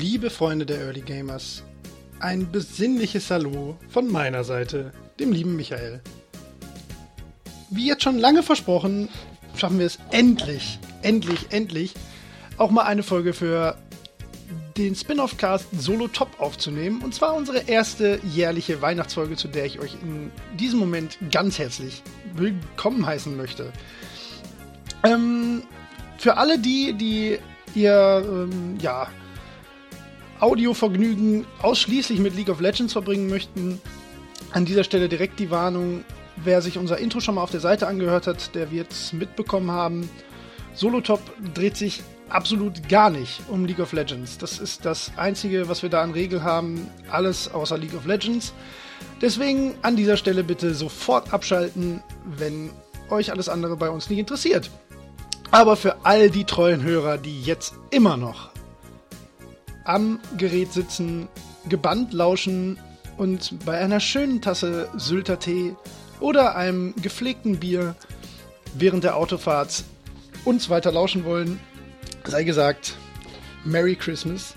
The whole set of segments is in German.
Liebe Freunde der Early Gamers, ein besinnliches Hallo von meiner Seite, dem lieben Michael. Wie jetzt schon lange versprochen, schaffen wir es endlich, endlich, endlich, auch mal eine Folge für den Spin-off-Cast Solo Top aufzunehmen. Und zwar unsere erste jährliche Weihnachtsfolge, zu der ich euch in diesem Moment ganz herzlich willkommen heißen möchte. Ähm, für alle die, die ihr ähm, ja, Audiovergnügen ausschließlich mit League of Legends verbringen möchten, an dieser Stelle direkt die Warnung, wer sich unser Intro schon mal auf der Seite angehört hat, der wird mitbekommen haben. Solotop dreht sich absolut gar nicht um League of Legends. Das ist das Einzige, was wir da an Regel haben. Alles außer League of Legends. Deswegen an dieser Stelle bitte sofort abschalten, wenn euch alles andere bei uns nicht interessiert. Aber für all die treuen Hörer, die jetzt immer noch am Gerät sitzen, gebannt lauschen und bei einer schönen Tasse Sylter Tee oder einem gepflegten Bier während der Autofahrt uns weiter lauschen wollen, sei gesagt, Merry Christmas.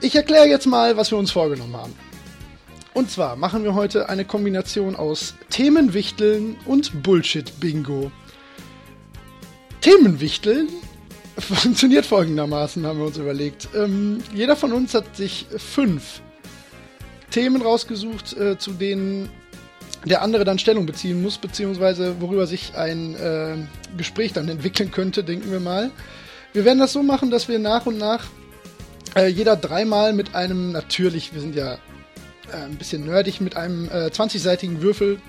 Ich erkläre jetzt mal, was wir uns vorgenommen haben. Und zwar machen wir heute eine Kombination aus Themenwichteln und Bullshit-Bingo. Themenwichteln funktioniert folgendermaßen, haben wir uns überlegt. Ähm, jeder von uns hat sich fünf Themen rausgesucht, äh, zu denen der andere dann Stellung beziehen muss, beziehungsweise worüber sich ein äh, Gespräch dann entwickeln könnte, denken wir mal. Wir werden das so machen, dass wir nach und nach äh, jeder dreimal mit einem, natürlich, wir sind ja äh, ein bisschen nerdig, mit einem äh, 20-seitigen Würfel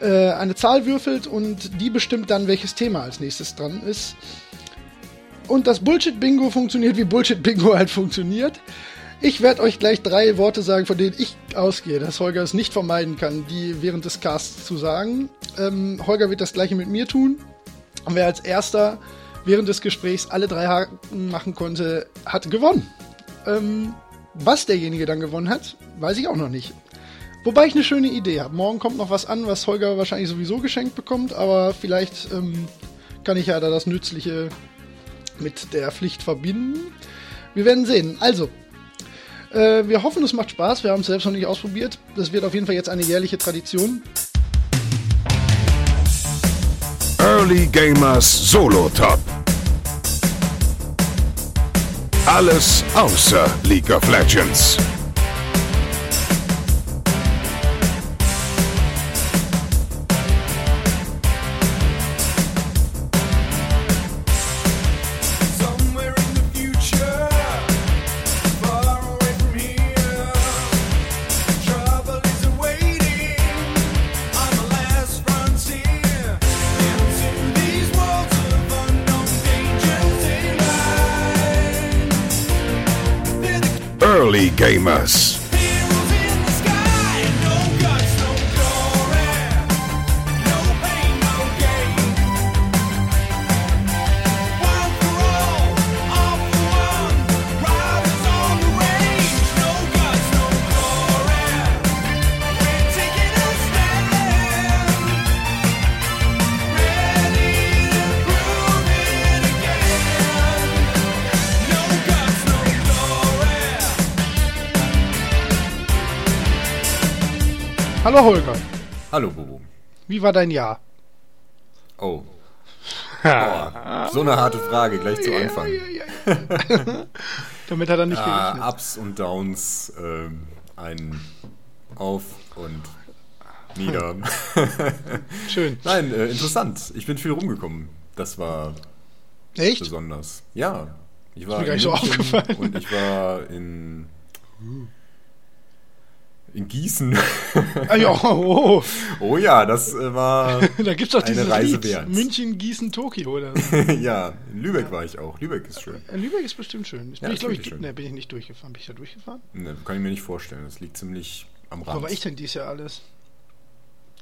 äh, eine Zahl würfelt und die bestimmt dann, welches Thema als nächstes dran ist. Und das Bullshit-Bingo funktioniert, wie Bullshit-Bingo halt funktioniert. Ich werde euch gleich drei Worte sagen, von denen ich ausgehe, dass Holger es nicht vermeiden kann, die während des Casts zu sagen. Ähm, Holger wird das gleiche mit mir tun. Und wer als erster während des Gesprächs alle drei Haken machen konnte, hat gewonnen. Ähm, was derjenige dann gewonnen hat, weiß ich auch noch nicht. Wobei ich eine schöne Idee habe. Morgen kommt noch was an, was Holger wahrscheinlich sowieso geschenkt bekommt, aber vielleicht ähm, kann ich ja da das Nützliche mit der Pflicht verbinden. Wir werden sehen. Also, äh, wir hoffen, es macht Spaß. Wir haben es selbst noch nicht ausprobiert. Das wird auf jeden Fall jetzt eine jährliche Tradition. Early Gamers Solo Top. Alles außer League of Legends. Gamers. Hallo Holger, Hallo Bobo. wie war dein Jahr? Oh. oh. So eine harte Frage gleich zu Anfang. Damit hat er nicht Ah, gerechnet. Ups und Downs, ähm, ein Auf und Nieder. Schön. Nein, äh, interessant. Ich bin viel rumgekommen. Das war Echt? besonders. Ja. Ich war mir gar nicht so aufgefallen. Und ich war in in Gießen. Ah, ja, oh, oh ja, das äh, war da gibt's doch Eine Reise Lied. wert. München, Gießen, Tokio oder so. ja, in Lübeck war ich auch. Lübeck ist schön. Lübeck ist bestimmt schön. Ich Ja, bin, ich glaube, ich, ne, bin ich nicht durchgefahren. Bin ich da durchgefahren? Ne, kann ich mir nicht vorstellen. Das liegt ziemlich am Rand. Wo war ich denn dieses Jahr alles?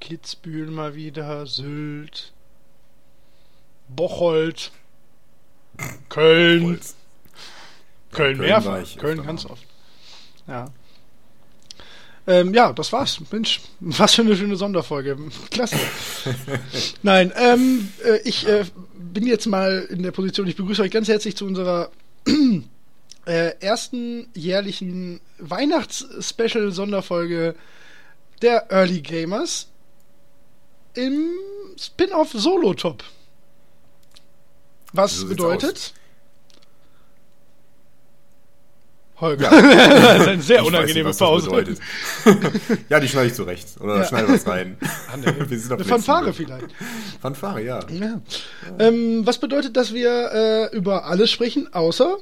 Kitzbühel mal wieder, Sylt, Bocholt, Köln. Köln, Köln mehrfach, Köln ganz oft. Ja. Ähm, ja, das war's. Mensch, was für eine schöne Sonderfolge. Klasse. Nein, ähm, äh, ich äh, bin jetzt mal in der Position, ich begrüße euch ganz herzlich zu unserer äh, ersten jährlichen Weihnachts-Special-Sonderfolge der Early Gamers im Spin-off Solo-Top. Was So bedeutet? Holger. Ja. das ist eine sehr Ich unangenehme nicht, was das Pause. ja, die schneide ich zurecht. Oder Ja. schneide was rein. Eine Fanfare vielleicht. Fanfare, ja. Ja. Ähm, was bedeutet, dass wir äh, über alles sprechen, außer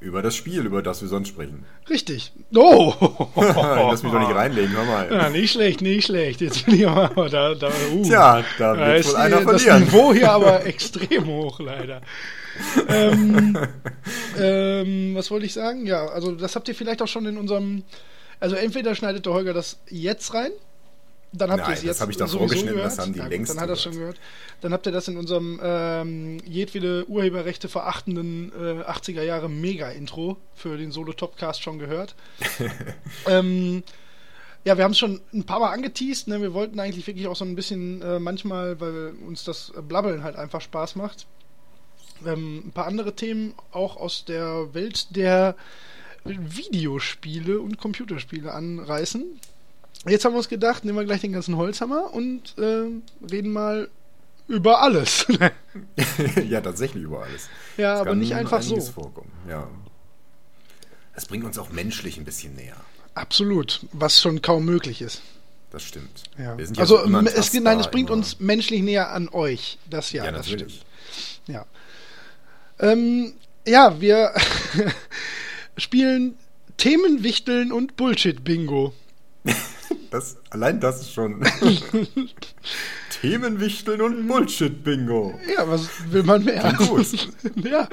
Über das Spiel, über das wir sonst sprechen. richtig. Oh! Lass mich doch nicht reinlegen, hör mal. Ja, nicht schlecht, nicht schlecht. Jetzt bin ich aber da, da, uh. Tja, da Da wird ist wohl einer das verlieren. Niveau hier aber extrem hoch, leider. Ähm, ähm, was wollte ich sagen? Ja, also das habt ihr vielleicht auch schon in unserem. Also entweder schneidet der Holger das jetzt rein, dann habt ihr es das jetzt hab ich davor sowieso geschnitten, gehört. das haben die ja, längst Dann hat er schon gehört. Dann habt ihr das in unserem ähm, jedwede Urheberrechte verachtenden äh, 80er Jahre Mega-Intro für den Solo-Topcast schon gehört. ähm, ja, wir haben es schon ein paar Mal angeteased. Ne? Wir wollten eigentlich wirklich auch so ein bisschen äh, manchmal, weil uns das Blabbeln halt einfach Spaß macht, ähm, ein paar andere Themen auch aus der Welt der Videospiele und Computerspiele anreißen. Jetzt haben wir uns gedacht, nehmen wir gleich den ganzen Holzhammer und äh, reden mal über alles. ja, tatsächlich über alles. ja, aber nicht einfach so. Vorkommen. Ja. Das bringt uns auch menschlich ein bisschen näher. Absolut, was schon kaum möglich ist. Das stimmt. Ja. Wir sind ja Also es, nein, es bringt uns menschlich näher an euch. Das ja, Ja, das natürlich. stimmt. Ja. Ähm, ja, wir spielen Themenwichteln und Bullshit-Bingo. Das, allein das ist schon. Themenwichteln und Bullshit-Bingo. Ja, was will man mehr? Klingt ja.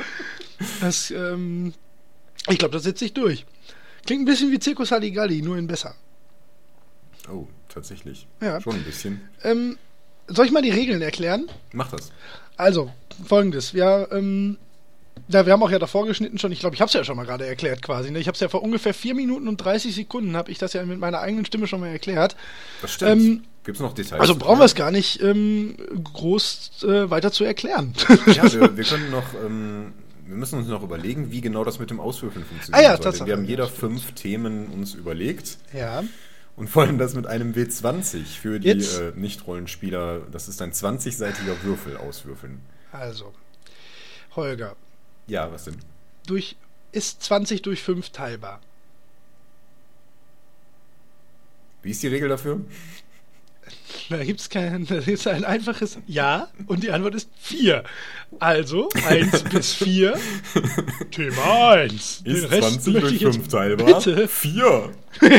Das, ähm, ich glaube, das setzt sich durch. Klingt ein bisschen wie Circus Halligalli, nur in besser. Oh, tatsächlich. Ja. Schon ein bisschen. Ähm, soll ich mal die Regeln erklären? Mach das. Also, folgendes. Wir, ähm, ja, wir haben auch ja davor geschnitten schon. Ich glaube, ich habe es ja schon mal gerade erklärt quasi. Ne? Ich habe es ja vor ungefähr 4 Minuten und 30 Sekunden habe ich das ja mit meiner eigenen Stimme schon mal erklärt. Das stimmt. Ähm, Gibt es noch Details? Also brauchen wir es gar nicht ähm, groß äh, weiter zu erklären. Ja, wir, wir können noch. Ähm, wir müssen uns noch überlegen, wie genau das mit dem Auswürfeln funktioniert. Ah ja, Tatsache. Wir haben jeder fünf Themen uns überlegt ja. und wollen das mit einem W20 für die äh, Nicht-Rollenspieler, das ist ein 20-seitiger Würfel, auswürfeln. Also, Holger, Ja, was denn? durch, ist 20 durch 5 teilbar? Wie ist die Regel dafür? Da gibt es kein, da gibt's ein einfaches Ja und die Antwort ist 4. Also 1 bis 4. Thema 1. Ist 20 durch 5 teilbar? Bitte. 4.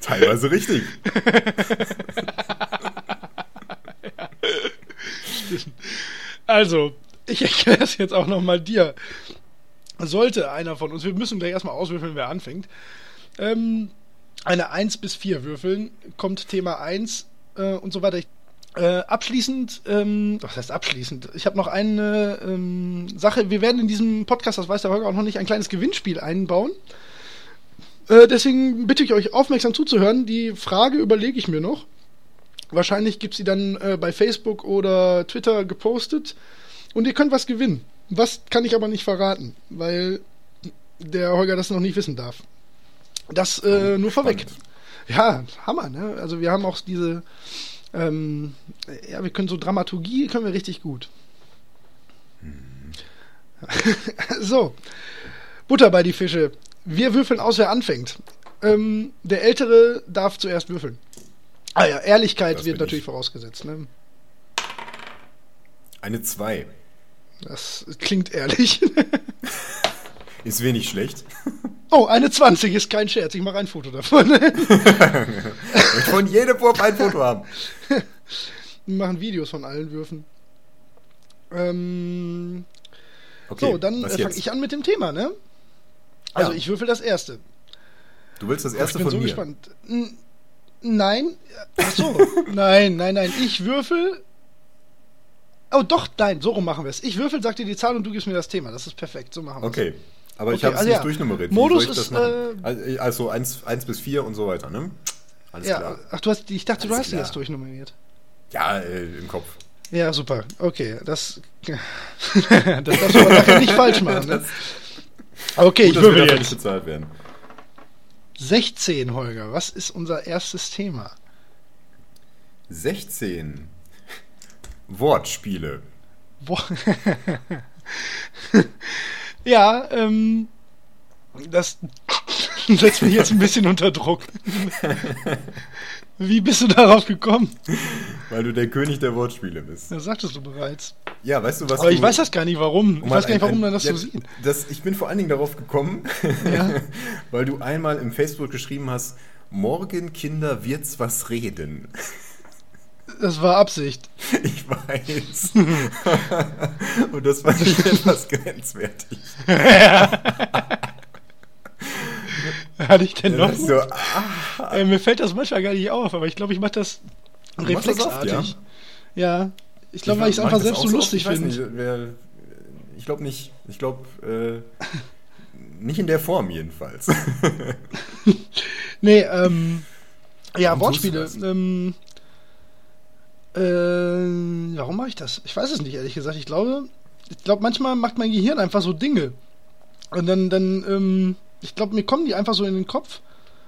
Teilweise richtig. Also, ich erkläre es jetzt auch nochmal dir. Sollte einer von uns, wir müssen gleich erstmal auswürfeln, wer anfängt, ähm, eine 1 bis 4 würfeln, kommt Thema 1 äh, und so weiter. Ich, äh, abschließend, ähm, was heißt abschließend? Ich habe noch eine ähm, Sache. Wir werden in diesem Podcast, das weiß der Holger auch noch nicht, ein kleines Gewinnspiel einbauen. Äh, deswegen bitte ich euch aufmerksam zuzuhören. Die Frage überlege ich mir noch. Wahrscheinlich gibt es sie dann äh, bei Facebook oder Twitter gepostet. Und ihr könnt was gewinnen. Was kann ich aber nicht verraten, weil der Holger das noch nicht wissen darf. Das äh, nur vorweg. Ja, Hammer, ne? Also wir haben auch diese, ähm, ja, wir können so Dramaturgie, können wir richtig gut. so, Butter bei die Fische. Wir würfeln aus, wer anfängt. Ähm, der Ältere darf zuerst würfeln. Ah ja, Ehrlichkeit Das wird natürlich ich. vorausgesetzt. Ne? Eine 2. Das klingt ehrlich. Ist wenig schlecht. oh, eine 20 ist kein Scherz. Ich mache ein Foto davon. Wir wollen jede Wurf ein Foto haben. Wir machen Videos von allen Würfen. Ähm, Okay, so, dann äh, fange ich an mit dem Thema, ne? Also Ja. ich würfel das erste. Du willst das Oh, erste ich bin von so mir. gespannt. Nein. Ach so. nein, nein, nein. Ich würfel. Oh, doch, nein, so rum machen wir es. Ich würfel, sag dir die Zahl und du gibst mir das Thema. Das ist perfekt. So machen wir Okay. Aber ich Okay, habe es also nicht ja. durchnummeriert. Wie Modus ich ist, machen? Also- Also 1, 1 bis 4 und so weiter, ne? Alles Ja, klar. ach, du hast, ich dachte, du Alles hast die klar. jetzt durchnummeriert. Ja, äh, im Kopf. Ja, super. Okay, das, das darfst du aber nachher nicht falsch machen. Ne? Okay, Gut, ich würfel dafür nicht jetzt. bezahlt werden. 16, Holger. Was ist unser erstes Thema? 16. Wortspiele. Wo ja, ähm, das setzt mich jetzt ein bisschen unter Druck. Wie bist du darauf gekommen? Weil du der König der Wortspiele bist. Das sagtest du bereits. Ja, weißt du was? Aber ich du, weiß das gar nicht, warum. Ich um weiß gar nicht, ein- warum man das ja, so sieht. Das, ich bin vor allen Dingen darauf gekommen, Ja. weil du einmal im Facebook geschrieben hast, morgen Kinder wird's was reden. Das war Absicht. Ich weiß. Und das fand ich etwas grenzwertig. Hatte ich denn noch? So, ah, Äh, mir fällt das manchmal gar nicht auf, aber ich glaube, ich mache das das oft, reflexartig. ja? ich glaube, weil ich es einfach selbst so lustig finde. Ich glaube nicht. Ich glaube, äh, nicht in der Form jedenfalls. Nee, ähm, ja, Warum Wortspiele. Ähm, äh, warum mache ich das? Ich weiß es nicht, ehrlich gesagt. Ich glaube, ich glaube, manchmal macht mein Gehirn einfach so Dinge. Und dann, dann, ähm, ich glaube, mir kommen die einfach so in den Kopf.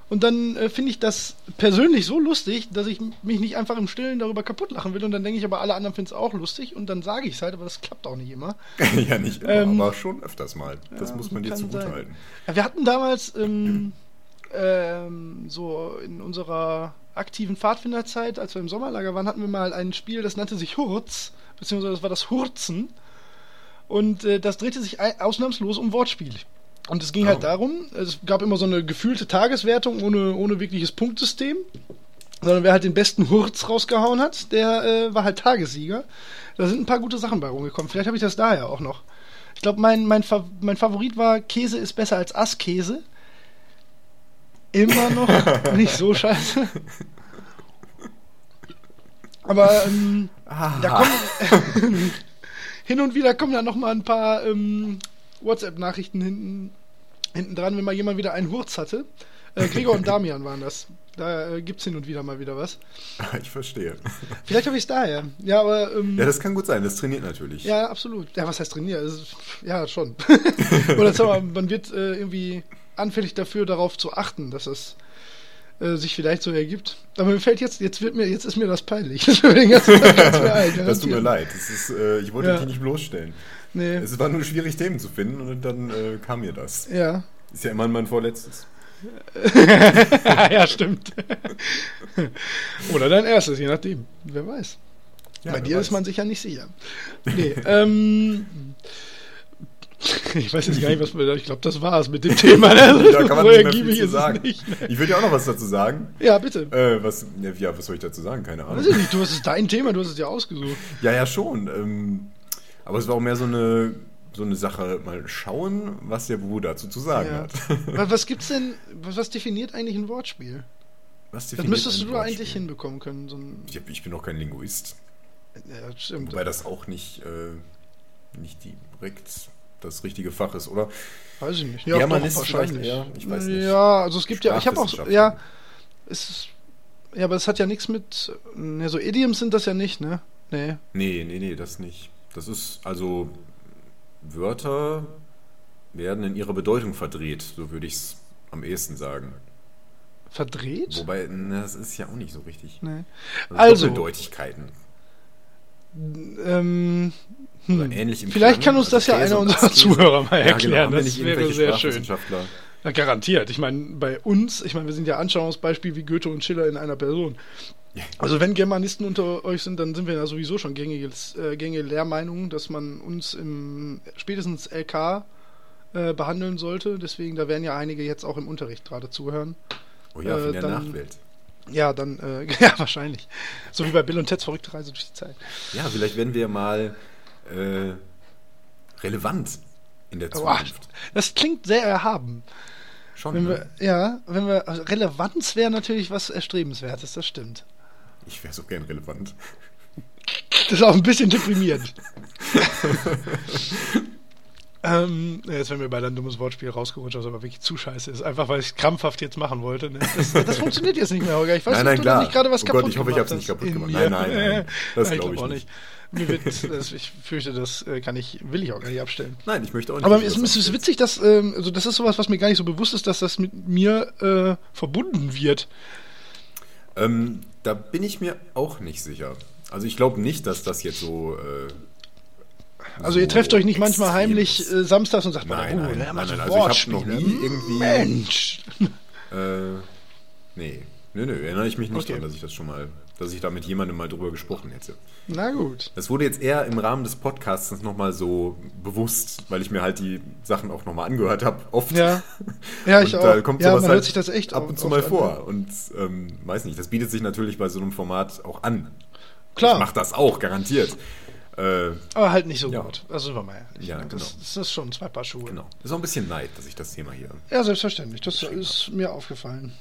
Und dann äh, finde ich das persönlich so lustig, dass ich mich nicht einfach im Stillen darüber kaputt lachen will. Und dann denke ich aber, alle anderen finden es auch lustig. Und dann sage ich es halt, aber das klappt auch nicht immer. ja, nicht immer, Ähm, aber schon öfters mal. Das Ja, muss man dir kann zugute sein. halten. Ja, wir hatten damals ähm, ähm, so in unserer aktiven Pfadfinderzeit, als wir im Sommerlager waren, hatten wir mal ein Spiel, das nannte sich Hurz, beziehungsweise das war das Hurzen. Und äh, das drehte sich ausnahmslos um Wortspiel. Und es ging Oh. halt darum, es gab immer so eine gefühlte Tageswertung ohne, ohne wirkliches Punktsystem. Sondern wer halt den besten Hurz rausgehauen hat, der äh, war halt Tagessieger. Da sind ein paar gute Sachen bei rumgekommen. Vielleicht habe ich das daher auch noch. Ich glaube, mein, mein, Fa mein Favorit war Käse ist besser als Asskäse. Immer noch nicht so scheiße. Aber ähm, da kommen hin und wieder kommen da noch mal ein paar ähm, WhatsApp-Nachrichten hinten, hinten dran, wenn mal jemand wieder einen Hurz hatte. Äh, Gregor und Damian waren das. Da äh, gibt's hin und wieder mal wieder was. Ich verstehe. Vielleicht habe ich es daher. Ja, aber ähm, Ja, das kann gut sein. Das trainiert natürlich. ja, absolut. Ja, was heißt trainieren? Also, ja, schon. Oder sag mal, man wird äh, irgendwie anfällig dafür, darauf zu achten, dass es äh, sich vielleicht so ergibt. Aber mir fällt jetzt, jetzt wird mir, jetzt ist mir das peinlich. Das tut mir leid. Das ist, äh, ich wollte Ja. dich nicht bloßstellen. Nee. Es war nur schwierig, Themen zu finden und dann äh, kam mir das. Ja. Ist ja immer mein vorletztes. ja, stimmt. Oder dein erstes, je nachdem. Wer weiß. Ja, Bei dir weiß. ist man sich ja nicht sicher. Nee, ähm. Ich weiß jetzt gar nicht, was wir. Ich glaube, das war's mit dem Thema. Ne? Da kann man nicht mehr viel zu es sagen. Nicht. Ich würde ja auch noch was dazu sagen. Ja, bitte. Äh, was, ja, was soll ich dazu sagen? Keine Ahnung. Weiß ich nicht, du hast es dein Thema, du hast es ja ausgesucht. Ja, ja, schon. Ähm, aber es war auch mehr so eine, so eine Sache, mal schauen, was der Bruder dazu zu sagen Ja. hat. Was, gibt's denn, was, was definiert eigentlich ein Wortspiel? Was Das definiert müsstest ein du Wortspiel? eigentlich hinbekommen können. So Ich, hab- ich bin doch kein Linguist. ja, das stimmt. Wobei das auch nicht, äh, nicht direkt das richtige Fach ist, oder? Weiß ich nicht. Germanist doch, vielleicht eher, ich weiß nicht. Ja, also es gibt ja, ich habe auch, ja, es ist, ja, aber es hat ja nichts mit, ne, so Idioms sind das ja nicht, ne? Nee. Nee, nee, nee, das nicht. Das ist, also, Wörter werden in ihrer Bedeutung verdreht, so würde ich es am ehesten sagen. Verdreht? Wobei, na, das ist ja auch nicht so richtig. Nee. Also, Also, Doppeldeutigkeiten. ähm, hm. ähnlich Vielleicht Klang, kann uns also das ja einer unserer. Zuhörer mal Ja, erklären. genau, das wäre sehr schön. Ja, garantiert. Ich meine, bei uns, ich meine, wir sind ja Anschauungsbeispiel wie Goethe und Schiller in einer Person. Also wenn Germanisten unter euch sind, dann sind wir ja sowieso schon gängiges, äh, gängige Lehrmeinungen, dass man uns im spätestens LK äh, behandeln sollte. Deswegen, da werden ja einige jetzt auch im Unterricht gerade zuhören. Oh ja, Äh, von der dann- Nachwelt. Ja, dann, äh, ja, wahrscheinlich. So wie bei Bill und Ted's verrückte Reise durch die Zeit. Ja, vielleicht werden wir mal äh, relevant in der Boah, Zukunft. das klingt sehr erhaben. Schon. Wenn ne? wir, ja, wenn wir, also Relevanz wäre natürlich was Erstrebenswertes, das stimmt. Ich wäre so gern relevant. Das ist auch ein bisschen deprimierend. Ähm, jetzt wäre mir bei ein dummes Wortspiel rausgerutscht, was aber wirklich zu scheiße ist. Einfach weil ich es krampfhaft jetzt machen wollte. Ne? Das, das funktioniert jetzt nicht mehr, Holger. Ich weiß Nein, nein, nicht, ob du klar. nicht gerade was Oh kaputt Gott, ich hoffe, ich gemacht hab's nicht kaputt gemacht. Nein, nein, nein. Das Nein, ich glaub ich auch nicht. Mir wird, das, ich fürchte, das äh, kann ich, will ich auch gar nicht abstellen. Nein, ich möchte auch nicht. Aber es das ist witzig, dass, ähm, also das ist sowas, was mir gar nicht so bewusst ist, dass das mit mir äh, verbunden wird. Ähm, da bin ich mir auch nicht sicher. Also ich glaube nicht, dass das jetzt so. Äh, Also so ihr trefft euch nicht manchmal heimlich äh, samstags und sagt, Nein, oh, nein, nein, nein, so also ich hab Wortspiele. noch nie irgendwie- Mensch. Äh, nee. Nö, nö, erinnere ich mich nicht Okay. dran, dass ich das schon mal, dass ich da mit jemandem mal drüber gesprochen hätte. Na gut. Das wurde jetzt eher im Rahmen des Podcasts nochmal so bewusst, weil ich mir halt die Sachen auch nochmal angehört habe, oft. Ja. Ja, ich und auch. Da kommt ja, sowas man halt hört sich das echt ab und zu an, mal vor. Und ähm, weiß nicht, das bietet sich natürlich bei so einem Format auch an. Klar. Ich mach das auch, garantiert. Äh, Aber halt nicht so Ja. gut. Also sind wir mal ehrlich. Ja, ne? genau. das, das ist schon zwei Paar Schuhe. genau. Ist auch ein bisschen Neid, dass ich das Thema hier. Ja, selbstverständlich. Das ist mir aufgefallen.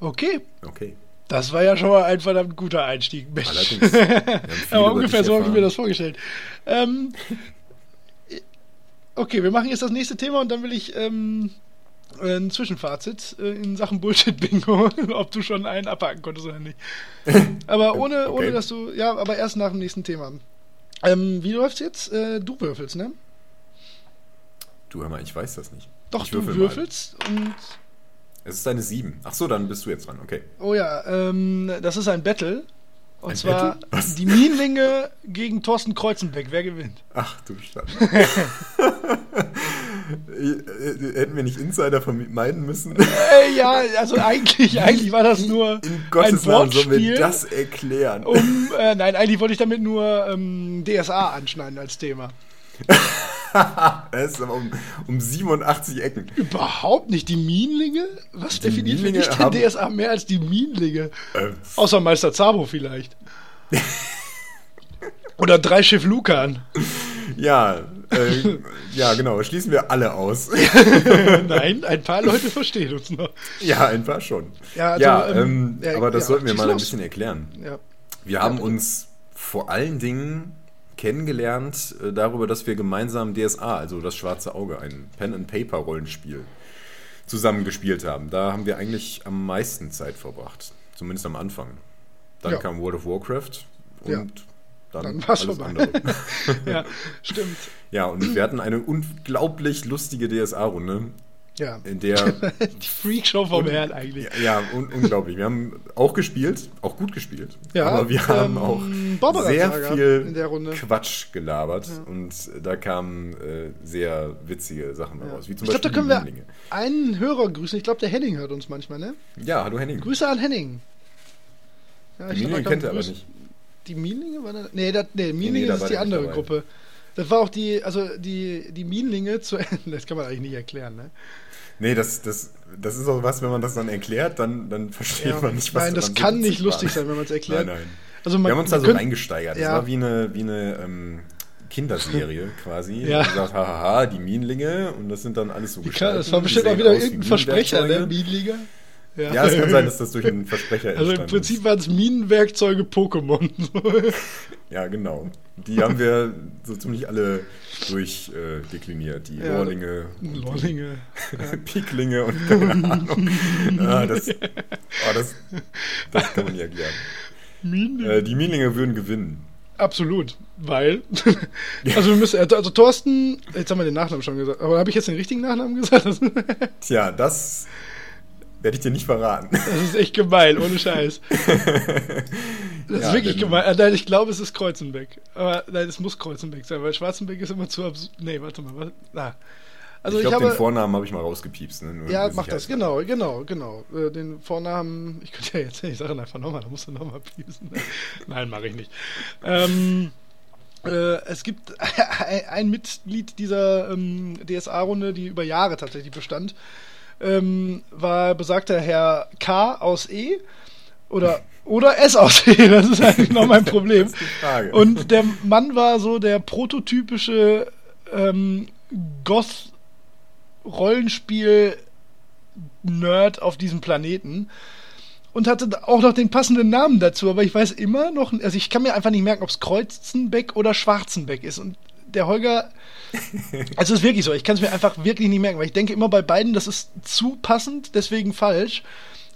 Okay. Okay. Das war ja schon mal ein verdammt guter Einstieg. Mensch. Allerdings. Aber ungefähr so habe ich mir das vorgestellt. Ähm, okay, wir machen jetzt das nächste Thema und dann will ich ähm, ein Zwischenfazit äh, in Sachen Bullshit-Bingo, ob du schon einen abhaken konntest oder nicht. Aber ohne, Okay. ohne dass du, ja, aber erst nach dem nächsten Thema. Ähm, wie läuft's jetzt? Äh, du würfelst, ne? Du, hör mal, ich weiß das nicht. Doch, ich du würfel mal. würfelst und Es ist eine 7. Ach so, dann bist du jetzt dran. Okay. Oh ja, ähm, das ist ein Battle. Und Ein zwar die Minlinge gegen Thorsten Kreuzenbeck. Wer gewinnt? Ach du Schande. Äh, Hätten wir nicht Insider vermeiden müssen? Äh, ja, also eigentlich, eigentlich war das nur In ein Gottes Namen sollen Wortspiel. wir das erklären. um, äh, nein, eigentlich wollte ich damit nur ähm, DSA anschneiden als Thema. Es ist aber um, um 87 Ecken. Überhaupt nicht. Die Minlinge? Was definiert für dich haben- DSA mehr als die Minlinge? Äh, Außer Meister Zabo vielleicht. Oder drei Schiff Lukan. ja, äh, ja, genau. Schließen wir alle aus. Nein, ein paar Leute verstehen uns noch. ja, ein paar schon. Ja, Ja, also, ähm, ähm, ja, aber das ja, sollten wir mal ein bisschen erklären. Ja. Wir haben uns vor allen Dingen kennengelernt äh, darüber, dass wir gemeinsam DSA, also das Schwarze Auge, ein Pen-and-Paper-Rollenspiel, zusammen gespielt haben. Da haben wir eigentlich am meisten Zeit verbracht. Zumindest am Anfang. Dann Ja. kam World of Warcraft und Ja. dann, Dann alles vorbei. andere. ja, stimmt. ja, und wir hatten eine unglaublich lustige DSA-Runde, Ja. in der Die Freakshow vom Herrn eigentlich. Ja, un unglaublich. Wir haben auch gespielt, auch gut gespielt. Ja, aber wir haben ähm, auch Barbara sehr viel. Quatsch gelabert und da kamen äh, sehr witzige Sachen Ja. raus. Wie zum Ich glaube, da können wir einen Hörer grüßen. Ich glaube, der Henning hört uns manchmal, ne? Ja, hallo Henning. Grüße an Henning. Ja, Die da kennt er aber nicht. Die Minlinge war da? Nee, das, nee Minlinge nee, da ist die andere dabei. Gruppe. Das war auch die, also die, die Minlinge zu das kann man eigentlich nicht erklären, ne? Nee, das, das, das ist auch was, wenn man das dann erklärt, dann, dann versteht Ja. man nicht, was Nein, das kann nicht lustig sein, wenn man es erklärt. Nein, nein. Also man, Wir haben uns da so reingesteigert. Das Ja. war wie eine, wie eine ähm, Kinderserie quasi. Ja. Und gesagt, hahaha, die Minlinge und das sind dann alles so kann, das Gestalten, war bestimmt auch wieder irgendein Versprecher, ne? Minenwerkzeuge. Minenliga. Ja, es kann sein, dass das durch einen Versprecher Also im Prinzip waren es Minenwerkzeuge Pokémon. Ja, genau. Die haben wir so ziemlich alle durchdekliniert. Äh, die Ja, Lorlinge, und Lollinge. die Piklinge und keine Ahnung. ah, das, oh, das, das kann man nicht erklären. Minenlinge. Äh, die Minlinge würden gewinnen. Absolut, weil. also wir müssen, also Thorsten, jetzt haben wir den Nachnamen schon gesagt, aber habe ich jetzt den richtigen Nachnamen gesagt? Tja, das werde ich dir nicht verraten. das ist echt gemein, ohne Scheiß. Das ist Ja, wirklich denn- gemein. Ah, Nein, ich glaube, es ist Kreuzenbeck. Aber nein, es muss Kreuzenbeck sein, weil Schwarzenbeck ist immer zu absurd. Nee, warte mal. Was? Na. Also ich glaube, den. Vornamen habe ich mal rausgepiepst. Ne? Ja, mach das, genau, genau, genau. Äh, Den Vornamen, ich könnte ja jetzt, ich sage ihn einfach nochmal, da musst du nochmal piepsen. Nein, mache ich nicht. Ähm, äh, es gibt ein Mitglied dieser ähm, DSA-Runde, die über Jahre tatsächlich bestand, ähm, war besagter Herr K aus E oder, oder S aus E, das ist eigentlich noch mein Problem. Und der Mann war so der prototypische ähm, Goth-Rollenspiel-Nerd auf diesem Planeten. Und hatte auch noch den passenden Namen dazu, aber ich weiß immer noch, also ich kann mir einfach nicht merken, ob es Kreuzenbeck oder Schwarzenbeck ist. Und der Holger, also es ist wirklich so, ich kann es mir einfach wirklich nicht merken, weil ich denke immer bei beiden, das ist zu passend, deswegen falsch.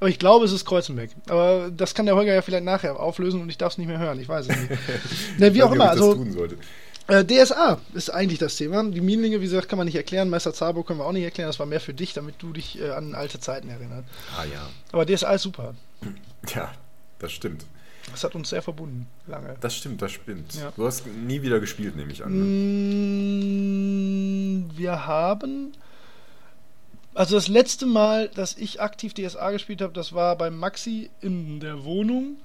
Aber ich glaube, es ist Kreuzenbeck. Aber das kann der Holger ja vielleicht nachher auflösen und ich darf es nicht mehr hören. Ich weiß es nicht. ne, wie auch immer. Also, äh, DSA ist eigentlich das Thema. Die Minenlinge, wie gesagt, kann man nicht erklären. Meister Zabo können wir auch nicht erklären. Das war mehr für dich, damit du dich äh, an alte Zeiten erinnerst. Ah ja. Aber DSA ist super. Ja, das stimmt. Das hat uns sehr verbunden, lange. Das stimmt, das stimmt. Ja. Du hast nie wieder gespielt, nehme ich an. Ne? Mm, wir haben. Also das letzte Mal, dass ich aktiv DSA gespielt habe, das war bei Maxi in der Wohnung.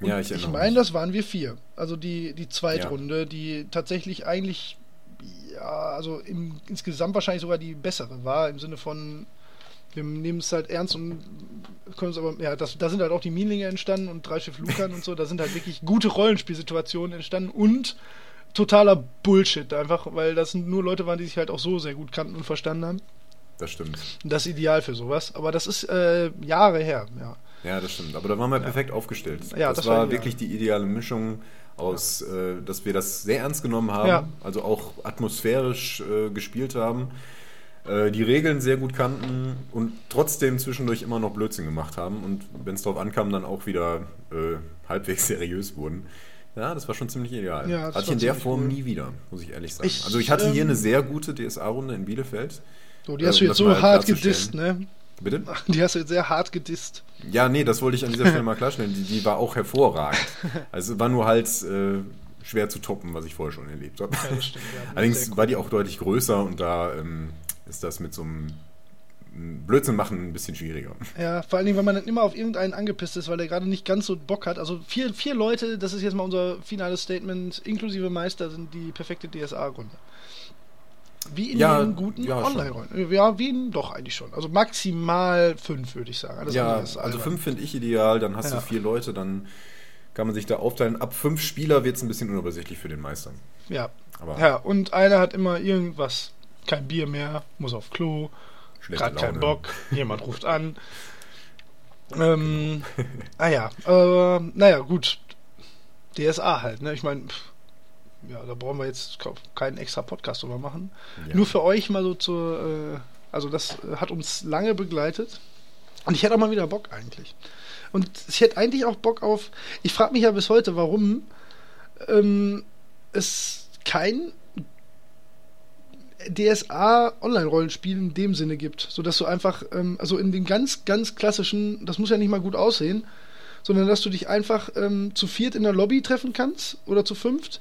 Und ja, ich, ich meine, das waren wir vier. Also die, die Zweitrunde, ja. die tatsächlich eigentlich, ja, also im, insgesamt wahrscheinlich sogar die bessere war, im Sinne von, wir nehmen es halt ernst und können es aber, ja, das, da sind halt auch die Minlinge entstanden und drei Schiff Lukan und so, da sind halt wirklich gute Rollenspielsituationen entstanden und totaler Bullshit einfach, weil das nur Leute waren, die sich halt auch so sehr gut kannten und verstanden haben. Das stimmt. Das ist ideal für sowas, aber das ist äh, Jahre her, ja. Ja, das stimmt. Aber da waren wir ja. perfekt aufgestellt. Ja, das, das war, war wirklich die ideale Mischung aus, äh, dass wir das sehr ernst genommen haben, ja. also auch atmosphärisch äh, gespielt haben, äh, die Regeln sehr gut kannten und trotzdem zwischendurch immer noch Blödsinn gemacht haben und wenn es darauf ankam, dann auch wieder äh, halbwegs seriös wurden. Ja, das war schon ziemlich ideal. Ja, hatte ich in der Form cool. nie wieder, muss ich ehrlich sagen. Ich, also ich hatte ähm, hier eine sehr gute DSA-Runde in Bielefeld. So, die hast äh, du jetzt so hart gedisst, ne? Bitte? Die hast du jetzt sehr hart gedisst. Ja, nee, das wollte ich an dieser Stelle mal klarstellen. Die, die war auch hervorragend. Also war nur halt äh, schwer zu toppen, was ich vorher schon erlebt habe. Ja, stimmt, ja, Allerdings war die auch deutlich größer und da ähm, ist das mit so einem Blödsinn machen ein bisschen schwieriger. Ja, vor allen Dingen, wenn man dann immer auf irgendeinen angepisst ist, weil der gerade nicht ganz so Bock hat. Also vier, vier Leute, das ist jetzt mal unser finales Statement, inklusive Meister, sind die perfekte DSA-Runde. Wie in ja, den guten ja, Online-Rollen. Ja, wie in, doch eigentlich schon. Also maximal fünf, würde ich sagen. Alles ja, also fünf finde ich ideal, dann hast ja. du vier Leute, dann kann man sich da aufteilen. Ab fünf Spieler wird es ein bisschen unübersichtlich für den Meister. Ja. Aber ja, und einer hat immer irgendwas. Kein Bier mehr, muss auf Klo, gerade keinen Bock, jemand ruft an. Ähm, ah ja, äh, naja, gut. DSA halt, ne? Ich meine, ja, da brauchen wir jetzt keinen extra Podcast drüber machen. Ja. Nur für euch mal so zur, äh, also das hat uns lange begleitet. Und ich hätte auch mal wieder Bock eigentlich. Und ich hätte eigentlich auch Bock auf, ich frage mich ja bis heute, warum ähm, es kein DSA-Online-Rollenspiel in dem Sinne gibt. Sodass du einfach, ähm, also in den ganz, ganz klassischen, das muss ja nicht mal gut aussehen, sondern dass du dich einfach ähm, zu viert in der Lobby treffen kannst oder zu fünft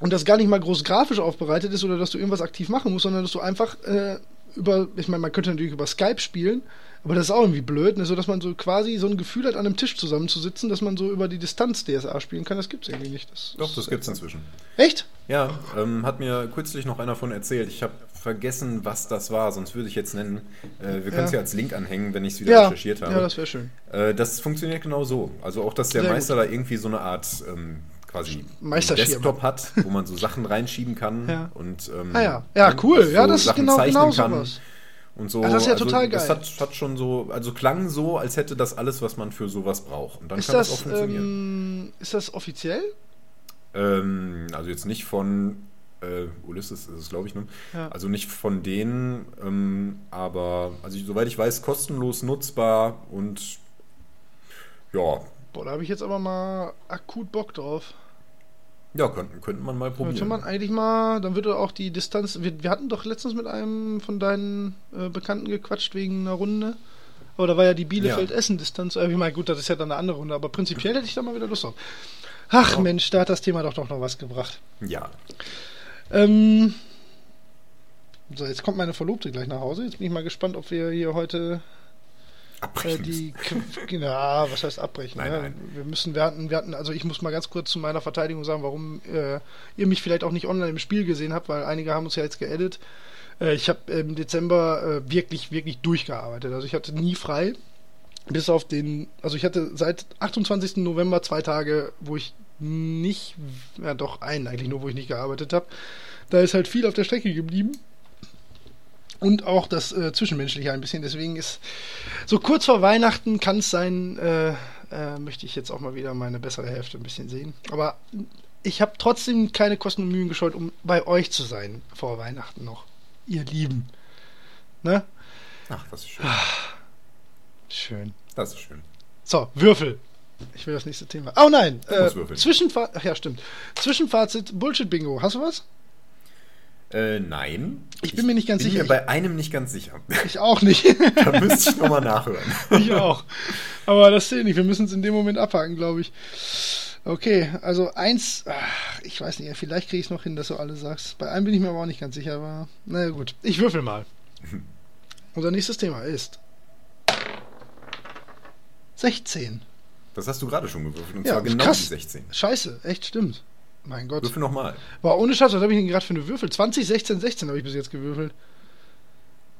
und das gar nicht mal groß grafisch aufbereitet ist oder dass du irgendwas aktiv machen musst, sondern dass du einfach äh, über, ich meine, man könnte natürlich über Skype spielen, aber das ist auch irgendwie blöd, ne? so dass man so quasi so ein Gefühl hat, an einem Tisch zusammenzusitzen, dass man so über die Distanz DSA spielen kann. Das gibt es irgendwie nicht. Das Doch, das gibt es inzwischen. Echt? Ja, ähm, hat mir kürzlich noch einer von erzählt. Ich habe vergessen, was das war, sonst würde ich jetzt nennen. Äh, wir können es ja. ja. als Link anhängen, wenn ich es wieder ja. recherchiert habe. Ja, das wäre schön. Äh, das funktioniert genau so. Also auch, dass der Sehr Meister gut. da irgendwie so eine Art ähm, quasi Desktop hat, wo man so Sachen reinschieben kann ja. und ähm, ah ja. ja, cool, ja, das Sachen ist genau, genau sowas. Und so, Ach, das ist ja also, total geil. Das hat, hat, schon so, also klang so, als hätte das alles, was man für sowas braucht. Und dann ist kann das, das auch funktionieren. Ähm, ist das offiziell? Ähm, also jetzt nicht von äh, Ulysses ist es, glaube ich, ne? Ja. Also nicht von denen, ähm, aber also soweit ich weiß, kostenlos nutzbar und ja. Boah, da habe ich jetzt aber mal akut Bock drauf. Ja, könnte, könnte man mal probieren. Könnte man eigentlich mal, dann würde auch die Distanz. Wir, wir hatten doch letztens mit einem von deinen äh, Bekannten gequatscht wegen einer Runde. Aber da war ja die Bielefeld-Essen-Distanz. Äh, ich meine, gut, das ist ja dann eine andere Runde, aber prinzipiell hätte ich da mal wieder Lust drauf. Ach ja. Mensch, da hat das Thema doch noch was gebracht. Ja. Ähm, so, jetzt kommt meine Verlobte gleich nach Hause. Jetzt bin ich mal gespannt, ob wir hier heute Abbrechen. Äh, die, ja, was heißt abbrechen? Nein, ne? nein. Wir müssen, wir hatten, wir hatten, also ich muss mal ganz kurz zu meiner Verteidigung sagen, warum äh, ihr mich vielleicht auch nicht online im Spiel gesehen habt, weil einige haben uns ja jetzt geedit. Äh, ich habe im Dezember äh, wirklich, wirklich durchgearbeitet. Also ich hatte nie frei. Bis auf den, also ich hatte seit 28. November zwei Tage, wo ich nicht, ja doch einen eigentlich nur, wo ich nicht gearbeitet habe. Da ist halt viel auf der Strecke geblieben und auch das äh, Zwischenmenschliche ein bisschen. Deswegen ist so kurz vor Weihnachten kann es sein, äh, äh, möchte ich jetzt auch mal wieder meine bessere Hälfte ein bisschen sehen. Aber ich habe trotzdem keine Kosten und Mühen gescheut, um bei euch zu sein vor Weihnachten noch. Ihr Lieben. Ne? Ach, das ist schön. Schön. Das ist schön. So, Würfel. Ich will das nächste Thema. Oh nein, äh. Zwischenfazit. Ach ja, stimmt. Zwischenfazit Bullshit-Bingo. Hast du was? Äh, nein. Ich bin mir nicht ganz bin sicher. Mir bei einem nicht ganz sicher. Ich auch nicht. da müsste ich nochmal nachhören. ich auch. Aber das zählt nicht. Wir müssen es in dem Moment abhaken, glaube ich. Okay, also eins, ach, ich weiß nicht, vielleicht kriege ich es noch hin, dass du alle sagst. Bei einem bin ich mir aber auch nicht ganz sicher, aber naja gut. Ich würfel mal. Unser nächstes Thema ist 16. Das hast du gerade schon gewürfelt. Und Ja, zwar genau krass. die 16. Scheiße, echt stimmt. Mein Gott. Würfel nochmal. War ohne Schatz, was habe ich denn gerade für eine Würfel? 20, 16, 16 habe ich bis jetzt gewürfelt.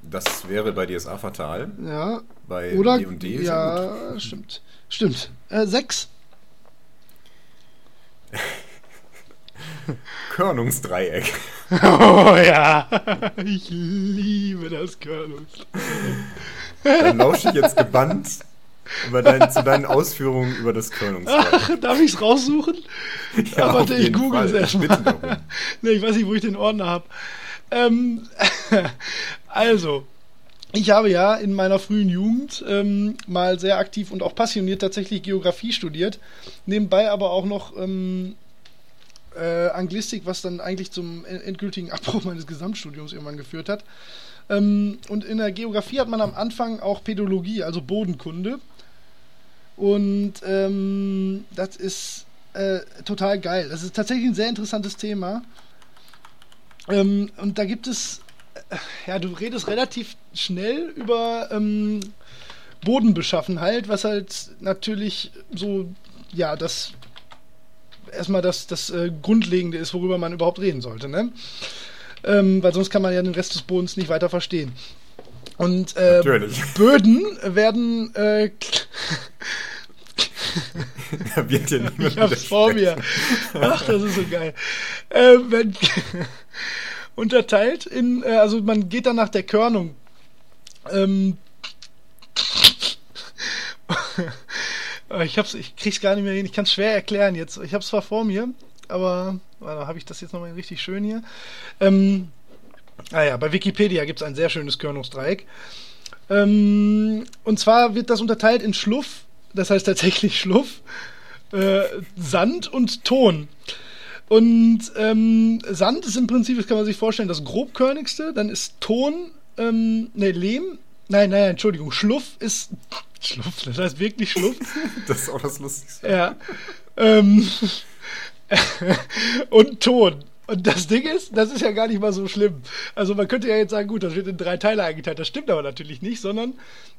Das wäre bei DSA fatal. Ja. Bei Oder? D&D ist ja ja, stimmt. Stimmt. Äh, 6. Körnungsdreieck. Oh ja. Ich liebe das Körnungs. Dann lausche ich jetzt gebannt über dein, zu deinen Ausführungen über das Körnungsdreieck. Darf ich es raussuchen? Ja, warte, auf ich jeden google es erstmal. Nee, ich weiß nicht, wo ich den Ordner habe. Ähm, also, ich habe ja in meiner frühen Jugend ähm, mal sehr aktiv und auch passioniert tatsächlich Geografie studiert. Nebenbei aber auch noch ähm, äh, Anglistik, was dann eigentlich zum en- endgültigen Abbruch meines Gesamtstudiums irgendwann geführt hat. Ähm, und in der Geografie hat man am Anfang auch Pädologie, also Bodenkunde. Und ähm, das ist äh, total geil. Das ist tatsächlich ein sehr interessantes Thema. Ähm, und da gibt es, äh, ja, du redest relativ schnell über ähm, Bodenbeschaffenheit, was halt natürlich so, ja, das erstmal das, das äh, Grundlegende ist, worüber man überhaupt reden sollte, ne? Ähm, weil sonst kann man ja den Rest des Bodens nicht weiter verstehen. Und äh. Böden werden äh, wird ja niemand Ich hab's vor mir. Ach, das ist so geil. Äh, wenn, unterteilt in, äh, also man geht dann nach der Körnung. Ähm, ich hab's, ich krieg's gar nicht mehr hin. Ich kann es schwer erklären jetzt. Ich hab's zwar vor mir, aber warte, habe ich das jetzt nochmal richtig schön hier. Ähm, ah ja, bei Wikipedia gibt's ein sehr schönes Körnungsdreieck. Ähm, und zwar wird das unterteilt in Schluff, das heißt tatsächlich Schluff, äh, Sand und Ton. Und ähm, Sand ist im Prinzip, das kann man sich vorstellen, das grobkörnigste. Dann ist Ton, ähm, ne, Lehm. Nein, nein, Entschuldigung, Schluff ist. Schluff, das heißt wirklich Schluff. Das ist auch das Lustigste. Ja. Ähm, und Ton. Und das Ding ist, das ist ja gar nicht mal so schlimm. Also man könnte ja jetzt sagen, gut, das wird in drei Teile eingeteilt. Das stimmt aber natürlich nicht, sondern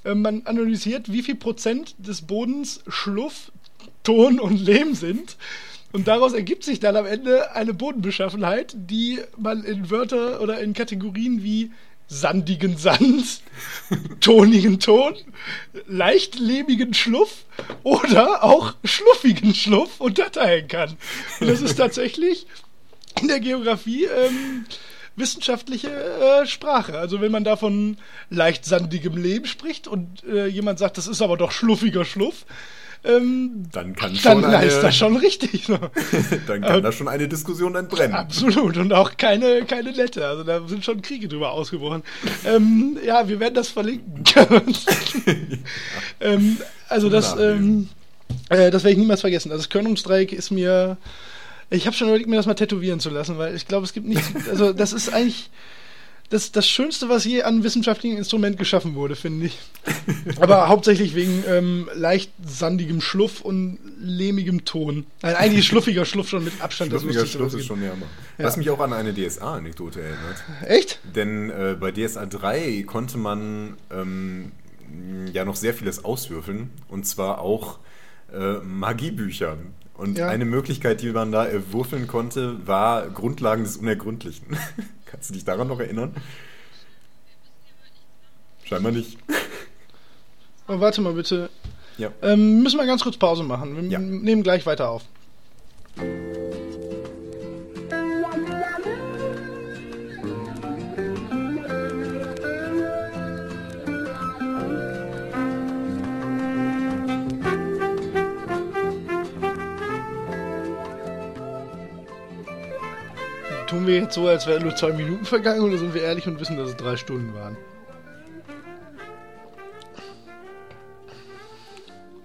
äh, man analysiert, wie viel Prozent des Bodens Schluff, Ton und Lehm sind. Und daraus ergibt sich dann am Ende eine Bodenbeschaffenheit, die man in Wörter oder in Kategorien wie sandigen Sand, tonigen Ton, leicht lehmigen Schluff oder auch schluffigen Schluff unterteilen kann. Und das ist tatsächlich in der Geografie ähm, wissenschaftliche äh, Sprache. Also wenn man da von leicht sandigem Lehm spricht und äh, jemand sagt, das ist aber doch schluffiger Schluff, ähm, Dann kann dann schon eine, ist das schon richtig. Ne? dann kann da schon eine Diskussion entbrennen. Absolut und auch keine, keine nette. Also da sind schon Kriege drüber ausgebrochen. ähm, ja, wir werden das verlinken. ähm, also das, ähm, äh, das werde ich niemals vergessen. Also das Körnungsdreieck ist mir. Ich habe schon überlegt, mir das mal tätowieren zu lassen, weil ich glaube, es gibt nichts. Also das ist eigentlich das, das Schönste, was je an wissenschaftlichem Instrument geschaffen wurde, finde ich. Aber hauptsächlich wegen ähm, leicht sandigem Schluff und lehmigem Ton. Nein, eigentlich schluffiger Schluff schon mit Abstand das Schluffiger was es ist schon Hammer. Ja. Was mich auch an eine DSA-Anekdote erinnert. Echt? Denn äh, bei DSA 3 konnte man ähm, ja noch sehr vieles auswürfeln. Und zwar auch äh, Magiebücher. Und Ja. eine Möglichkeit, die man da erwürfeln konnte, war Grundlagen des Unergründlichen. Kannst du dich daran noch erinnern? Scheinbar nicht. Aber warte mal bitte. Ja. Ähm, müssen wir ganz kurz Pause machen. Wir Ja. nehmen gleich weiter auf. Tun wir jetzt so, als wären nur zwei Minuten vergangen oder sind wir ehrlich und wissen, dass es drei Stunden waren?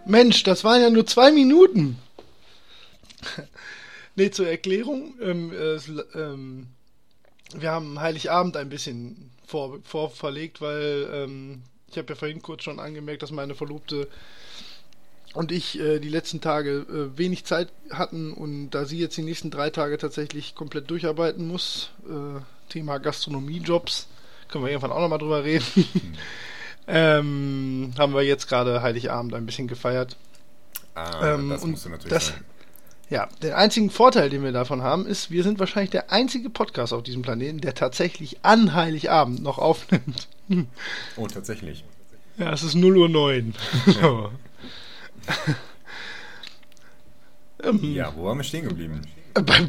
Mensch, das waren ja nur zwei Minuten. nee, zur Erklärung. Ähm, es, ähm, wir haben Heiligabend ein bisschen vor, vorverlegt, weil ähm, ich habe ja vorhin kurz schon angemerkt, dass meine Verlobte und ich äh, die letzten Tage äh, wenig Zeit hatten und da sie jetzt die nächsten drei Tage tatsächlich komplett durcharbeiten muss, äh, Thema Gastronomiejobs, können wir irgendwann auch nochmal drüber reden, ähm, haben wir jetzt gerade Heiligabend ein bisschen gefeiert. Ah, Ähm, das du natürlich das- sagen. Ja, der einzige Vorteil, den wir davon haben, ist, wir sind wahrscheinlich der einzige Podcast auf diesem Planeten, der tatsächlich an Heiligabend noch aufnimmt. Oh, tatsächlich. Ja, es ist 0 Uhr 9. Ähm, Ja, wo waren wir stehen geblieben? Beim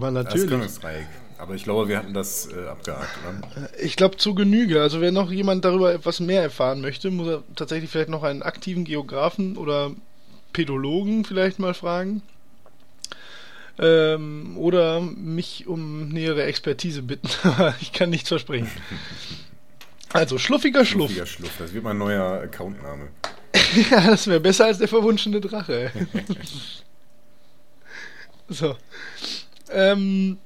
war Das natürlich. Gründungsdreieck. Aber ich glaube, wir hatten das äh, abgehakt, oder? Ich glaube zu Genüge. Also wenn noch jemand darüber etwas mehr erfahren möchte, muss er tatsächlich vielleicht noch einen aktiven Geografen oder Pädologen vielleicht mal fragen. Ähm, oder mich um nähere Expertise bitten. ich kann nichts versprechen. Also, schluffiger Schluff. Schluffiger Schluff. Das wird mein neuer Accountname. Ja, das wäre besser als der verwunschene Drache. so. Ähm,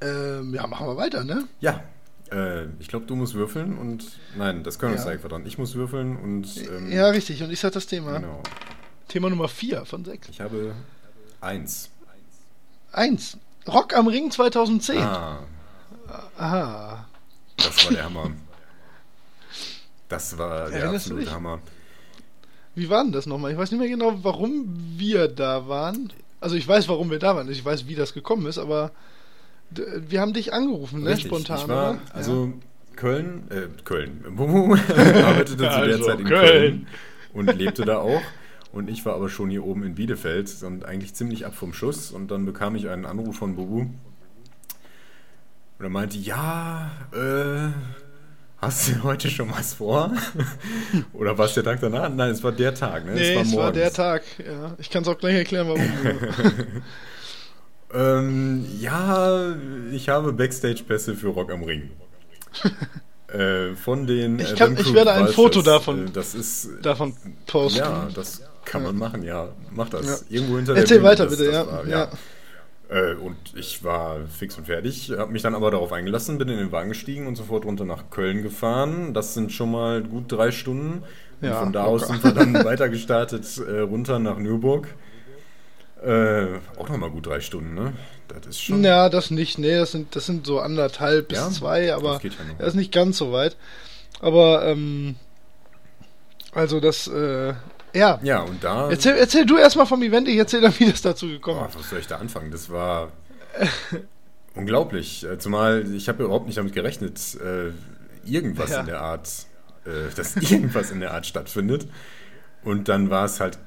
ähm, ja, machen wir weiter, ne? Ja. Äh, ich glaube, du musst würfeln und. Nein, das können wir Ja. einfach dran. Ich muss würfeln und. Ähm, Ja, richtig. Und ich sag das Thema. Genau. Thema Nummer 4 von 6. Ich habe eins. Eins. Rock am Ring 2010. Ah, Aha. das war der Hammer. Das war der Erinnerst absolute? Hammer. Wie war denn das nochmal? Ich weiß nicht mehr genau, warum wir da waren. Also ich weiß, warum wir da waren. Ich weiß, wie das gekommen ist, aber wir haben dich angerufen, ne? Richtig, Spontan. ich war, oder? also Köln, äh, Köln, arbeitete zu der Also, Zeit in Köln. Köln. und lebte da auch. Und ich war aber schon hier oben in Bielefeld und eigentlich ziemlich ab vom Schuss. Und dann bekam ich einen Anruf von Bubu. Und er meinte, ja, äh, hast du heute schon was vor? Oder war es der Tag danach? Nein, es war der Tag, ne? Nee, es war, morgens. der Tag. Ja. Ich kann es auch gleich erklären, warum. Ähm, ja, ich habe Backstage-Pässe für Rock am Ring. äh, von den. Ich kann- ich werde ein. Foto davon- Äh, das ist. Davon posten. Ja, das kann man machen, ja. Mach das. Ja. Irgendwo hinter Erzähl der Bühne, weiter das- bitte, das ja. war- ja. Äh, und ich war fix und fertig, habe mich dann aber darauf eingelassen, bin in den Wagen gestiegen und sofort runter nach Köln gefahren. Das sind schon mal gut drei Stunden. Und Ja, von da aus sind wir dann weiter gestartet äh, runter nach Nürburg. Äh, auch nochmal gut drei Stunden, ne? Das ist schon. Ja, das nicht. Nee, das sind, das sind so anderthalb bis Ja? zwei, aber Das geht ja das ist nicht ganz so weit. Aber, ähm, also das, äh, ja. Ja, und da. Erzähl, erzähl du erstmal vom Event, ich erzähl dann, wie das dazu gekommen Oh, ist. was soll ich da anfangen? Das war unglaublich. Äh, Zumal ich habe überhaupt nicht damit gerechnet, äh, irgendwas Ja. in der Art, äh, dass irgendwas in der Art stattfindet. Und dann war es halt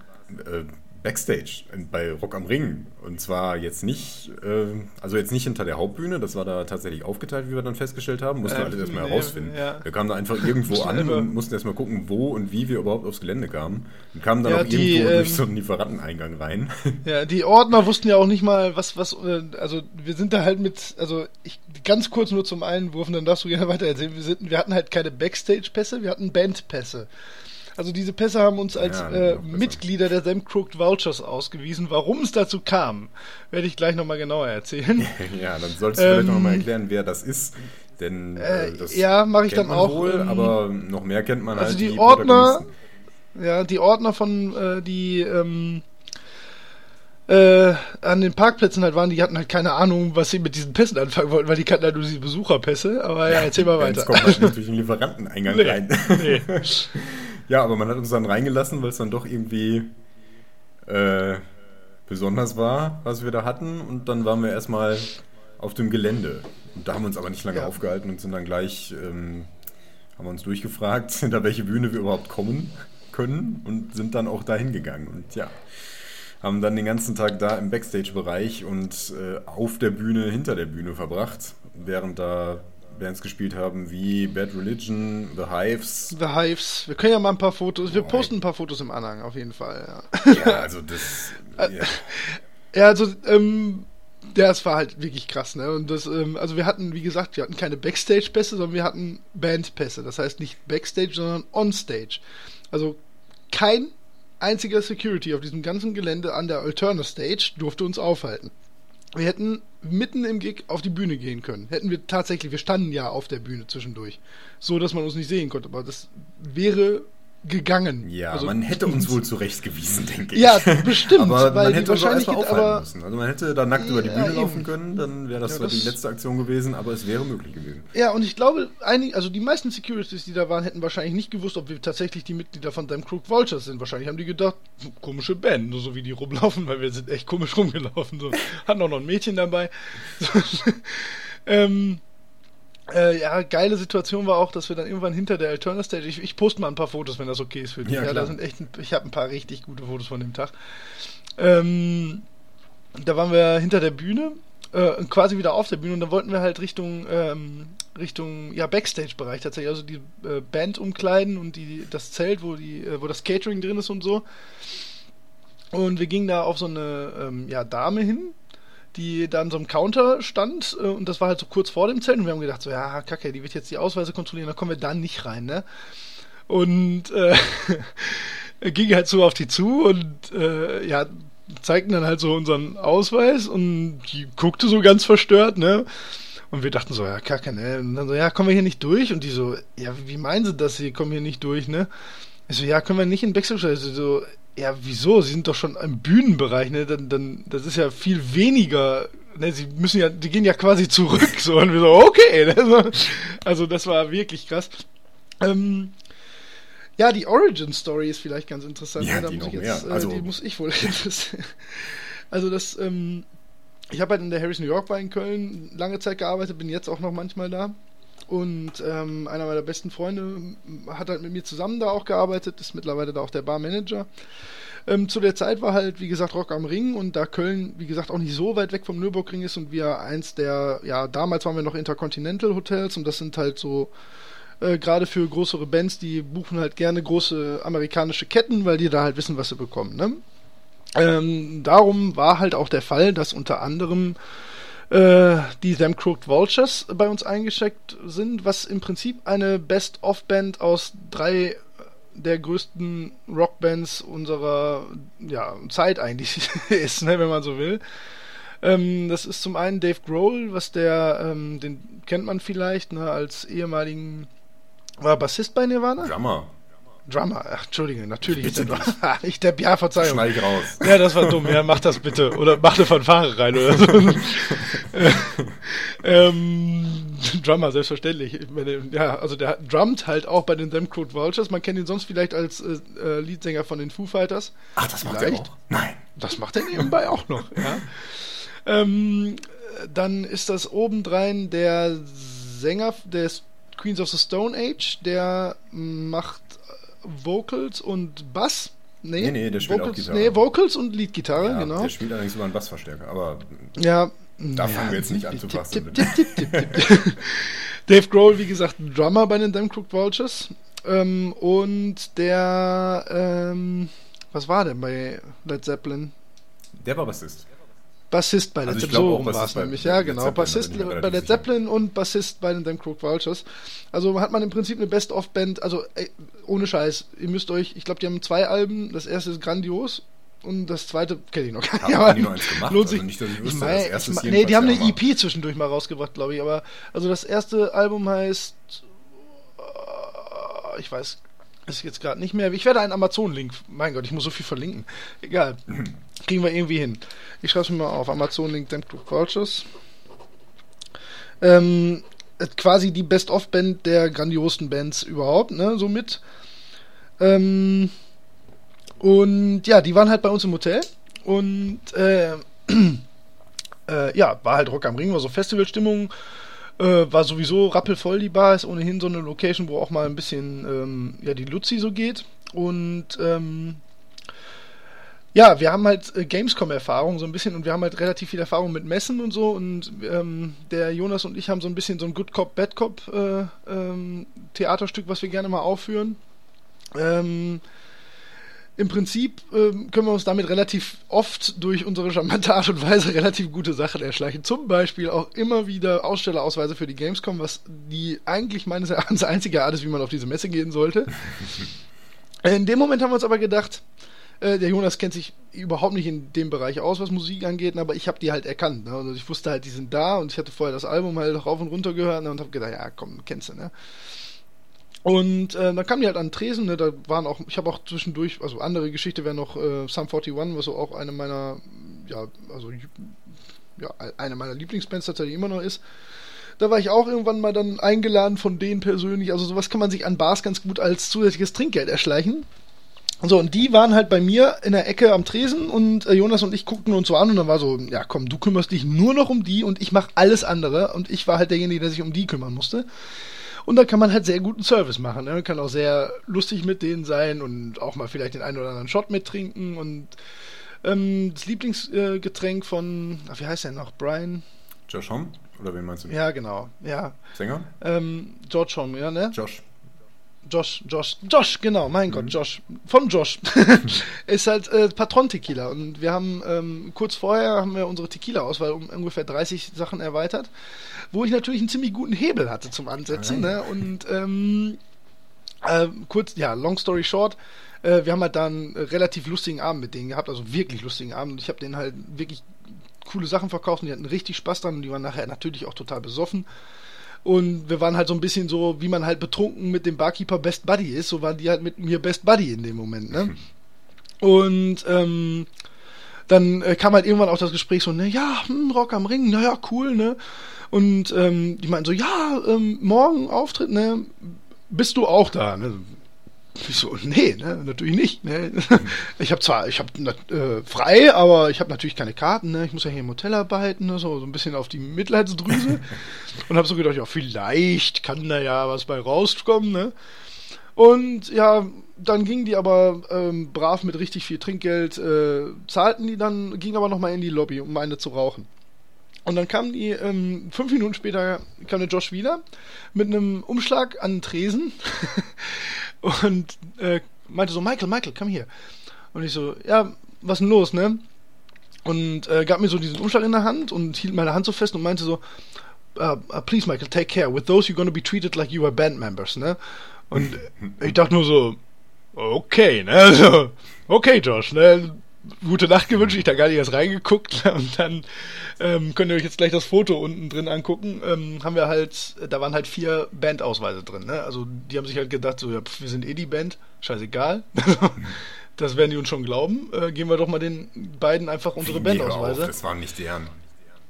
Backstage bei Rock am Ring. Und zwar jetzt nicht, äh, also jetzt nicht hinter der Hauptbühne, das war da tatsächlich aufgeteilt, wie wir dann festgestellt haben. Mussten wir Äh, alles erstmal herausfinden. ja. Wir kamen da einfach irgendwo an und mussten erstmal gucken, wo und wie wir überhaupt aufs Gelände kamen. Und kamen dann Ja, auch die, irgendwo ähm, durch so einen Lieferanteneingang rein. Ja, die Ordner wussten ja auch nicht mal, was, was, äh, also wir sind da halt mit, also ich ganz kurz nur zum Einwurf und dann darfst du gerne weiter erzählen. Wir, sind, wir hatten halt keine Backstage-Pässe, wir hatten Band-Pässe. Also diese Pässe haben uns als Ja, äh. Mitglieder der Them Crooked Vultures ausgewiesen. Warum es dazu kam, werde ich gleich nochmal genauer erzählen. Ja, dann solltest du vielleicht Ähm, noch mal erklären, wer das ist. Denn äh, Äh, das ja, mach ich dann man auch, wohl, ähm, aber noch mehr kennt man also halt die Ordner- Protagonisten. Ja, die Ordner von, äh, die ähm, äh, an den Parkplätzen halt waren, die hatten halt keine Ahnung, was sie mit diesen Pässen anfangen wollten, weil die kannten halt nur diese Besucherpässe. Aber ja, erzähl mal weiter. kommen halt nicht durch den Lieferanteneingang Nee, rein. nee. ja, aber man hat uns dann reingelassen, weil es dann doch irgendwie äh, besonders war, was wir da hatten. Und dann waren wir erstmal auf dem Gelände. Und da haben wir uns aber nicht lange Ja. aufgehalten und sind dann gleich, ähm, haben wir uns durchgefragt, hinter welche Bühne wir überhaupt kommen können und sind dann auch dahin gegangen. Und ja, haben dann den ganzen Tag da im Backstage-Bereich und äh, auf der Bühne, hinter der Bühne verbracht, während da Bands gespielt haben wie Bad Religion, The Hives. The Hives. Wir können ja mal ein paar Fotos, wir Boah, posten ein paar Fotos im Anhang, auf jeden Fall. Ja, Ja, also das. Ja, ja also, ähm, Ja, es war halt wirklich krass, ne? Und das, ähm, also wir hatten, wie gesagt, wir hatten keine Backstage-Pässe, sondern wir hatten Band-Pässe. Das heißt nicht Backstage, sondern Onstage. Also kein einziger Security auf diesem ganzen Gelände an der Alterna Stage durfte uns aufhalten. Wir hätten mitten im Gig auf die Bühne gehen können. Hätten wir tatsächlich, wir standen ja auf der Bühne zwischendurch. So, dass man uns nicht sehen konnte. Aber das wäre gegangen. Ja, Also- man hätte uns wohl zurechtgewiesen, denke ich. Ja, bestimmt, aber man hätte uns auch erstmal aufhalten müssen. Also man hätte da nackt über die Ja, Bühne eben. laufen können, dann wäre das Ja, zwar das- die letzte Aktion gewesen, aber es wäre möglich gewesen. Ja, und ich glaube, einige, also die meisten Securities, die da waren, hätten wahrscheinlich nicht gewusst, ob wir tatsächlich die Mitglieder von Damn Crook Vultures sind. Wahrscheinlich haben die gedacht, komische Band, nur so wie die rumlaufen, weil wir sind echt komisch rumgelaufen. So. Hatten auch noch ein Mädchen dabei. So, ähm, äh, ja, geile Situation war auch, dass wir dann irgendwann hinter der Alterna Stage, ich, ich poste mal ein paar Fotos, wenn das okay ist für dich. Ja, Ja, da sind echt, ein, ich habe ein paar richtig gute Fotos von dem Tag. Ähm, da waren wir hinter der Bühne, äh, quasi wieder auf der Bühne und dann wollten wir halt Richtung, ähm, Richtung, ja, Backstage-Bereich tatsächlich, also die äh, Band umkleiden und die, das Zelt, wo die, äh, wo das Catering drin ist und so. Und wir gingen da auf so eine, ähm, ja, Dame hin, die da an so einem Counter stand äh, und das war halt so kurz vor dem Zelt und wir haben gedacht so, ja, kacke, die wird jetzt die Ausweise kontrollieren, da kommen wir da nicht rein, ne? Und äh, ging halt so auf die zu und äh, ja, zeigten dann halt so unseren Ausweis und die guckte so ganz verstört, ne? Und wir dachten so, ja, kacke, ne? Und dann so, ja, kommen wir hier nicht durch? Und die so, ja, wie meinen sie das, sie kommen hier nicht durch, ne? Ich so, ja, können wir nicht in Backstage? Also so, ja, wieso? Sie sind doch schon im Bühnenbereich, ne? Dann, dann, das ist ja viel weniger, ne? Sie müssen ja, die gehen ja quasi zurück, so. Und wir so, okay, ne? So, Also, das war wirklich krass. Ähm, ja, die Origin Story ist vielleicht ganz interessant. Ja, ne? Da die muss ich jetzt, mehr. äh, Also- die muss ich wohl. Also das, ähm, ich habe halt in der Harris New York Bar in Köln lange Zeit gearbeitet, bin jetzt auch noch manchmal da. Und ähm, einer meiner besten Freunde hat halt mit mir zusammen da auch gearbeitet, ist mittlerweile da auch der Barmanager. Ähm, zu der Zeit war halt, wie gesagt, Rock am Ring und da Köln, wie gesagt, auch nicht so weit weg vom Nürburgring ist und wir eins der, ja, damals waren wir noch Intercontinental Hotels und das sind halt so, äh, gerade für größere Bands, die buchen halt gerne große amerikanische Ketten, weil die da halt wissen, was sie bekommen, ne? Ähm, darum war halt auch der Fall, dass unter anderem äh, die Them Crooked Vultures bei uns eingesteckt sind, was im Prinzip eine Best-of-Band aus drei der größten Rockbands unserer ja, Zeit eigentlich ist, ne, wenn man so will. Ähm, das ist zum einen Dave Grohl, was der, ähm, den kennt man vielleicht, ne, als ehemaligen, war Bassist bei Nirvana? Drummer. Drummer, ach, Entschuldige, natürlich ist der Bitte Drummer. ich, der, ja, Verzeihung. Schneid raus. Ja, das war dumm. Ja, mach das bitte. Oder mach eine Fanfare rein oder so. Äh, ähm, Drummer, selbstverständlich. Ich meine, ja, also der drummt halt auch bei den Them Crooked Vultures. Man kennt ihn sonst vielleicht als äh, äh, Leadsänger von den Foo Fighters. Ach, das macht er Vielleicht. auch. Nein. Das macht er nebenbei auch noch, ja. Ähm, dann ist das obendrein der Sänger des Queens of the Stone Age, der macht Vocals und Bass. Nee, Nee, nee, der spielt auch Vocals, Gitarre. Nee, Vocals und Leadgitarre, Ja, genau. Der spielt allerdings über einen Bassverstärker, aber Ja. Da fangen wir jetzt nicht an zu basteln. Dave Grohl, wie gesagt, ein Drummer bei den Damn Crooked Vultures. Ähm, und der, ähm, was war denn bei Led Zeppelin? der war Bassist. Bassist bei Led Also ich Zeppelin. glaub So auch rum war es nämlich, Led ja genau. Bassist bei Led. Zeppelin und Bassist bei den Damn Crooked Vultures. Also hat man im Prinzip eine Best-of-Band, also ey, ohne Scheiß, ihr müsst euch, ich glaube, die haben zwei Alben, das erste ist grandios und das zweite kenne ich noch gar nicht. Haben aber die noch eins gemacht? Lohnt Also sich. nicht, dass ich mein, das erste ich mein, nee, die haben eine EP zwischendurch mal rausgebracht, glaube ich, aber also das erste Album heißt äh, ich weiß ist jetzt gerade nicht mehr. Ich werde einen Amazon-Link. Mein Gott, ich muss so viel verlinken. Egal. Kriegen wir irgendwie hin. Ich schreibe es mir mal auf. Amazon-Link Damn Crooked Vultures. Ähm, äh, quasi die Best-of-Band der grandiosen Bands überhaupt, ne? Somit. Ähm, und ja, die waren halt bei uns im Hotel. Und äh, äh, ja, war halt Rock am Ring, war so Festivalstimmung. Äh, war sowieso rappelvoll die Bar, ist ohnehin so eine Location, wo auch mal ein bisschen ähm, ja, die Luzi so geht. Und ähm, ja, wir haben halt äh, Gamescom-Erfahrung so ein bisschen und wir haben halt relativ viel Erfahrung mit Messen und so und ähm, der Jonas und ich haben so ein bisschen so ein Good Cop, Bad Cop äh, ähm, Theaterstück, was wir gerne mal aufführen. Ähm, im Prinzip ähm, können wir uns damit relativ oft durch unsere charmante Art und Weise relativ gute Sachen erschleichen. Zum Beispiel auch immer wieder Ausstellerausweise für die Gamescom, was die eigentlich meines Erachtens einzige Art ist, wie man auf diese Messe gehen sollte. In dem Moment haben wir uns aber gedacht, äh, der Jonas kennt sich überhaupt nicht in dem Bereich aus, was Musik angeht, aber ich habe die halt erkannt. Ne? Also ich wusste halt, die sind da und ich hatte vorher das Album halt rauf und runter gehört ne? und habe gedacht, ja komm, kennst du, ne? Und äh, dann kam die halt an Tresen, ne, da waren auch, ich habe auch zwischendurch, also andere Geschichte wäre noch äh, Sum 41, was so auch eine meiner, ja, also ja, eine meiner Lieblingsbands tatsächlich immer noch ist. Da war ich auch irgendwann mal dann eingeladen von denen persönlich. Also sowas kann man sich an Bars ganz gut als zusätzliches Trinkgeld erschleichen. So, und die waren halt bei mir in der Ecke am Tresen und äh, Jonas und ich guckten uns so an und dann war so, ja komm, du kümmerst dich nur noch um die und ich mach alles andere und ich war halt derjenige, der sich um die kümmern musste. Und da kann man halt sehr guten Service machen. Ne? Kann auch sehr lustig mit denen sein und auch mal vielleicht den einen oder anderen Shot mittrinken. Und ähm, das Lieblingsgetränk äh, von, ach, wie heißt der noch? Brian? Josh Homme? Oder wen meinst du? Ja, genau. Ja. Sänger? Ähm, George Homme, ja, ne? Josh. Josh, Josh, Josh, genau, mein mhm. Gott, Josh, von Josh, ist halt äh, Patron Tequila und wir haben ähm, kurz vorher haben wir unsere Tequila-Auswahl um ungefähr 30 Sachen erweitert, wo ich natürlich einen ziemlich guten Hebel hatte zum Ansetzen ne? und ähm, äh, kurz, ja, long story short, äh, wir haben halt da einen relativ lustigen Abend mit denen gehabt, also wirklich lustigen Abend ich habe denen halt wirklich coole Sachen verkauft und die hatten richtig Spaß dran und die waren nachher natürlich auch total besoffen. Und wir waren halt so ein bisschen so, wie man halt betrunken mit dem Barkeeper Best Buddy ist, so waren die halt mit mir Best Buddy in dem Moment, ne? Und ähm, dann äh, kam halt irgendwann auch das Gespräch so, ne, ja, hm, Rock am Ring, naja, cool, ne? Und ähm, die meinten so, ja, ähm, morgen Auftritt, ne? Bist du auch da? Ne? Ich so, nee, ne, natürlich nicht. Ne. Ich habe zwar, ich habe äh, frei, aber ich habe natürlich keine Karten. Ne. Ich muss ja hier im Hotel arbeiten, ne, so, so ein bisschen auf die Mitleidsdrüse. und habe so gedacht, ja, vielleicht kann da ja was bei rauskommen. Ne. Und ja, dann gingen die aber ähm, brav mit richtig viel Trinkgeld, äh, zahlten die dann, gingen aber nochmal in die Lobby, um eine zu rauchen. Und dann kam die, ähm, fünf Minuten später kam der Josh wieder mit einem Umschlag an den Tresen und äh, meinte so, Michael, Michael, komm hier. Und ich so, ja, was denn los, ne? Und äh, gab mir so diesen Umschlag in der Hand und hielt meine Hand so fest und meinte so, uh, uh, please Michael, take care. With those you're gonna be treated like you are band members, ne? Und ich dachte nur so, okay, ne? Also, okay, Josh, ne? Gute Nacht gewünscht, ich da gar nicht erst reingeguckt und dann ähm, könnt ihr euch jetzt gleich das Foto unten drin angucken. Ähm, haben wir halt, da waren halt vier Bandausweise drin, ne? Also die haben sich halt gedacht, so ja, pf, wir sind eh die Band, scheißegal. das werden die uns schon glauben. Äh, geben wir doch mal den beiden einfach unsere Bandausweise. Das waren nicht deren.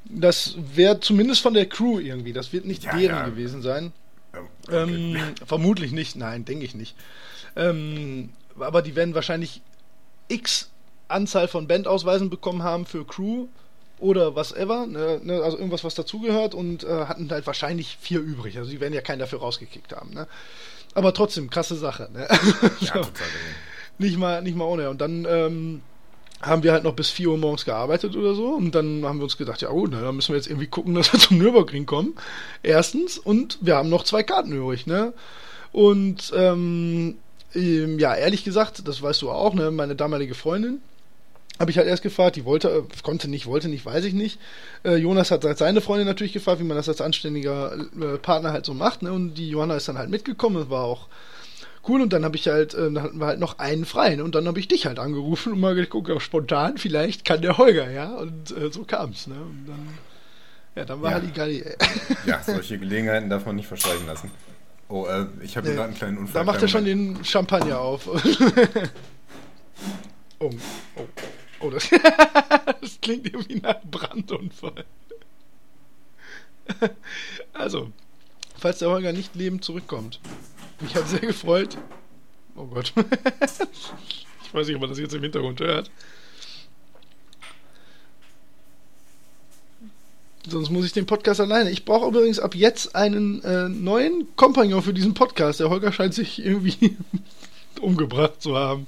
Das wäre zumindest von der Crew irgendwie. Das wird nicht ja, deren ja. gewesen sein. Okay. Ähm, vermutlich nicht, nein, denke ich nicht. Ähm, aber die werden wahrscheinlich x Anzahl von Bandausweisen bekommen haben für Crew oder was ever, ne, ne, also irgendwas, was dazugehört und äh, hatten halt wahrscheinlich vier übrig. Also die werden ja keinen dafür rausgekickt haben. Ne? Aber trotzdem, krasse Sache. Ne? Ja, total. nicht, mal, nicht mal ohne. Und dann ähm, haben wir halt noch bis 4 Uhr morgens gearbeitet oder so. Und dann haben wir uns gedacht, ja, na, dann müssen wir jetzt irgendwie gucken, dass wir zum Nürburgring kommen. Erstens. Und wir haben noch zwei Karten übrig, ne? Und ähm ja, ehrlich gesagt, das weißt du auch, ne? Meine damalige Freundin, habe ich halt erst gefragt, die wollte, äh, konnte nicht, wollte nicht, weiß ich nicht. Äh, Jonas hat seine Freundin natürlich gefragt, wie man das als anständiger äh, Partner halt so macht, ne? Und die Johanna ist dann halt mitgekommen, das war auch cool. Und dann habe ich halt, äh, dann hatten wir halt noch einen freien. Und dann habe ich dich halt angerufen und mal geguckt, auch spontan, vielleicht kann der Holger, ja. Und äh, so kam's, ne? Und dann, ja, dann war ja. Halligalli. ja, solche Gelegenheiten darf man nicht verstreichen lassen. Oh, äh, ich habe nee, gerade einen kleinen Unfall. Da macht er schon den Champagner auf. oh, oh. Oh, das, das klingt irgendwie nach Brandunfall. Also, falls der Holger nicht lebend zurückkommt. Mich hat sehr gefreut. Oh Gott. Ich weiß nicht, ob man das jetzt im Hintergrund hört. Sonst muss ich den Podcast alleine. Ich brauche übrigens ab jetzt einen äh, neuen Kompagnon für diesen Podcast. Der Holger scheint sich irgendwie umgebracht zu haben.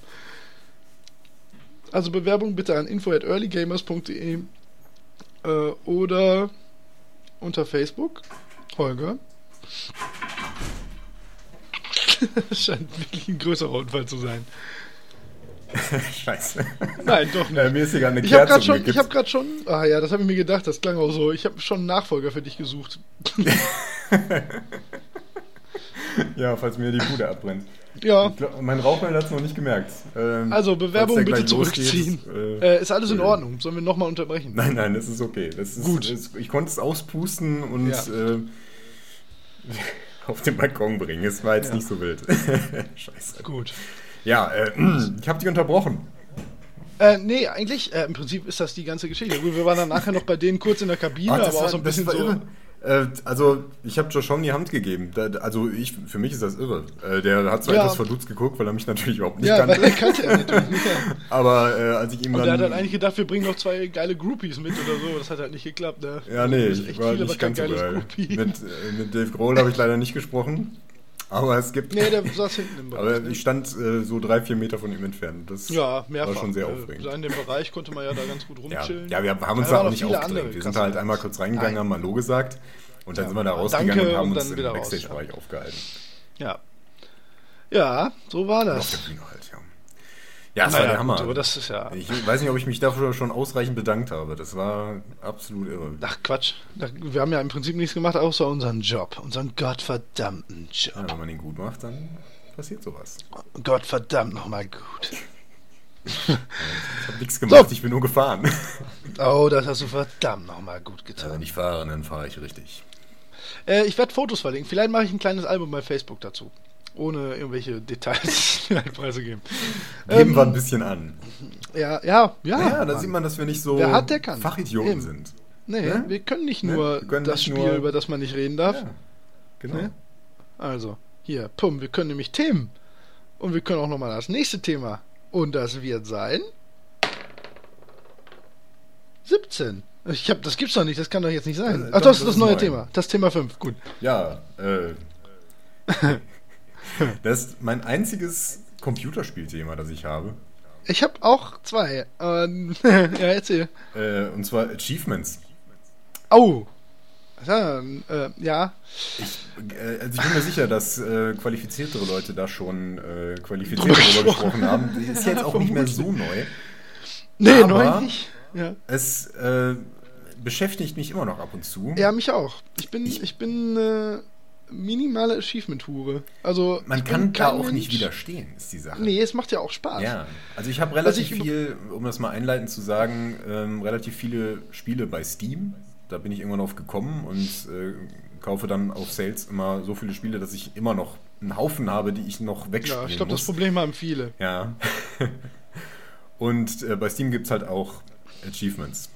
Also Bewerbung bitte an info at earlygamers.de äh, oder unter Facebook. Holger. das scheint wirklich ein größerer Unfall zu sein. Scheiße. Nein, doch nicht. Äh, mir ist hier eine Ich habe gerade schon, ich habe gerade schon, ah ja, das habe ich mir gedacht, das klang auch so. Ich habe schon einen Nachfolger für dich gesucht. Ja, falls mir die Bude abbrennt. Ja, glaub, mein Rauchmelder hat es noch nicht gemerkt. Ähm, also Bewerbung bitte zurückziehen. äh, Äh, ist alles in Ordnung? Sollen wir nochmal unterbrechen? Nein, nein, das ist okay. Das ist, Gut. Das, ich konnte es auspusten und Ja. äh, auf den Balkon bringen. Es war jetzt Ja. nicht so wild. Scheiße. Gut. Ja, äh, ich habe dich unterbrochen. Äh, nee, eigentlich, äh, im Prinzip ist das die ganze Geschichte. Gut, wir waren dann nachher noch bei denen kurz in der Kabine, Ah, aber das auch war- so ein bisschen war so. irre. Äh, also, ich habe Joshon die Hand gegeben. Da, also, ich, für mich ist das irre. Äh, der hat zwar Ja. etwas verdutzt geguckt, weil er mich natürlich überhaupt nicht Ja, kannte. weil er kannte er natürlich nicht. Ja. Aber äh, als ich ihm Und dann. der hat halt eigentlich gedacht, wir bringen noch zwei geile Groupies mit oder so. Das hat halt nicht geklappt, ne? ja, nee, ich war nicht ganz so geil. Groupie. Mit, äh, mit Dave Grohl habe ich leider nicht gesprochen. Aber es gibt. Nee, der saß hinten im Bereich. aber ne? ich stand äh, so drei, vier Meter von ihm entfernt. Das Ja, mehrfach. war schon sehr Äh, aufregend. In dem Bereich konnte man ja da ganz gut Ja, rumchillen. ja, wir haben uns Da da auch nicht aufgedrängt. Wir sind krasse halt einmal kurz reingegangen, Nein. haben Hallo gesagt und dann Ja, sind wir da danke rausgegangen und haben und uns im Backstage-Bereich aufgehalten. Ja. Ja, so war Auf das. der Bühne halt, ja. Ja, das war der Hammer. gut, aber das ist ja. ich weiß nicht, ob ich mich dafür schon ausreichend bedankt habe. Das war absolut irre. Ach Quatsch. Wir haben ja im Prinzip nichts gemacht, außer unseren Job. Unseren gottverdammten Ja, Job. wenn man den gut macht, dann passiert sowas. Gottverdammt nochmal gut. Ich habe nichts gemacht, So. ich bin nur gefahren. Oh, das hast du verdammt nochmal gut getan. wenn ich fahre, dann fahre ich richtig. Äh, ich werde Fotos verlinken. Vielleicht mache ich ein kleines Album bei Facebook dazu. Ohne irgendwelche Details preiszugeben. Geben Ähm, wir ein bisschen an. Ja, ja, ja. Ja, da Mann. sieht man, dass wir nicht so hat. Fachidioten Eben. sind. Nee, Ne? wir können nicht Ne? nur Wir können das nicht Spiel, nur- über das man nicht reden darf. Ja, genau. Ne? Also, hier, pum, wir können nämlich Themen. Und wir können auch nochmal das nächste Thema. Und das wird sein. 17. Ich hab, das gibt's doch nicht, das kann doch jetzt nicht sein. Äh, Ach, doch, das ist das das neue neu. Thema. Das Thema 5, gut. Ja, äh. das ist mein einziges Computerspielthema, das ich habe. Ich habe auch zwei. Ähm, ja, erzähl. Äh, und zwar Achievements. Oh. Ja, äh, ja. Ich, äh, also ich bin mir sicher, dass äh, qualifiziertere Leute da schon äh, qualifiziert Drüber darüber gesprochen. haben. Die ist jetzt auch nicht mehr so neu. Nee, neu nicht. Ja. Es äh, beschäftigt mich immer noch ab und zu. ja, mich auch. Ich bin, Ich- ich, bin minimale Achievement-Hure. Also, Man kann da auch nicht widerstehen, ist die Sache. Nee, es macht ja auch Spaß. Ja, also ich habe relativ ich- viel, um das mal einleitend zu sagen, ähm, relativ viele Spiele bei Steam. Da bin ich irgendwann auf gekommen und äh, kaufe dann auf Sales immer so viele Spiele, dass ich immer noch einen Haufen habe, die ich noch wegspielen Ja, ich glaube, das. Problem haben viele. Ja. und äh, bei Steam gibt es halt auch Achievements.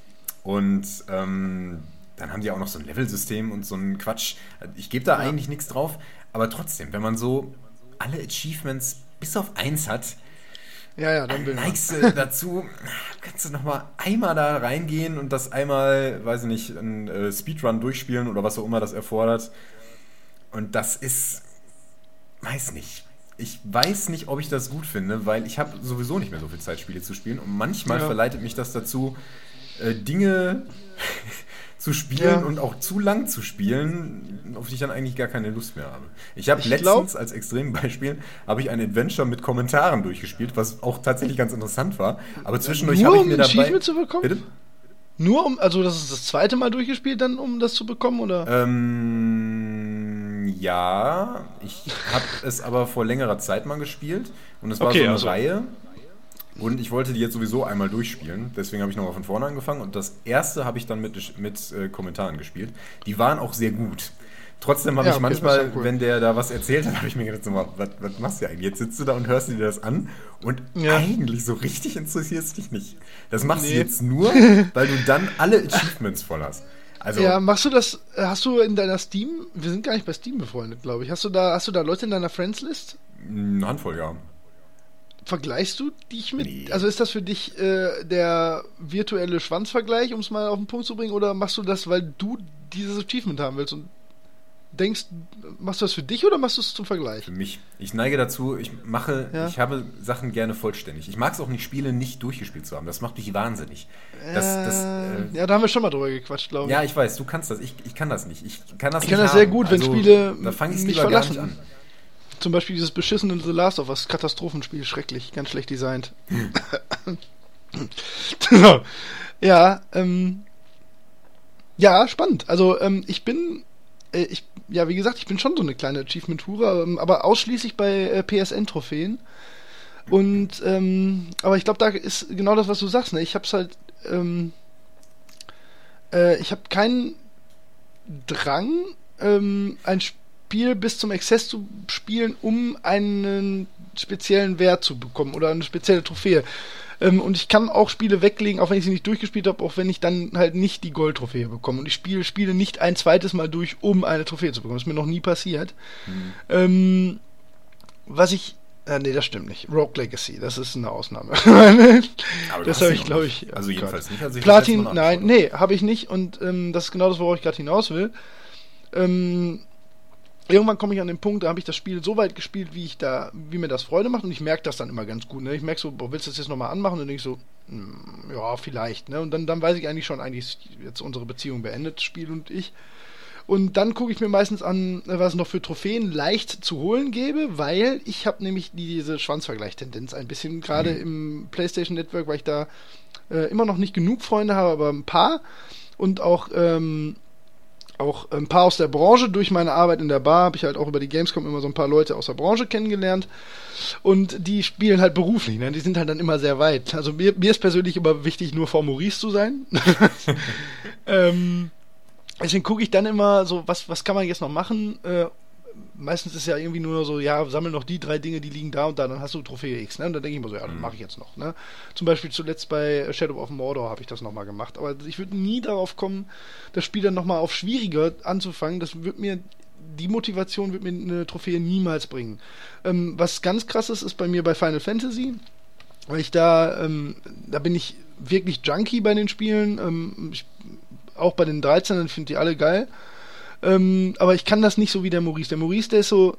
Und ähm, dann haben die auch noch so ein Level-System und so ein Quatsch. Ich gebe da eigentlich nichts drauf, aber trotzdem, wenn man so alle Achievements bis auf eins hat, Ja, ja, dann will neigst du dazu, kannst du nochmal einmal da reingehen und das einmal, weiß ich nicht, ein äh, Speedrun durchspielen oder was auch immer das erfordert. Und das ist, weiß nicht. Ich weiß nicht, ob ich das gut finde, weil ich habe sowieso nicht mehr so viel Zeit, Spiele zu spielen. Und manchmal Ja. verleitet mich das dazu, äh, Dinge zu spielen Ja. und auch zu lang zu spielen, auf die ich dann eigentlich gar keine Lust mehr habe. Ich habe letztens glaub- als Extrembeispiel habe ich ein Adventure mit Kommentaren durchgespielt, was auch tatsächlich ganz interessant war. Aber zwischendurch Nur habe ich um mir ein dabei. Achievement zu bekommen? Bitte? Nur um, also das ist das zweite Mal durchgespielt, dann um das zu bekommen, oder? Ähm, ja, ich habe es aber vor längerer Zeit mal gespielt und es war Okay, so eine also- Reihe. Und ich wollte die jetzt sowieso einmal durchspielen, deswegen habe ich nochmal von vorne angefangen und das erste habe ich dann mit, mit äh, Kommentaren gespielt. Die waren auch sehr gut. Trotzdem habe Ja, ich manchmal, cool. wenn der da was erzählt hat, habe ich mir gedacht, so, was, was machst du eigentlich? Jetzt sitzt du da und hörst dir das an und Ja. eigentlich so richtig interessierst dich nicht. Das machst du Nee. jetzt nur, weil du dann alle Achievements voll hast. Also, ja, machst du das, äh, hast du in deiner Steam, wir sind gar nicht bei Steam befreundet, glaube ich. Hast du da, hast du da Leute in deiner Friends-List? eine Handvoll, ja. Vergleichst du dich mit, Nee. also ist das für dich äh, der virtuelle Schwanzvergleich, um es mal auf den Punkt zu bringen, oder machst du das, weil du dieses Achievement haben willst und denkst, machst du das für dich oder machst du es zum Vergleich? Für mich. Ich neige dazu, ich mache, Ja. ich habe Sachen gerne vollständig. Ich mag es auch nicht, Spiele nicht durchgespielt zu haben. Das macht mich wahnsinnig. Das, das, äh, ja, da haben wir schon mal drüber gequatscht, glaube ich. ja, ich weiß, du kannst das. Ich, ich kann das nicht. Ich kann das Ich nicht kann das sehr gut, wenn Also, Spiele Da fange ich mich lieber gar nicht verlassen. an. Zum Beispiel dieses beschissene The Last of Us Katastrophenspiel, schrecklich, ganz schlecht designt. so. Ja, ähm, ja, spannend. Also ähm, ich bin, äh, ich, ja, wie gesagt, ich bin schon so eine kleine Achievement-Hure, ähm, aber ausschließlich bei äh, PSN-Trophäen. Und, ähm, aber ich glaube, da ist genau das, was du sagst. Ne? Ich hab's halt, ähm, äh, ich habe keinen Drang, ähm, ein Spiel bis zum Exzess zu spielen, um einen speziellen Wert zu bekommen oder eine spezielle Trophäe. Ähm, und ich kann auch Spiele weglegen, auch wenn ich sie nicht durchgespielt habe, auch wenn ich dann halt nicht die Gold-Trophäe bekomme. Und ich spiele Spiele nicht ein zweites Mal durch, um eine Trophäe zu bekommen. Das ist mir noch nie passiert. Mhm. Ähm, was ich äh, nee, das stimmt nicht. Rogue Legacy, das ist eine Ausnahme. das habe ich, glaube ich. Also jedenfalls nicht. Also Platin, nein, nee, habe ich nicht. Und ähm, das ist genau das, worauf ich gerade hinaus will. Ähm, irgendwann komme ich an den Punkt, da habe ich das Spiel so weit gespielt, wie ich da, wie mir das Freude macht und ich merke das dann immer ganz gut. Ne? Ich merke so, boah, willst du das jetzt nochmal anmachen? Und dann denke ich so, hm, ja, vielleicht. Ne? Und dann, dann weiß ich eigentlich schon, eigentlich ist jetzt unsere Beziehung beendet, das Spiel und ich. Und dann gucke ich mir meistens an, was es noch für Trophäen leicht zu holen gäbe, weil ich habe nämlich diese Schwanzvergleich-Tendenz ein bisschen, gerade mhm. im PlayStation Network, weil ich da äh, immer noch nicht genug Freunde habe, aber ein paar. Und auch ähm, auch ein paar aus der Branche. Durch meine Arbeit in der Bar habe ich halt auch über die Gamescom immer so ein paar Leute aus der Branche kennengelernt. Und die spielen halt beruflich, ne? Die sind halt dann immer sehr weit. Also mir, mir ist persönlich immer wichtig, nur vor Maurice zu sein. ähm, deswegen gucke ich dann immer so, was, was kann man jetzt noch machen, äh, meistens ist ja irgendwie nur so, ja, sammel noch die drei Dinge, die liegen da und da, dann hast du Trophäe X, ne? Und dann denke ich mir so, ja, dann mhm. mache ich jetzt noch, ne? Zum Beispiel zuletzt bei Shadow of Mordor habe ich das nochmal gemacht. Aber ich würde nie darauf kommen, das Spiel dann nochmal auf schwieriger anzufangen. Das wird mir, die Motivation wird mir eine Trophäe niemals bringen. Ähm, was ganz krass ist, ist bei mir bei Final Fantasy, weil ich da, ähm, da bin ich wirklich Junkie bei den Spielen, ähm, ich, auch bei den 13, ich finde die alle geil. Ähm, aber ich kann das nicht so wie der Maurice. Der Maurice, der ist so,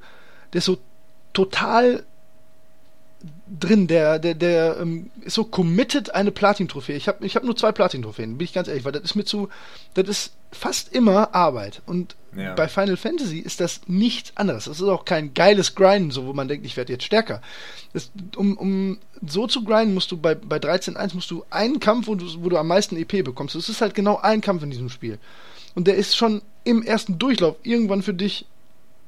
der ist so total drin, der, der, der ähm, ist so committed eine Platin-Trophäe. Ich habe ich hab nur zwei Platin-Trophäen, bin ich ganz ehrlich, weil das ist mir zu, das ist fast immer Arbeit. Und ja. bei Final Fantasy ist das nichts anderes. Das ist auch kein geiles Grinden, so wo man denkt, ich werde jetzt stärker. Das, um, um so zu grinden, musst du bei, bei 13.1 musst du einen Kampf, wo du, wo du am meisten EP bekommst. Das ist halt genau ein Kampf in diesem Spiel. Und der ist schon im ersten Durchlauf irgendwann für dich,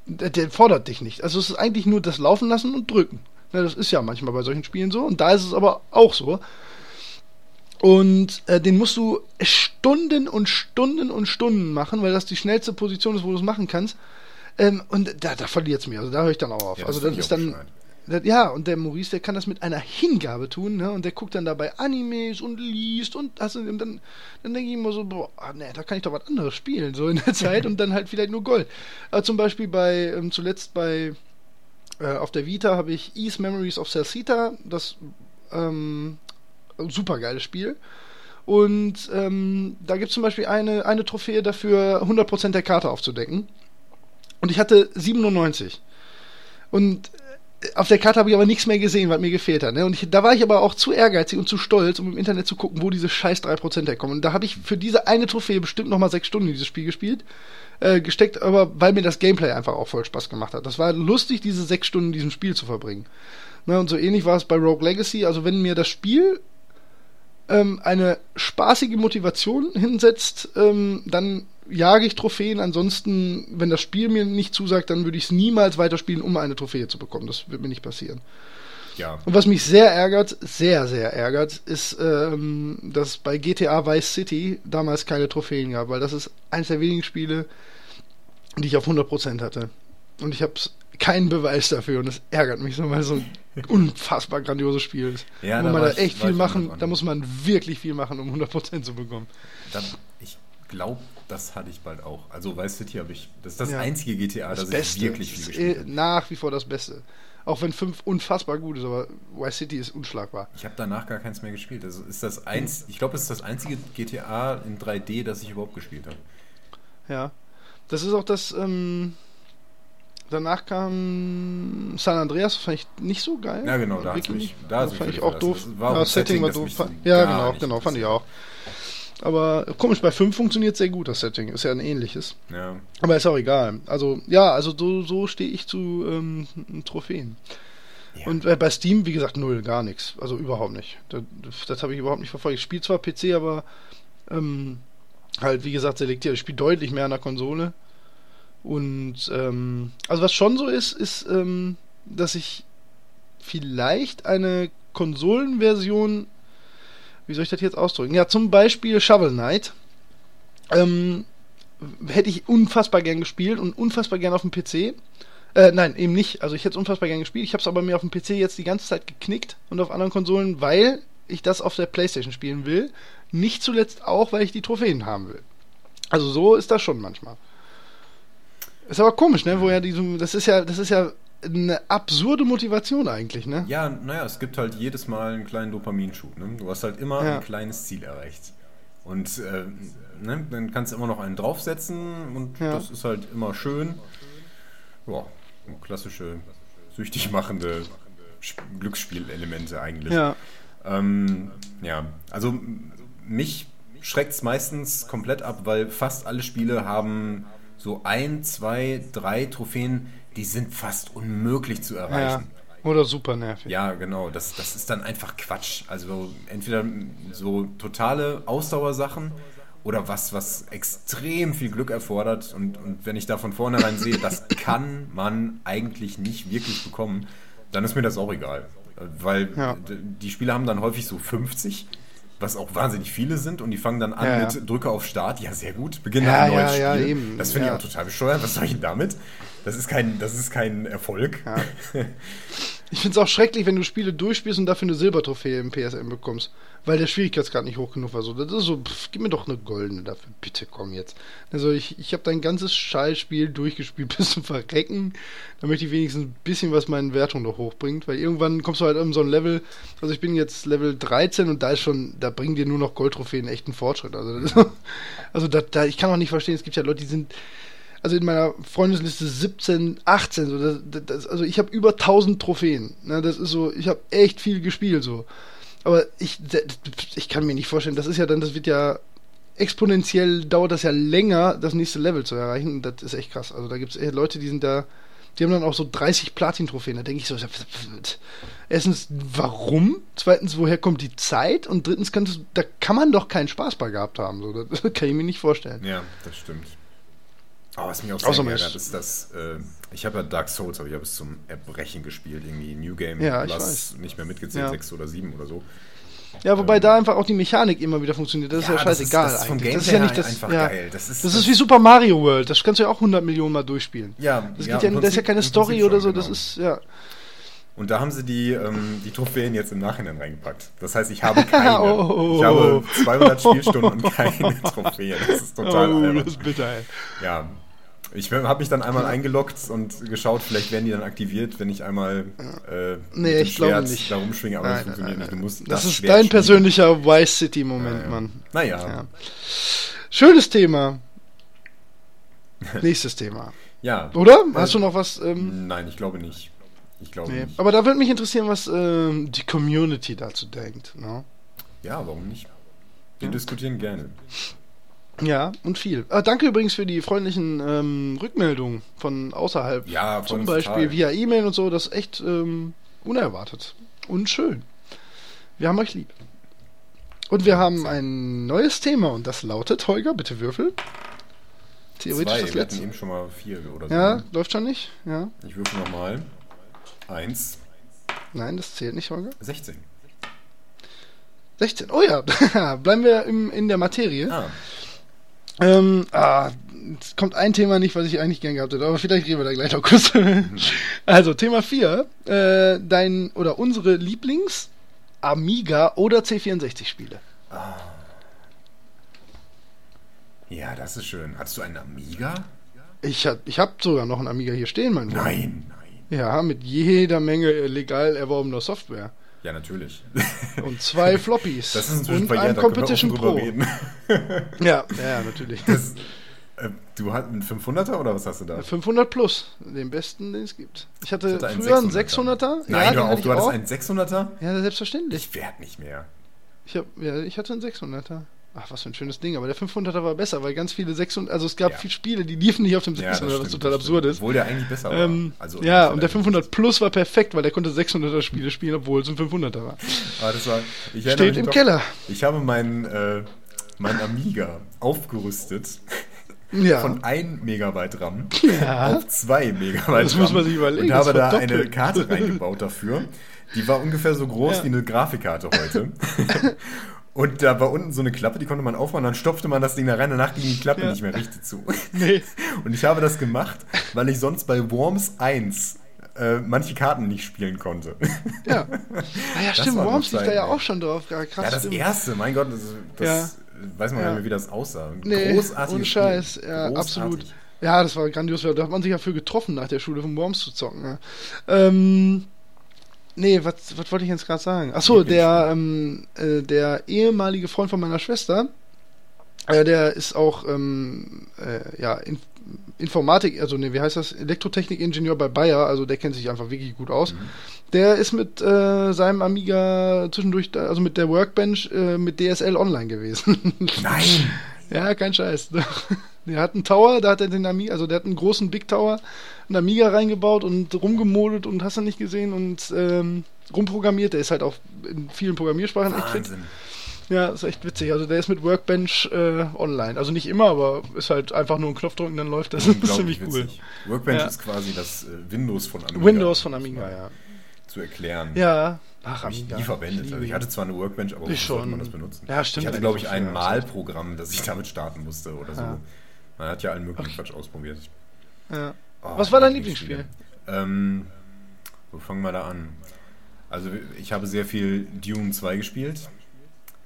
der, der, fordert dich nicht. Also es ist eigentlich nur das Laufen lassen und drücken. Ja, das ist ja manchmal bei solchen Spielen so und da ist es aber auch so. Und äh, den musst du Stunden und Stunden und Stunden machen, weil das die schnellste Position ist, wo du es machen kannst. Ähm, und da, da verliert es mir. Also da höre ich dann auch auf. Ja, also das ist dann. Ja, und der Maurice, der kann das mit einer Hingabe tun, ne? Und der guckt dann dabei Animes und liest und, also, und dann, dann denke ich immer so, boah, ah, ne, da kann ich doch was anderes spielen, so in der Zeit und dann halt vielleicht nur Gold. Aber zum Beispiel bei, ähm, zuletzt bei, äh, auf der Vita habe ich Ease Memories of Celcita, das, ähm, super geiles Spiel. Und ähm, da gibt es zum Beispiel eine, eine Trophäe dafür, 100% der Karte aufzudecken. Und ich hatte 97. Und auf der Karte habe ich aber nichts mehr gesehen, was mir gefehlt hat. Ne? Und ich, da war ich aber auch zu ehrgeizig und zu stolz, um im Internet zu gucken, wo diese scheiß 3% herkommen. Und da habe ich für diese eine Trophäe bestimmt nochmal sechs Stunden in dieses Spiel gespielt. Äh, gesteckt, aber weil mir das Gameplay einfach auch voll Spaß gemacht hat. Das war lustig, diese sechs Stunden in diesem Spiel zu verbringen. Ne? Und so ähnlich war es bei Rogue Legacy. Also wenn mir das Spiel ähm, eine spaßige Motivation hinsetzt, ähm, dann jage ich Trophäen. Ansonsten, wenn das Spiel mir nicht zusagt, dann würde ich es niemals weiterspielen, um eine Trophäe zu bekommen. Das wird mir nicht passieren. Ja. Und was mich sehr ärgert, sehr, sehr ärgert, ist, ähm, dass bei GTA Vice City damals keine Trophäen gab, weil das ist eines der wenigen Spiele, die ich auf 100% hatte. Und ich habe keinen Beweis dafür und das ärgert mich so, weil so ein unfassbar grandioses Spiel ist. Ja, da muss man da echt viel machen, da muss man wirklich viel machen, um 100% zu bekommen. Dann, ich glaube, das hatte ich bald auch. Also Vice City habe ich, das ist das ja. einzige GTA, das, das Beste. ich wirklich viel gespielt habe. Nach wie vor das Beste. Auch wenn 5 unfassbar gut ist, aber Vice City ist unschlagbar. Ich habe danach gar keins mehr gespielt. Also ist das eins, ich glaube, es ist das einzige GTA in 3D, das ich überhaupt gespielt habe. Ja. Das ist auch das, ähm, danach kam San Andreas, fand ich nicht so geil. Ja, genau, da, mich, da fand ich auch doof. War ja, Setting, Setting war doof. Ja, genau, genau, fand ich auch. Aber komisch, bei 5 funktioniert sehr gut, das Setting. Ist ja ein ähnliches. Ja. Aber ist auch egal. Also, ja, also so, so stehe ich zu ähm, Trophäen. Ja. Und äh, bei Steam, wie gesagt, null, gar nichts. Also überhaupt nicht. Das, das habe ich überhaupt nicht verfolgt. Ich spiele zwar PC, aber ähm, halt, wie gesagt, selektiert. Ich spiele deutlich mehr an der Konsole. Und ähm, also was schon so ist, ist, ähm, dass ich vielleicht eine Konsolenversion, wie soll ich das jetzt ausdrücken? Ja, zum Beispiel Shovel Knight. Ähm, hätte ich unfassbar gern gespielt und unfassbar gern auf dem PC. Äh, nein, eben nicht. Also ich hätte es unfassbar gern gespielt. Ich habe es aber mir auf dem PC jetzt die ganze Zeit geknickt und auf anderen Konsolen, weil ich das auf der Playstation spielen will. Nicht zuletzt auch, weil ich die Trophäen haben will. Also so ist das schon manchmal. Ist aber komisch, ne? Wo ja diesem, das ist ja, das ist ja eine absurde Motivation eigentlich, ne? Ja, naja, es gibt halt jedes Mal einen kleinen Dopaminschub. Ne? Du hast halt immer Ja. ein kleines Ziel erreicht. Und äh, ne, dann kannst du immer noch einen draufsetzen und Ja. das ist halt immer schön. Ja, klassische süchtig machende Sp- Glücksspielelemente eigentlich. Ja. Ähm, ja, also mich schreckt es meistens komplett ab, weil fast alle Spiele haben so ein, zwei, drei Trophäen, die sind fast unmöglich zu Ja. erreichen. Oder super nervig. Ja, genau. Das, das ist dann einfach Quatsch. Also entweder so totale Ausdauersachen oder was, was extrem viel Glück erfordert. Und, und wenn ich da von vornherein sehe, das kann man eigentlich nicht wirklich bekommen, dann ist mir das auch egal. Weil Ja. die Spiele haben dann häufig so 50, was auch wahnsinnig viele sind. Und die fangen dann an Ja, ja. mit Drücke auf Start. Ja, sehr gut. Beginne Ja, ein neues ja, ja, Spiel. eben. Das finde Ja. ich auch total bescheuert. Was soll ich denn damit? Das ist kein, das ist kein Erfolg. Ich finde es auch schrecklich, wenn du Spiele durchspielst und dafür eine Silbertrophäe im PSN bekommst, weil der Schwierigkeitsgrad nicht hoch genug war. So, das ist so, pff, gib mir doch eine goldene dafür, bitte komm jetzt. Also ich, ich habe dein ganzes Scheißspiel durchgespielt bis zum Verrecken. Da möchte ich wenigstens ein bisschen was meine Wertung noch hochbringt, weil irgendwann kommst du halt um so ein Level, also ich bin jetzt Level 13 und da ist schon, da bringen dir nur noch Goldtrophäen echt einen Fortschritt. Also, das, also da, da, ich kann auch nicht verstehen, es gibt ja Leute, die sind also in meiner Freundesliste 17, 18, so, das, das, also ich habe über 1000 Trophäen. Ne, das ist so, ich habe echt viel gespielt so. Aber ich, ich kann mir nicht vorstellen, das ist ja dann, das wird ja exponentiell dauert das ja länger, das nächste Level zu erreichen. Das ist echt krass. Also da gibt es Leute, die sind da, die haben dann auch so 30 Platin-Trophäen. Da denke ich so, erstens, warum? Zweitens, woher kommt die Zeit? Und drittens, kann das, da kann man doch keinen Spaß bei gehabt haben. So, das kann ich mir nicht vorstellen. Ja, das stimmt. Aber was mich auch sehr ärgert, ist- ist, dass äh, ich habe ja Dark Souls, aber ich habe es zum Erbrechen gespielt, irgendwie New Game Ja, ich Plus, nicht mehr mitgezählt, Ja. sechs oder sieben oder so. Ja, wobei da einfach auch die Mechanik immer wieder funktioniert. Das ist ja, das scheißegal das ist vom eigentlich. Das ist ja nicht her das. einfach ja. geil. Das ist, Das ist wie Super Mario World. Das kannst du ja auch 100 Millionen Mal durchspielen. ja, Das, ja, ja, das ist ja keine Story Prinzip oder so. schon, Das genau. ist, ja. Und da haben sie die, ähm, die Trophäen jetzt im Nachhinein reingepackt. Das heißt, ich habe keine. Oh. Ich habe 200 Spielstunden und keine Trophäen. Das ist total albern. Oh, ist bitter, ey. Ja. Ich habe mich dann einmal eingeloggt und geschaut, vielleicht werden die dann aktiviert, wenn ich einmal äh, Nee, ich glaube nicht. da rumschwinge, aber das Nein, funktioniert nein, nicht. Du musst Das, das ist Schwert dein persönlicher Vice City-Moment, Ja, ja. Mann. Naja, Ja. Schönes Thema. Nächstes Thema. ja. Oder? Hast du noch was? Ähm, Nein, ich glaube nicht. Ich glaube nee. nicht. Aber da würde mich interessieren, was ähm, die Community dazu denkt. Ne? Ja, warum nicht? Wir diskutieren gerne. Ja, und viel. Ah, danke übrigens für die freundlichen ähm, Rückmeldungen von außerhalb. Ja, von Zum Beispiel total. via E-Mail und so. Das ist echt ähm, unerwartet und schön. Wir haben euch lieb. Und wir haben ein neues Thema und das lautet, Holger, bitte würfel. Theoretisch Zwei, das wir letzte. eben schon mal vier oder so. Ja, läuft schon nicht? Ja. Ich würfel nochmal. Eins, Nein, das zählt nicht, Holger. 16. 16. Oh ja, bleiben wir im, in der Materie. Ah, Ähm, ah, es kommt ein Thema nicht, was ich eigentlich gern gehabt hätte, aber vielleicht reden wir da gleich noch kurz. also, Thema 4. Äh, dein oder unsere Lieblings- Amiga oder C64-Spiele. ja, das ist schön. Hattest du einen Amiga? Ich, hab- ich habe sogar noch einen Amiga hier stehen, mein Freund. Nein, nein. Ja, mit jeder Menge legal erworbener Software. Ja, natürlich. Und zwei Floppies. Das ist inzwischen und verjährt, ein Competition Pro. reden. Ja, ja, natürlich. Das, äh, du hast einen 500er oder was hast du da? 500 plus, den besten, den es gibt. Ich hatte, Ich hatte früher einen 600er. 600er. Nein, ja, hatte ich du hattest auch. einen 600er? Ja, selbstverständlich. Ich werd nicht mehr. Ich, hab, ja, ich hatte einen 600er. Ach, was für ein schönes Ding, aber der 500er war besser, weil ganz viele 600, also es gab Ja. viele Spiele, die liefen nicht auf dem Ja, das 600, was total das absurd ist. Obwohl der eigentlich besser war. Ähm, Also, ja, das und der war 500 Plus war perfekt, weil der konnte 600er Spiele spielen, obwohl es ein 500er war. Ah, das war, ich Steht im noch, Keller. Ich habe meinen äh, mein Amiga aufgerüstet Ja. von 1 Megabyte RAM Ja. auf 2 Megabyte Das RAM. muss man sich überlegen, Und das habe da verdoppelt. eine Karte reingebaut dafür. Die war ungefähr so groß Ja. wie eine Grafikkarte heute. Und da war unten so eine Klappe, die konnte man aufmachen, dann stopfte man das Ding da rein, danach ging die Klappe Ja. nicht mehr richtig zu. Nee. Und ich habe das gemacht, weil ich sonst bei Worms 1 äh, manche Karten nicht spielen konnte. Ja. Ah ja, stimmt, Worms liegt da ja auch schon drauf. Ja, krass, Ja, das stimmt. erste, mein Gott, das, das weiß man Ja. nicht mehr, wie das aussah. Nee, Großartiges ohne Spiel. Scheiß, ja, Großartig. absolut. Ja, das war grandios. Da hat man sich ja für getroffen, nach der Schule von Worms zu zocken. Ja. Ähm, nee, was, was wollte ich jetzt gerade sagen? Achso, der, ähm, äh, der ehemalige Freund von meiner Schwester, äh, der ist auch ähm, äh, ja, in, Informatik, also ne, wie heißt das? Elektrotechnik-Ingenieur bei Bayer, also der kennt sich einfach wirklich gut aus. Der ist mit äh, seinem Amiga zwischendurch, da, also mit der Workbench, äh, mit DSL online gewesen. Nein! Ja, kein Scheiß. Der hat einen Tower, da hat er den Amiga, also der hat einen großen Big Tower, einen Amiga reingebaut und rumgemodelt und hast du nicht gesehen und ähm, rumprogrammiert. Der ist halt auch in vielen Programmiersprachen echt fit. Wahnsinn. Ja, ist echt witzig. Also der ist mit Workbench äh, online. Also nicht immer, aber ist halt einfach nur einen Knopf drücken, dann läuft das. Das ist ziemlich cool. witzig. Workbench Ja. ist quasi das äh, Windows von Amiga. Windows von Amiga, ja. Zu erklären. Ja. Ach, Habe ich Amiga. nie verwendet. liebe Also ich hatte zwar eine Workbench, aber Ich schon. man das benutzen? Ja, stimmt Ich hatte, glaube ich, ein Malprogramm, das ich damit starten musste oder so. Ja. Man hat ja allen möglichen Quatsch ausprobiert. Ja. Oh, Was war dein Lieblingsspiele. Ähm, wo fangen wir da an? Also ich habe sehr viel Dune 2 gespielt.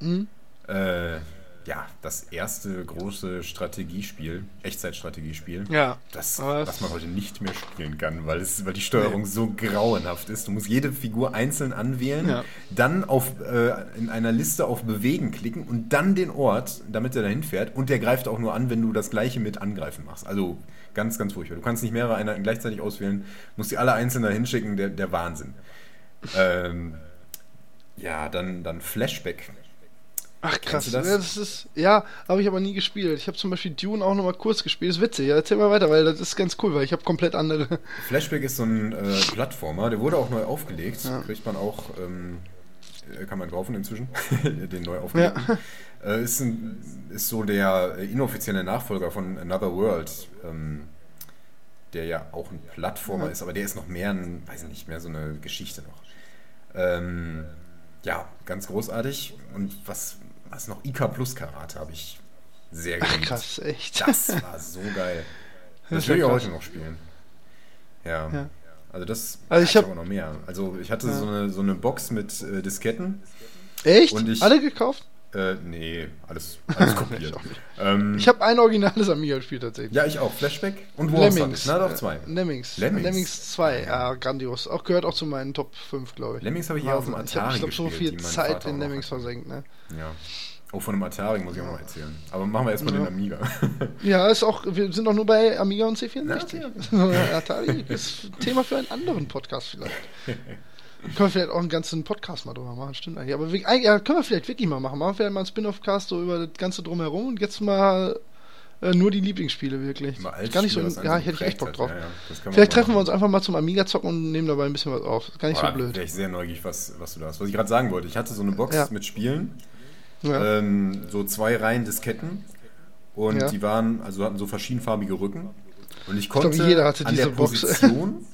Mhm. Äh, ja, das erste große Strategiespiel, Echtzeitstrategiespiel, Ja. das, was man heute nicht mehr spielen kann, weil, es, weil die Steuerung so grauenhaft ist. Du musst jede Figur einzeln anwählen, Ja. dann auf, äh, in einer Liste auf Bewegen klicken und dann den Ort, damit er dahin fährt. Und der greift auch nur an, wenn du das gleiche mit Angreifen machst. Also ganz, ganz furchtbar. Du kannst nicht mehrere Einheiten gleichzeitig auswählen, musst die alle einzeln dahin schicken, der, der Wahnsinn. ähm, ja, dann, dann Flashback. Ach krass, das? Ja, das ist ja, habe ich aber nie gespielt. Ich habe zum Beispiel Dune auch noch mal kurz gespielt. ist witzig. Ja, erzähl mal weiter, weil das ist ganz cool, weil ich habe komplett andere. Flashback ist so ein äh, Plattformer, der wurde auch neu aufgelegt. Ja. Kriegt man auch, ähm, äh, kann man kaufen inzwischen, den neu aufgelegten. Äh, ist, ein, ist so der inoffizielle Nachfolger von Another World, ähm, der ja auch ein Plattformer Ja. ist, aber der ist noch mehr ein, weiß ich nicht, mehr so eine Geschichte noch. Ähm, ja, ganz großartig. Und was, was noch, IK Plus Karate habe ich sehr Ach geliebt. krass, echt. Das war so geil. Das Das, will ich auch heute noch spielen. Ja. Ja. Also das Also ich ja, hab- aber noch mehr. Also ich hatte Ja. so, eine, so eine Box mit äh, Disketten. Echt? Und ich- Alle gekauft? Äh, nee, alles, alles kopiert. Ich ähm, Ich habe ein originales Amiga gespielt tatsächlich. ja, ich auch. Flashback und ich. Lemmings. Na, doch äh, zwei. Lemmings. Lemmings. Lemmings 2, ja, grandios. Auch gehört auch zu meinen Top 5, glaube ich. Lemmings habe ich eher auf dem. Atari Ich habe hab so viel Zeit in Lemmings versenkt, ne? Ja. Oh, von einem Atari muss ich auch noch erzählen. Aber machen wir erstmal Ja. den Amiga. Ja, ist auch, wir sind auch nur bei Amiga und C64. Ja, Atari ist Thema für einen anderen Podcast vielleicht. Können wir vielleicht auch einen ganzen Podcast mal drüber machen, stimmt eigentlich. Aber wir, ja, können wir vielleicht wirklich mal machen. Machen wir vielleicht mal einen Spin-off-Cast so über das Ganze drumherum und jetzt mal äh, nur die Lieblingsspiele wirklich. Gar nicht so, ja, so hätte ich echt Bock drauf. Ja, ja, Vielleicht treffen wir uns einfach mal zum Amiga zocken und nehmen dabei ein bisschen was auf. Ist Gar nicht so Boah, blöd. Wäre ich sehr neugierig, was, was du da hast. Was ich gerade sagen wollte. Ich hatte so eine Box Ja. mit Spielen. Ähm, so zwei Reihen Disketten und die waren, also hatten so verschiedenfarbige Rücken. Und ich konnte glaube, jeder hatte an diese der Box. Position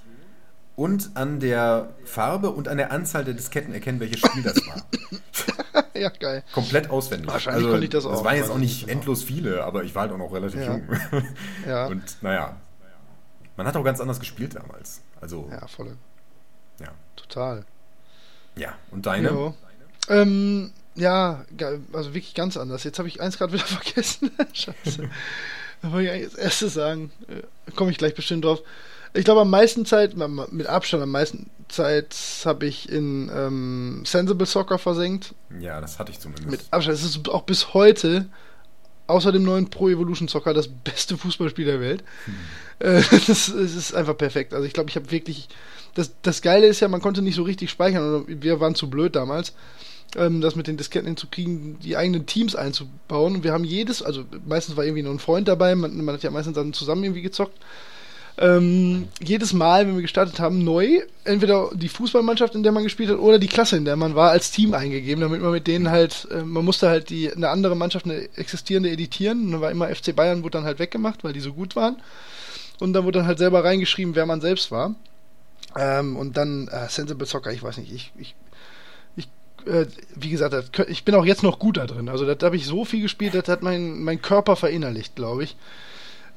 und an der Farbe und an der Anzahl der Disketten erkennen, welches Spiel das war. ja, geil. Komplett auswendig. Also, Wahrscheinlich konnte ich das auch, waren jetzt auch ich nicht genau. endlos viele, aber ich war halt auch noch relativ Ja. jung. Ja, Und naja, man hat auch ganz anders gespielt damals. Also, ja. ja voll. Ja, Total. und deine? Jo. Ähm, ja, also wirklich ganz anders. Jetzt habe ich eins gerade wieder vergessen. Scheiße. Da wollte ich eigentlich das erste sagen. Äh, Komme ich gleich bestimmt drauf. Ich glaube, am meisten Zeit, mit Abstand am meisten Zeit habe ich in ähm, Sensible Soccer versenkt. Ja, das hatte ich zumindest. Mit Abstand. Es ist auch bis heute, außer dem neuen Pro Evolution Soccer, das beste Fußballspiel der Welt. Äh, das, ist einfach perfekt. Also ich glaube, ich habe wirklich. Das, das Geile ist ja, man konnte nicht so richtig speichern. Oder wir waren zu blöd damals. ähm, das mit den Disketten hinzukriegen, die eigenen Teams einzubauen. Und wir haben jedes, also meistens war irgendwie noch ein Freund dabei, man, man hat ja meistens dann zusammen irgendwie gezockt. Ähm, jedes Mal, wenn wir gestartet haben, neu, entweder die Fußballmannschaft, in der man gespielt hat, oder die Klasse, in der man war, als Team eingegeben, damit man mit denen halt, äh, man musste halt die eine andere Mannschaft, eine existierende editieren. Und dann war immer FC Bayern, wurde dann halt weggemacht, weil die so gut waren. Und dann wurde dann halt selber reingeschrieben, wer man selbst war. Ähm, und dann äh, Sensible Soccer, ich weiß nicht, ich, ich, äh, wie gesagt, ich bin auch jetzt noch gut da drin. Also da habe ich so viel gespielt, das hat mein, mein Körper verinnerlicht, glaube ich.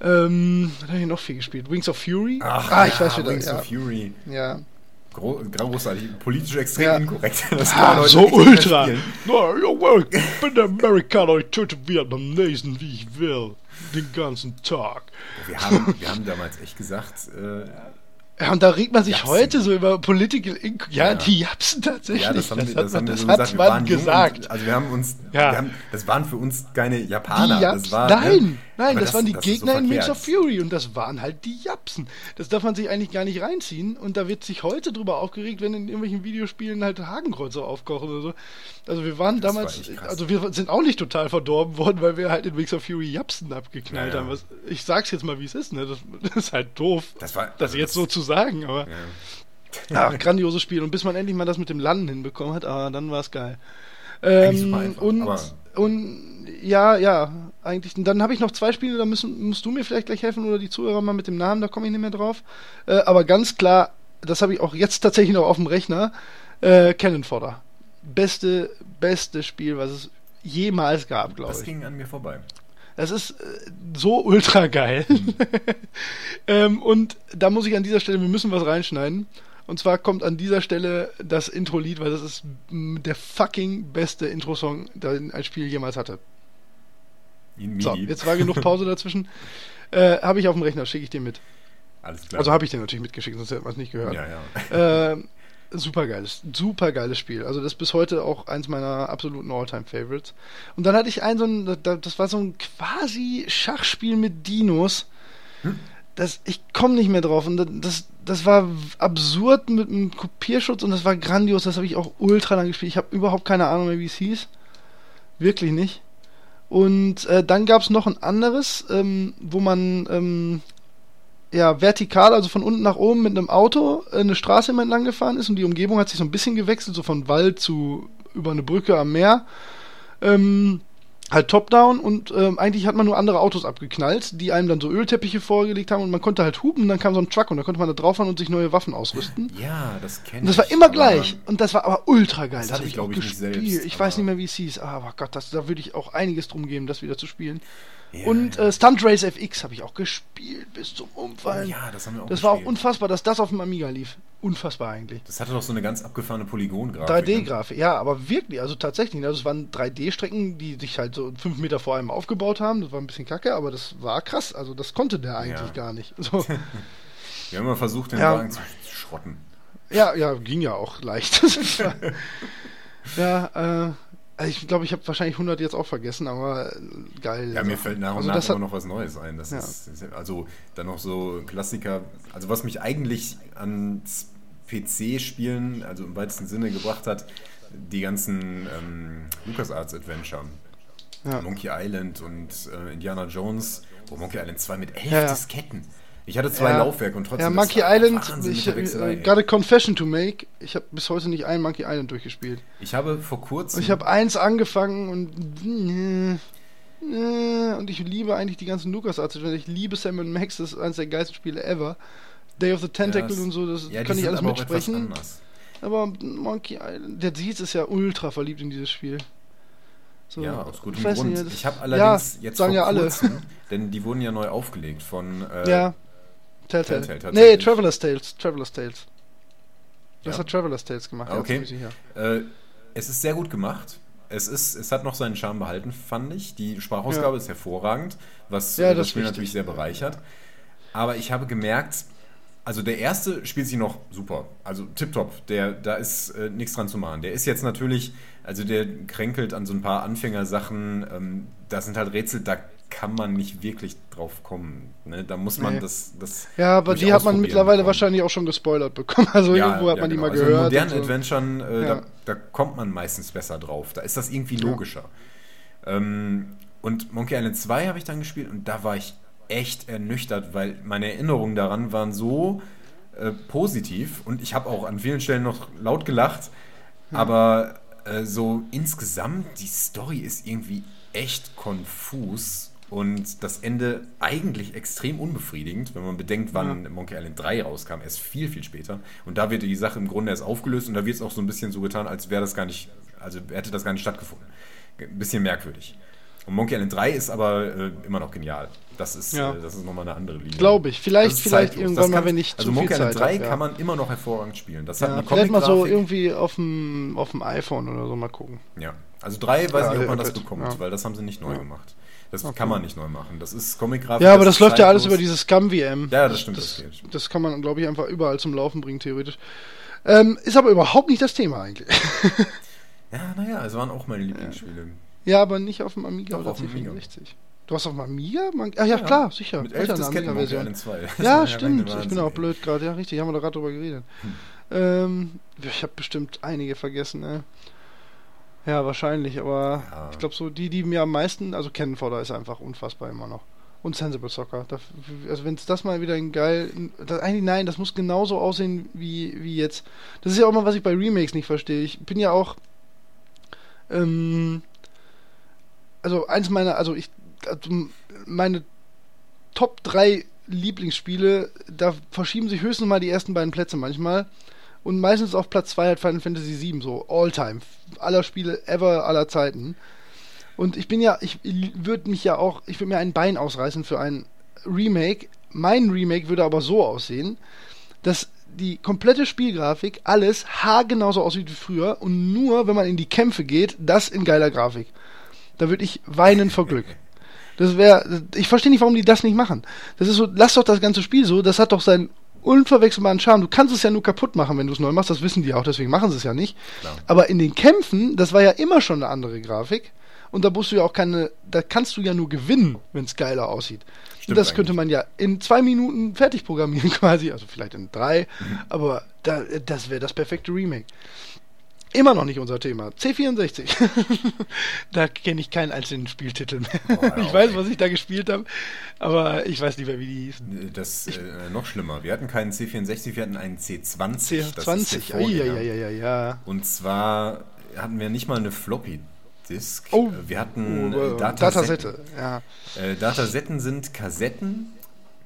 Ähm, was habe ich noch viel gespielt? Wings of Fury? ah, ich weiß wieder. Wings ja. of Fury. ja. Gro großartig. Politisch extrem Ja. inkorrekt. Das Ah, heute so ultra. No, yo, well, ich bin der Amerikaner, ich töte Vietnamesen, wie ich will. Den ganzen Tag. Wir haben, wir haben damals echt gesagt, äh, Ja, und da regt man sich Japsen. heute so über Political Inc. Ja, Ja. die Japsen tatsächlich. ja, das haben hat das man, das so gesagt. Man. Und, also wir haben uns, Ja. wir haben, das waren für uns keine Japaner. Das war, nein, ne? nein, Aber das, waren die das ist so Gegner in Wings of Fury und das waren halt die Japsen. Das darf man sich eigentlich gar nicht reinziehen und da wird sich heute drüber aufgeregt, wenn in irgendwelchen Videospielen halt Hakenkreuze aufkochen oder so. Also wir waren Das damals, war also wir sind auch nicht total verdorben worden, weil wir halt in Wings of Fury Japsen abgeknallt haben. Was, ich sag's jetzt mal, wie es ist, ne? Das, das ist halt doof, Das war- das also jetzt das- so zu sagen, aber Ja. Ach, grandioses Spiel. Und bis man endlich mal das mit dem Landen hinbekommen hat, ah, dann war es geil. Ähm, einfach, und, aber- und ja, ja, eigentlich. Und dann habe ich noch zwei Spiele, da müssen, musst du mir vielleicht gleich helfen oder die Zuhörer mal mit dem Namen, da komme ich nicht mehr drauf. Äh, aber ganz klar, das habe ich auch jetzt tatsächlich noch auf dem Rechner. Äh, Cannon Fodder. Beste, beste Spiel, was es jemals gab, glaube Das ich. ging an mir vorbei. Es ist äh, so ultra geil. ähm, und da muss ich an dieser Stelle, wir müssen was reinschneiden. Und zwar kommt an dieser Stelle das Intro-Lied, weil das ist der fucking beste Intro-Song, den ein Spiel jemals hatte. So, jetzt war genug Pause dazwischen. Äh, habe ich auf dem Rechner, schicke ich dir mit. Alles klar. Also habe ich dir natürlich mitgeschickt, sonst hätte man es nicht gehört. ja, ja. Äh, super geiles, super geiles Spiel. Also das ist bis heute auch eins meiner absoluten All-Time-Favorites. Und dann hatte ich ein so ein, da- das war so ein quasi Schachspiel mit Dinos. Das, ich komme nicht mehr drauf. Und das, das war absurd mit einem Kopierschutz und das war grandios. Das habe ich auch ultra lang gespielt. Ich habe überhaupt keine Ahnung mehr, wie es hieß. Wirklich nicht. Und äh, dann gab es noch ein anderes, ähm, wo man ähm, ja, vertikal, also von unten nach oben mit einem Auto äh, eine Straße immer entlang gefahren ist und die Umgebung hat sich so ein bisschen gewechselt, so von Wald zu über eine Brücke am Meer. Ähm, halt top-down und ähm, eigentlich hat man nur andere Autos abgeknallt, die einem dann so Ölteppiche vorgelegt haben und man konnte halt hupen und dann kam so ein Truck und da konnte man da drauffahren und sich neue Waffen ausrüsten. Ja, das kenne ich. Und das war immer gleich. Und das war aber ultra geil. Das Das, habe ich, ich auch glaub ich, nicht gespielt. selbst, ich weiß nicht mehr, wie es hieß. Aber Gott, das, da würde ich auch einiges drum geben, das wieder zu spielen. Ja, und. Äh, Stunt Race FX habe ich auch gespielt bis zum Umfallen. ja, das haben wir auch Das war auch gespielt. unfassbar, dass das auf dem Amiga lief. Unfassbar eigentlich. Das hatte doch so eine ganz abgefahrene Polygongrafik. ne? 3D-Grafik, ja, aber wirklich, also tatsächlich. Also es waren 3D-Strecken, die sich halt so fünf Meter vor einem aufgebaut haben. Das war ein bisschen kacke, aber das war krass. Also das konnte der eigentlich Ja. gar nicht. So. Wir haben immer versucht, den Ja. Wagen zu schrotten. Ja, ja, ging ja auch leicht. Ja, äh, also ich glaube, ich habe wahrscheinlich 100 jetzt auch vergessen, aber äh, geil. Ja, mir fällt nach und Also nach immer noch was Neues ein. Das Ja. ist, ist, also dann noch so Klassiker. Also was mich eigentlich ans PC-Spielen, also im weitesten Sinne gebracht hat, die ganzen ähm, LucasArts Adventure. Ja. Monkey Island und äh, Indiana Jones. Oh, Monkey Island 2 mit elf Ja, ja. Ich hatte zwei Ja. Laufwerke und trotzdem. Ja, Monkey Island, ich äh, a confession to make. Ich habe bis heute nicht ein Monkey Island durchgespielt. Ich habe vor kurzem. Und ich habe eins angefangen und äh, und ich liebe eigentlich die ganzen LucasArts. Ich liebe Sam Max, das ist eines der geilsten Spiele ever. Day of the Tentacle Ja, und so, das ja, kann ich alles mitsprechen. Aber Monkey Island, der Dietz ist ja ultra verliebt in dieses Spiel. So, Ja, aus gutem ich Grund. nicht, ich habe allerdings ja, jetzt sagen vor ja alle. denn die wurden ja neu aufgelegt von äh, Ja, Telltale. Telltale, nee. Traveler's Tales. Traveler's Tales. Das Ja. hat Traveler's Tales gemacht. Okay. Äh, es ist sehr gut gemacht. Es, ist, es hat noch seinen Charme behalten, fand ich. Die Sprachausgabe Ja. ist hervorragend, was Ja, das Spiel wichtig. natürlich sehr bereichert. Aber ich habe gemerkt, also der erste spielt sich noch super. Also tipptopp. Der, da ist äh, nichts dran zu machen. Der ist jetzt natürlich, also der kränkelt an so ein paar Anfängersachen. Ähm, das sind halt Rätsel, da kann man nicht wirklich drauf kommen. Ne? Da muss man Nee. das, das. Ja, aber die hat man mittlerweile bekommen. wahrscheinlich auch schon gespoilt bekommen. Also irgendwo hat man die genau. mal also gehört. In modernen so. Adventuren, äh, Ja. da da kommt man meistens besser drauf. Da ist das irgendwie logischer. Ähm, und Monkey Island 2 habe ich dann gespielt und da war ich echt ernüchtert, weil meine Erinnerungen daran waren so äh, positiv und ich habe auch an vielen Stellen noch laut gelacht, aber äh, so insgesamt, die Story ist irgendwie echt konfus und das Ende eigentlich extrem unbefriedigend, wenn man bedenkt, wann Ja. Monkey Island 3 rauskam, erst viel, viel später. Und da wird die Sache im Grunde erst aufgelöst und da wird es auch so ein bisschen so getan, als wäre das gar nicht, also hätte das gar nicht stattgefunden. Ein bisschen merkwürdig. Und Monkey Island 3 ist aber äh, immer noch genial. Das ist, Ja. äh, das ist nochmal eine andere Linie. Glaube ich. Vielleicht- vielleicht zeitlos. irgendwann mal, wenn ich Also zu Monkey viel Island Zeit 3 hab, ja. kann man immer noch hervorragend spielen. Das hat Ja, eine vielleicht mal so irgendwie auf dem, auf dem iPhone oder so mal gucken. Ja, also 3 weiß Ja, ich, ob man das bekommt, weil das haben sie nicht neu gemacht. Das kann man nicht neu machen. Das ist Comic-Grafik. Ja, aber das ist läuft ja alles zeitlos. über diese Scum-VM. Ja, das stimmt, Das, das das kann man, glaube ich, einfach überall zum Laufen bringen, theoretisch. Ähm, ist aber überhaupt nicht das Thema eigentlich. Ja, naja, es waren auch meine Lieblingsspiele. ja, aber nicht auf dem Amiga Doch, oder auf dem Amiga. C64. Du hast auf dem Amiga? Man, ah, ja, klar, sicher. Mit Hat ja 11 eine Disketten Monkey Amiga-Version. Island 2. Das Ja, stimmt. Ich bin auch blöd gerade. Ja, richtig. Haben wir da gerade drüber geredet. Hm. Ähm, ich habe bestimmt einige vergessen, ne? Ja, wahrscheinlich, aber Ja. ich glaube so, die, die mir am meisten, also Cannon Fodder ist einfach unfassbar immer noch. Und Sensible Soccer. Da, also wenn es das mal wieder ein geil. Das, eigentlich nein, das muss genauso aussehen wie, wie jetzt. Das ist ja auch mal, was ich bei Remakes nicht verstehe. Ich bin ja auch. Ähm, also eins meiner, also ich, also meine Top 3 Lieblingsspiele, da verschieben sich höchstens mal die ersten beiden Plätze manchmal. Und meistens auf Platz 2 hat Final Fantasy VII, so All-Time. Aller Spiele ever, aller Zeiten. Und ich bin ja, ich würde mich ja auch, ich würde mir ein Bein ausreißen für ein Remake. Mein Remake würde aber so aussehen, dass die komplette Spielgrafik alles haargenauso aussieht wie früher und nur, wenn man in die Kämpfe geht, das in geiler Grafik. Da würde ich weinen vor Glück. Das wäre, ich verstehe nicht, warum die das nicht machen. Das ist so, lass doch das ganze Spiel so, das hat doch seinen unverwechselbaren Charme. Du kannst es ja nur kaputt machen, wenn du es neu machst, das wissen die auch, deswegen machen sie es ja nicht. Klar. Aber in den Kämpfen, das war ja immer schon eine andere Grafik. Und da musst du ja auch keine, da kannst du ja nur gewinnen, wenn es geiler aussieht. Stimmt das könnte eigentlich. man ja in zwei Minuten fertig programmieren quasi, also vielleicht in drei, Mhm. aber da, das wäre das perfekte Remake. Immer noch nicht unser Thema. C64. da kenne ich keinen einzelnen Spieltitel mehr. Boah, ich ja, weiß, okay. was ich da gespielt habe, aber ich weiß nicht mehr, wie die hießen. Das äh, noch schlimmer. Wir hatten keinen C64, wir hatten einen C20. Das ist der C20. Vorgänger. Ja, ja, ja, ja. Und zwar hatten wir nicht mal eine Floppy Disk. Oh. wir hatten Oh, äh, Datasetten. Datasette. Ja. Äh, Datasetten sind Kassetten,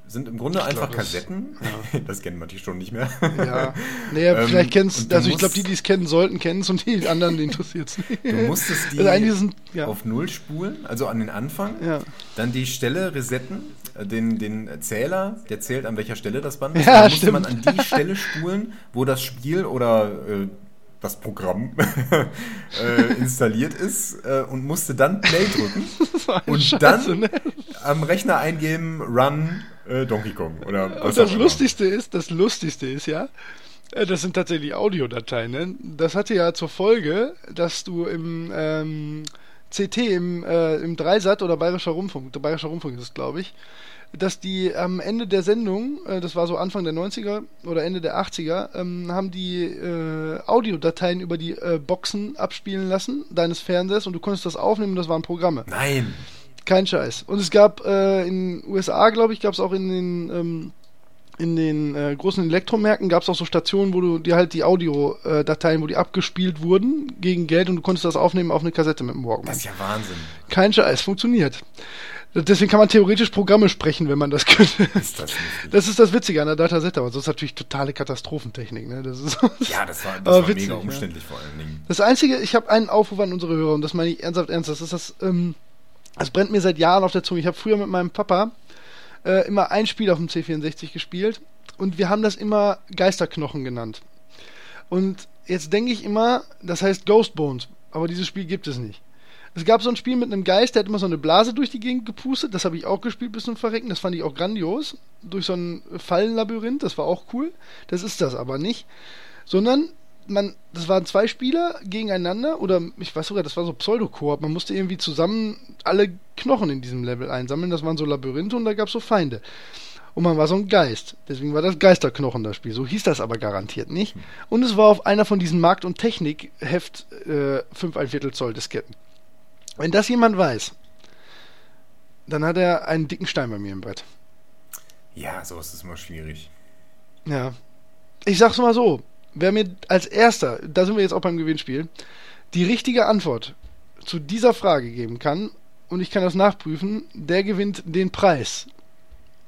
sind im Grunde einfach das- Kassetten. Das kennen manche schon nicht mehr. Ja. Naja, Ähm, vielleicht kennst du also ich glaube, die, die es kennen sollten, kennen es und die anderen, die interessiert es nicht. Du musstest die Also sind, ja. auf Null spulen, also an den Anfang. Ja. Dann die Stelle resetten, äh, den, den Zähler, der zählt an welcher Stelle das Band ist. Ja, dann musste man stimmt. an die Stelle spulen, wo das Spiel oder äh, das Programm äh, installiert ist äh, und musste dann Play drücken und Scheiße, dann ne? am Rechner eingeben Run äh, Donkey Kong oder was Und das. Lustigste ist, das Lustigste ist ja, äh, das sind tatsächlich Audiodateien. Ne? Das hatte ja zur Folge, dass du im ähm, CT, im, äh, im Dreisat oder Bayerischer Rundfunk, der Bayerischer Rundfunk ist es, glaube ich, dass die am Ende der Sendung, äh, das war so Anfang der 90er oder Ende der 80er, ähm, haben die äh, Audiodateien über die Boxen abspielen lassen, deines Fernsehers, und du konntest das aufnehmen das waren Programme. Nein. Kein Scheiß. Und es gab äh, in den USA, glaube ich, gab es auch in den ähm, in den äh, großen Elektromärkten gab es auch so Stationen, wo du dir halt die Audiodateien, wo die abgespielt wurden, gegen Geld und du konntest das aufnehmen auf eine Kassette mit dem Walkman. Das ist ja Wahnsinn. Kein Scheiß, funktioniert. Deswegen kann man theoretisch Programme sprechen, wenn man das könnte. Ist das. Das ist das Witzige an der Datasette, aber sonst natürlich totale Katastrophentechnik. Ne? Das ist Ja, das war, das war witzig, mega ja. umständlich vor allen Dingen. Das Einzige, ich habe einen Aufruf an unsere Hörer und das meine ich ernsthaft ernst. Das ist das, ähm, das brennt mir seit Jahren auf der Zunge. Ich habe früher mit meinem Papa äh, immer ein Spiel auf dem C64 gespielt und wir haben das immer Geisterknochen genannt. Und jetzt denke ich immer, das heißt Ghost Bones, aber dieses Spiel gibt es nicht. Es gab so ein Spiel mit einem Geist, der hat immer so eine Blase durch die Gegend gepustet. Das habe ich auch gespielt bis zum Verrecken. Das fand ich auch grandios. Durch so ein Fallenlabyrinth, das war auch cool. Das ist das aber nicht. Sondern man, das waren zwei Spieler gegeneinander oder ich weiß sogar, das war so Pseudo-Koop. Man musste irgendwie zusammen alle Knochen in diesem Level einsammeln. Das waren so Labyrinthe und da gab es so Feinde. Und man war so ein Geist. Deswegen war das Geisterknochen das Spiel. So hieß das aber garantiert nicht. Und es war auf einer von diesen Markt- und Technik-Heft äh, 5 ein Viertel Zoll Disketten. Wenn das jemand weiß, dann hat er einen dicken Stein bei mir im Brett. Ja, sowas ist immer schwierig. Ja. Ich sag's mal so, wer mir als erster, da sind wir jetzt auch beim Gewinnspiel, die richtige Antwort zu dieser Frage geben kann, und ich kann das nachprüfen, der gewinnt den Preis.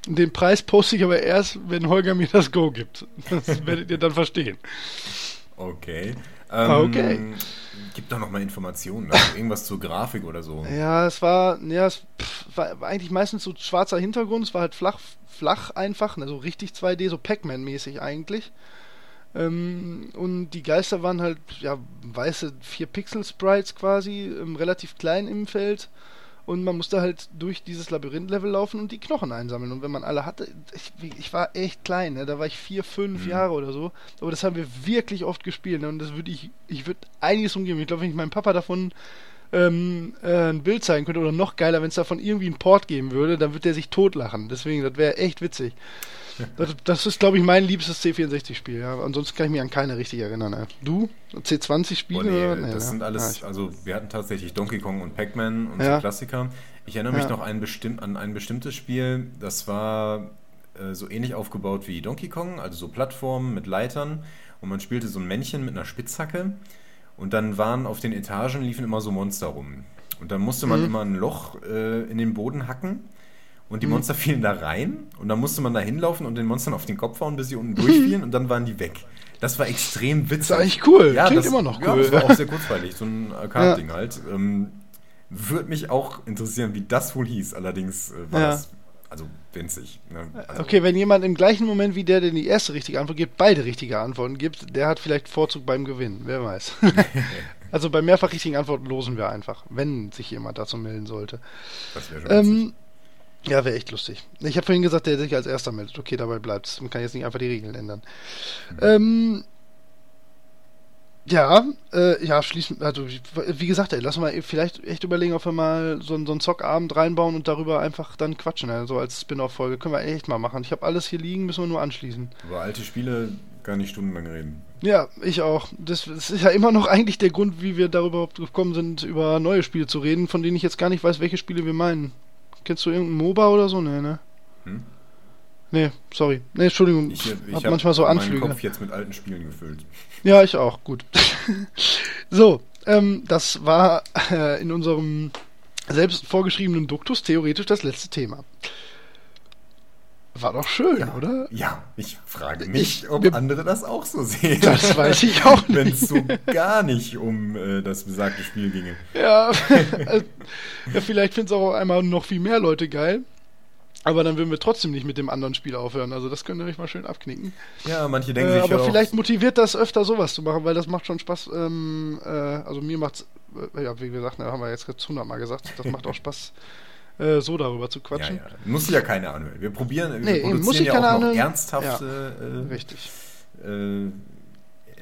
Den Preis poste ich aber erst, wenn Holger mir das Go gibt. Das werdet ihr dann verstehen. Okay. Ah, okay. Gibt doch noch mal Informationen, also irgendwas zur Grafik oder so. Ja, es war, ja, es war eigentlich meistens so schwarzer Hintergrund, es war halt flach, flach einfach, also richtig 2D, so Pac-Man-mäßig eigentlich. Ähm, und die Geister waren halt, ja, weiße 4-Pixel-Sprites quasi, ähm, relativ klein im Feld. Und man musste halt durch dieses Labyrinth-Level laufen und die Knochen einsammeln. Und wenn man alle hatte, ich, ich war echt klein, ne? da war ich vier, fünf Mhm. Jahre oder so. Aber das haben wir wirklich oft gespielt. Ne? Und das würde ich, ich würde einiges umgeben. Ich glaube, wenn ich meinem Papa davon ähm, äh, ein Bild zeigen könnte, oder noch geiler, wenn es davon irgendwie einen Port geben würde, dann würde der sich totlachen. Deswegen, das wäre echt witzig. Das, das ist, glaube ich, mein liebstes C64-Spiel. Ja. Ansonsten kann ich mich an keine richtig erinnern. Ey. Du? C20-Spiele? Oh, nee, oder? das ne? sind Ja, alles, ich- also wir hatten tatsächlich Donkey Kong und Pac-Man und Ja. so Klassiker. Ich erinnere mich noch ein an ein bestimmtes Spiel, das war äh, so ähnlich aufgebaut wie Donkey Kong, also so Plattformen mit Leitern und man spielte so ein Männchen mit einer Spitzhacke und dann waren auf den Etagen liefen immer so Monster rum. Und dann musste man Mhm. immer ein Loch äh, in den Boden hacken und die Mhm. Monster fielen da rein und dann musste man da hinlaufen und den Monstern auf den Kopf hauen, bis sie unten durchfielen und dann waren die weg. Das war extrem witzig. ist eigentlich cool. Ja, Klingt das, immer noch Ja, cool. das war auch sehr kurzweilig, so ein Arcade-Ding halt. Ähm, Würde mich auch interessieren, wie das wohl hieß. Allerdings äh, war Ja. das also winzig. Ne? Also, Okay, wenn jemand im gleichen Moment wie der, der die erste richtige Antwort gibt, beide richtige Antworten gibt, der hat vielleicht Vorzug beim Gewinnen. Wer weiß. also bei mehrfach richtigen Antworten losen wir einfach, wenn sich jemand dazu melden sollte. Das wäre schon witzig. Ja, wäre echt lustig. Ich habe vorhin gesagt, der sich als erster meldet. Okay, dabei bleibt's. Man kann jetzt nicht einfach die Regeln ändern. Ähm, ja, äh, ja, schließen, also wie- gesagt, ey, lass mal vielleicht echt überlegen, ob wir mal so, einen- so einen Zockabend reinbauen und darüber einfach dann quatschen, also als Spin-off-Folge. Können wir echt mal machen. Ich habe alles hier liegen, müssen wir nur anschließen. Über alte Spiele gar nicht stundenlang reden. Ja, ich auch. Das, das ist ja immer noch eigentlich der Grund, wie wir darüber überhaupt gekommen sind, über neue Spiele zu reden, von denen ich jetzt gar nicht weiß, welche Spiele wir meinen. Kennst du irgendein MOBA oder so? Nee, ne? Hm? Nee, sorry. Nee, Entschuldigung. Ich, ich hab habe manchmal so meinen Anflüge. Kopf jetzt mit alten Spielen gefüllt. Ja, ich auch. Gut. so, ähm, das war äh, in unserem selbst vorgeschriebenen Duktus theoretisch das letzte Thema. War doch schön, oder? Ja, ich frage mich, Ich- ob wir- andere das auch so sehen. Das weiß ich auch Wenn nicht. es so gar nicht um äh, das besagte Spiel ginge. Ja, ja vielleicht finden es auch einmal noch viel mehr Leute geil. Aber dann würden wir trotzdem nicht mit dem anderen Spiel aufhören. Also das könnt ihr euch mal schön abknicken. Ja, manche denken Äh, sich aber ja auch, vielleicht motiviert das öfter sowas zu machen, weil das macht schon Spaß. Ähm, äh, also mir macht's, äh, ja, wie gesagt, haben wir jetzt 100 Mal gesagt, das macht auch Spaß, äh, so darüber zu ja, quatschen. ja, muss sich ja keiner anhören. Wir probieren, Nee, wir eben, produzieren muss ja auch noch anhören. ernsthafte Richtig. äh, äh,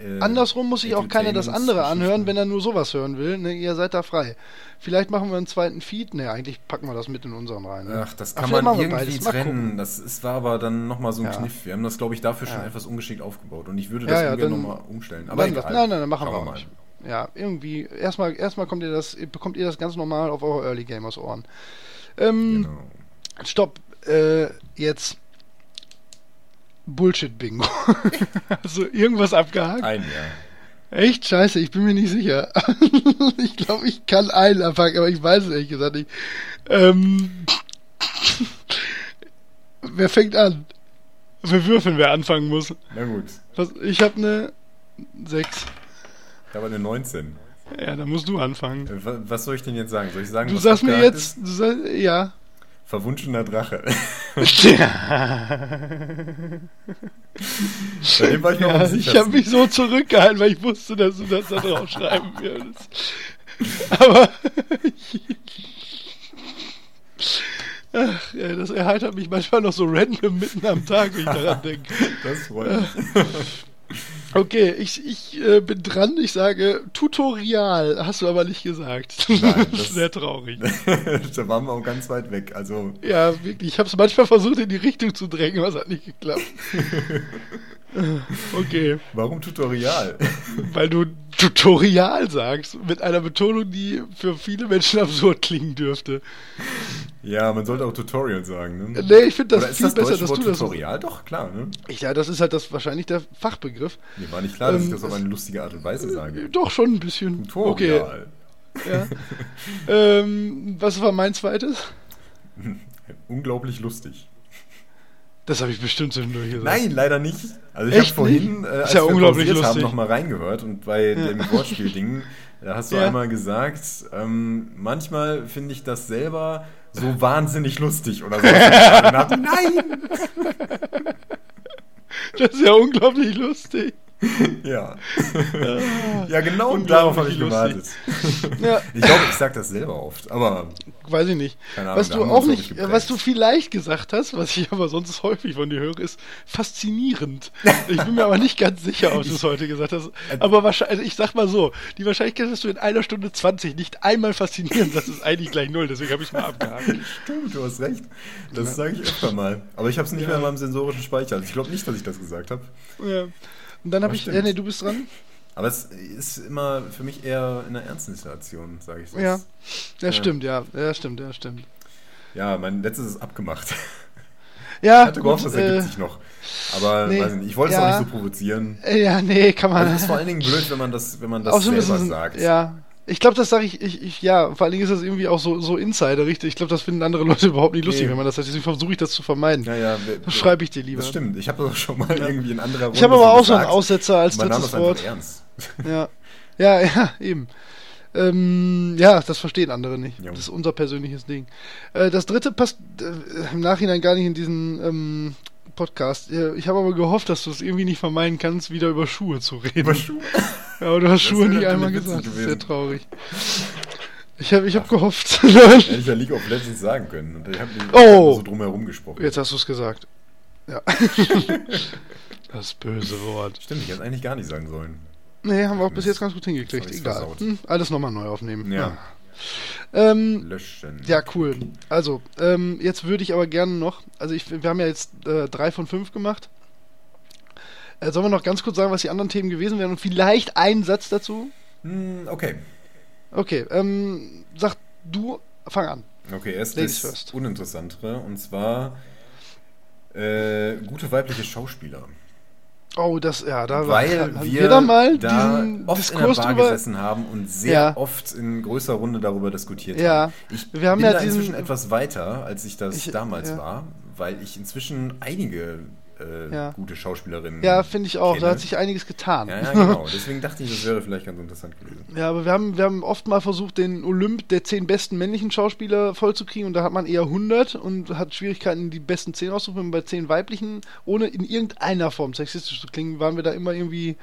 äh, Andersrum muss sich auch keiner das andere anhören, wenn er nur sowas hören will. Ne, ihr seid da frei. Vielleicht machen wir einen zweiten Feed. Ne, eigentlich packen wir das mit in unseren rein. Ne? Ach, das Ach, kann vielleicht man irgendwie trennen. Das ist, war aber dann nochmal so ein Ja. Kniff. Wir haben das, glaube ich, dafür schon Ja. etwas ungeschickt aufgebaut. Und ich würde Ja, das ja, ungern nochmal umstellen. Aber Dann, egal. nein, nein, dann machen wir mal. nicht. Ja, irgendwie. Erstmal, erstmal kommt ihr das, bekommt ihr das ganz normal auf eure Early Gamers Ohren. Ähm, Genau. Stopp. Äh, jetzt Bullshit-Bingo. also irgendwas abgehakt? Ein Jahr. Echt scheiße, ich bin mir nicht sicher. ich glaube, ich kann einen abhaken, aber ich weiß es ehrlich gesagt nicht. Ähm, wer fängt an? Wir würfeln, wer anfangen muss. Na gut. Ich habe eine 6. Da war eine 19. Ja, dann musst du anfangen. Äh, wa- Was soll ich denn jetzt sagen? Soll ich sagen, Du was sagst mir jetzt, du sagst, ja. Verwunschener Drache. Bei dem war ich noch ja ich habe mich so zurückgehalten, weil ich wusste, dass du das da drauf schreiben würdest. Aber Ach, ja, das erheitert mich manchmal noch so random mitten am Tag, wenn ich daran denke. Das freut mich. Okay, ich, ich äh, bin dran. Ich sage Tutorial. Hast du aber nicht gesagt. Nein, das ist sehr traurig. da waren wir auch ganz weit weg. Also, Ja, wirklich. Ich habe es manchmal versucht, in die Richtung zu drängen, aber es hat nicht geklappt. okay, warum Tutorial? weil du Tutorial sagst, mit einer Betonung, die für viele Menschen absurd klingen dürfte. ja, man sollte auch Tutorial sagen, ne? Nee, ich finde das Oder ist viel das besser, dass Wort du das. Tutorial? Doch, klar, ne? Ja, das ist halt das wahrscheinlich der Fachbegriff. Mir war nicht klar, dass ich Ähm, das auf eine lustige Art und Weise sage. Doch schon ein bisschen. Tutorial. Okay. Ja. ähm, was war mein zweites? Unglaublich lustig. Das habe ich bestimmt zwischendurch gesagt. Nein, leider nicht. Also ich habe vorhin, äh, als ja wir unglaublich haben, nochmal reingehört und bei dem Wortspiel-Ding, da hast du Ja. einmal gesagt, ähm, manchmal finde ich das selber so wahnsinnig lustig oder so. Nein! Das ist ja unglaublich lustig. Ja. ja, genau Unglaublich darauf habe ich lustig. gewartet. Ja, Ich glaube, ich sage das selber oft, aber weiß ich nicht. Keine Ahnung, was du auch nicht, ich, geprägt. was du vielleicht gesagt hast, was ich aber sonst häufig von dir höre, ist faszinierend. Ich bin mir aber nicht ganz sicher, ob du es heute gesagt hast. Aber wahrscheinlich, also ich sag mal so, die Wahrscheinlichkeit, dass du in einer Stunde 20 nicht einmal faszinierend sagst, ist eigentlich gleich null. Deswegen habe ich es mal abgehakt. stimmt, du hast recht. Das sage ich öfter mal. Aber ich habe es nicht mehr in meinem sensorischen Speicher. Also ich glaube nicht, dass ich das gesagt habe. Ja. Und dann habe Das ich, ja, nee, du bist dran. Aber es ist immer für mich eher in einer ernsten Situation, sage ich so. Ja. Ja, Ja. stimmt, ja. Ja, stimmt, ja, stimmt. Ja, mein letztes ist abgemacht. Ja, Ich hatte gehofft, das ergibt äh, sich noch. Aber nee, nicht, ich wollte es ja. auch nicht so provozieren. äh, ja, nee, kann man. Also es ist vor allen Dingen blöd, wenn man das, wenn man das selber sagt. Ja. Ich glaube, das sage ich, ich, ich, ja, vor allen Dingen ist das irgendwie auch so, so Insider, richtig? Ich glaube, das finden andere Leute überhaupt nicht lustig, Nee. wenn man das sagt. Deswegen versuche ich das zu vermeiden. Ja, ja, wer- Das schreibe ich dir lieber. Das stimmt. Ich habe das schon mal irgendwie in anderer Runde Ich habe aber auch so einen. Aussetzer als drittes Wort. ernst. Ja. Ja, ja, eben. Ähm, ja, das verstehen andere nicht. Ja. Das ist unser persönliches Ding. Äh, das dritte passt äh, im Nachhinein gar nicht in diesen ähm, Podcast. Äh, Ich habe aber gehofft, dass du es irgendwie nicht vermeiden kannst, wieder über Schuhe zu reden. Über Schuhe. Ja, aber du hast Schuhe nicht einmal gesagt. Das ist sehr traurig. Ich habe ich hab gehofft. Hätte ich ja League of Legends sagen können. Und ich habe Oh. so drumherum gesprochen. Jetzt hast du es gesagt. Ja. das böse Wort. Stimmt, ich hätte eigentlich gar nicht sagen sollen. Nee, haben wir auch bis jetzt ganz gut hingekriegt. Egal. Hm, alles nochmal neu aufnehmen. Ja. Ähm, Löschen. ja, cool. Also, ähm, jetzt würde ich aber gerne noch, also ich, wir haben ja jetzt äh, drei von fünf gemacht. Äh, sollen wir noch ganz kurz sagen, was die anderen Themen gewesen wären und vielleicht einen Satz dazu? Hm, okay. Okay, ähm, sag du, fang an. Okay, erst Ladies das first. Uninteressantere. Und zwar äh, gute weibliche Schauspieler. Oh, das, ja, da Weil haben wir, da mal da diesen oft in Diskurs der Bar drüber. gesessen haben und sehr Ja. oft in größerer Runde darüber diskutiert Ja. haben. Ich Wir haben bin ja da diesen- inzwischen etwas weiter, als ich das Ich- damals ja. war, weil ich inzwischen einige äh, Ja. gute Schauspielerinnen Ja, finde ich auch. Da kenne. hat sich einiges getan. Ja, ja, genau. Deswegen dachte ich, das wäre vielleicht ganz interessant gewesen. Ja, aber wir haben, wir haben oft mal versucht, den Olymp der zehn besten männlichen Schauspieler vollzukriegen und da hat man eher 100 und hat Schwierigkeiten, die besten 10 auszufinden. Bei 10 weiblichen, ohne in irgendeiner Form sexistisch zu klingen, waren wir da immer irgendwie,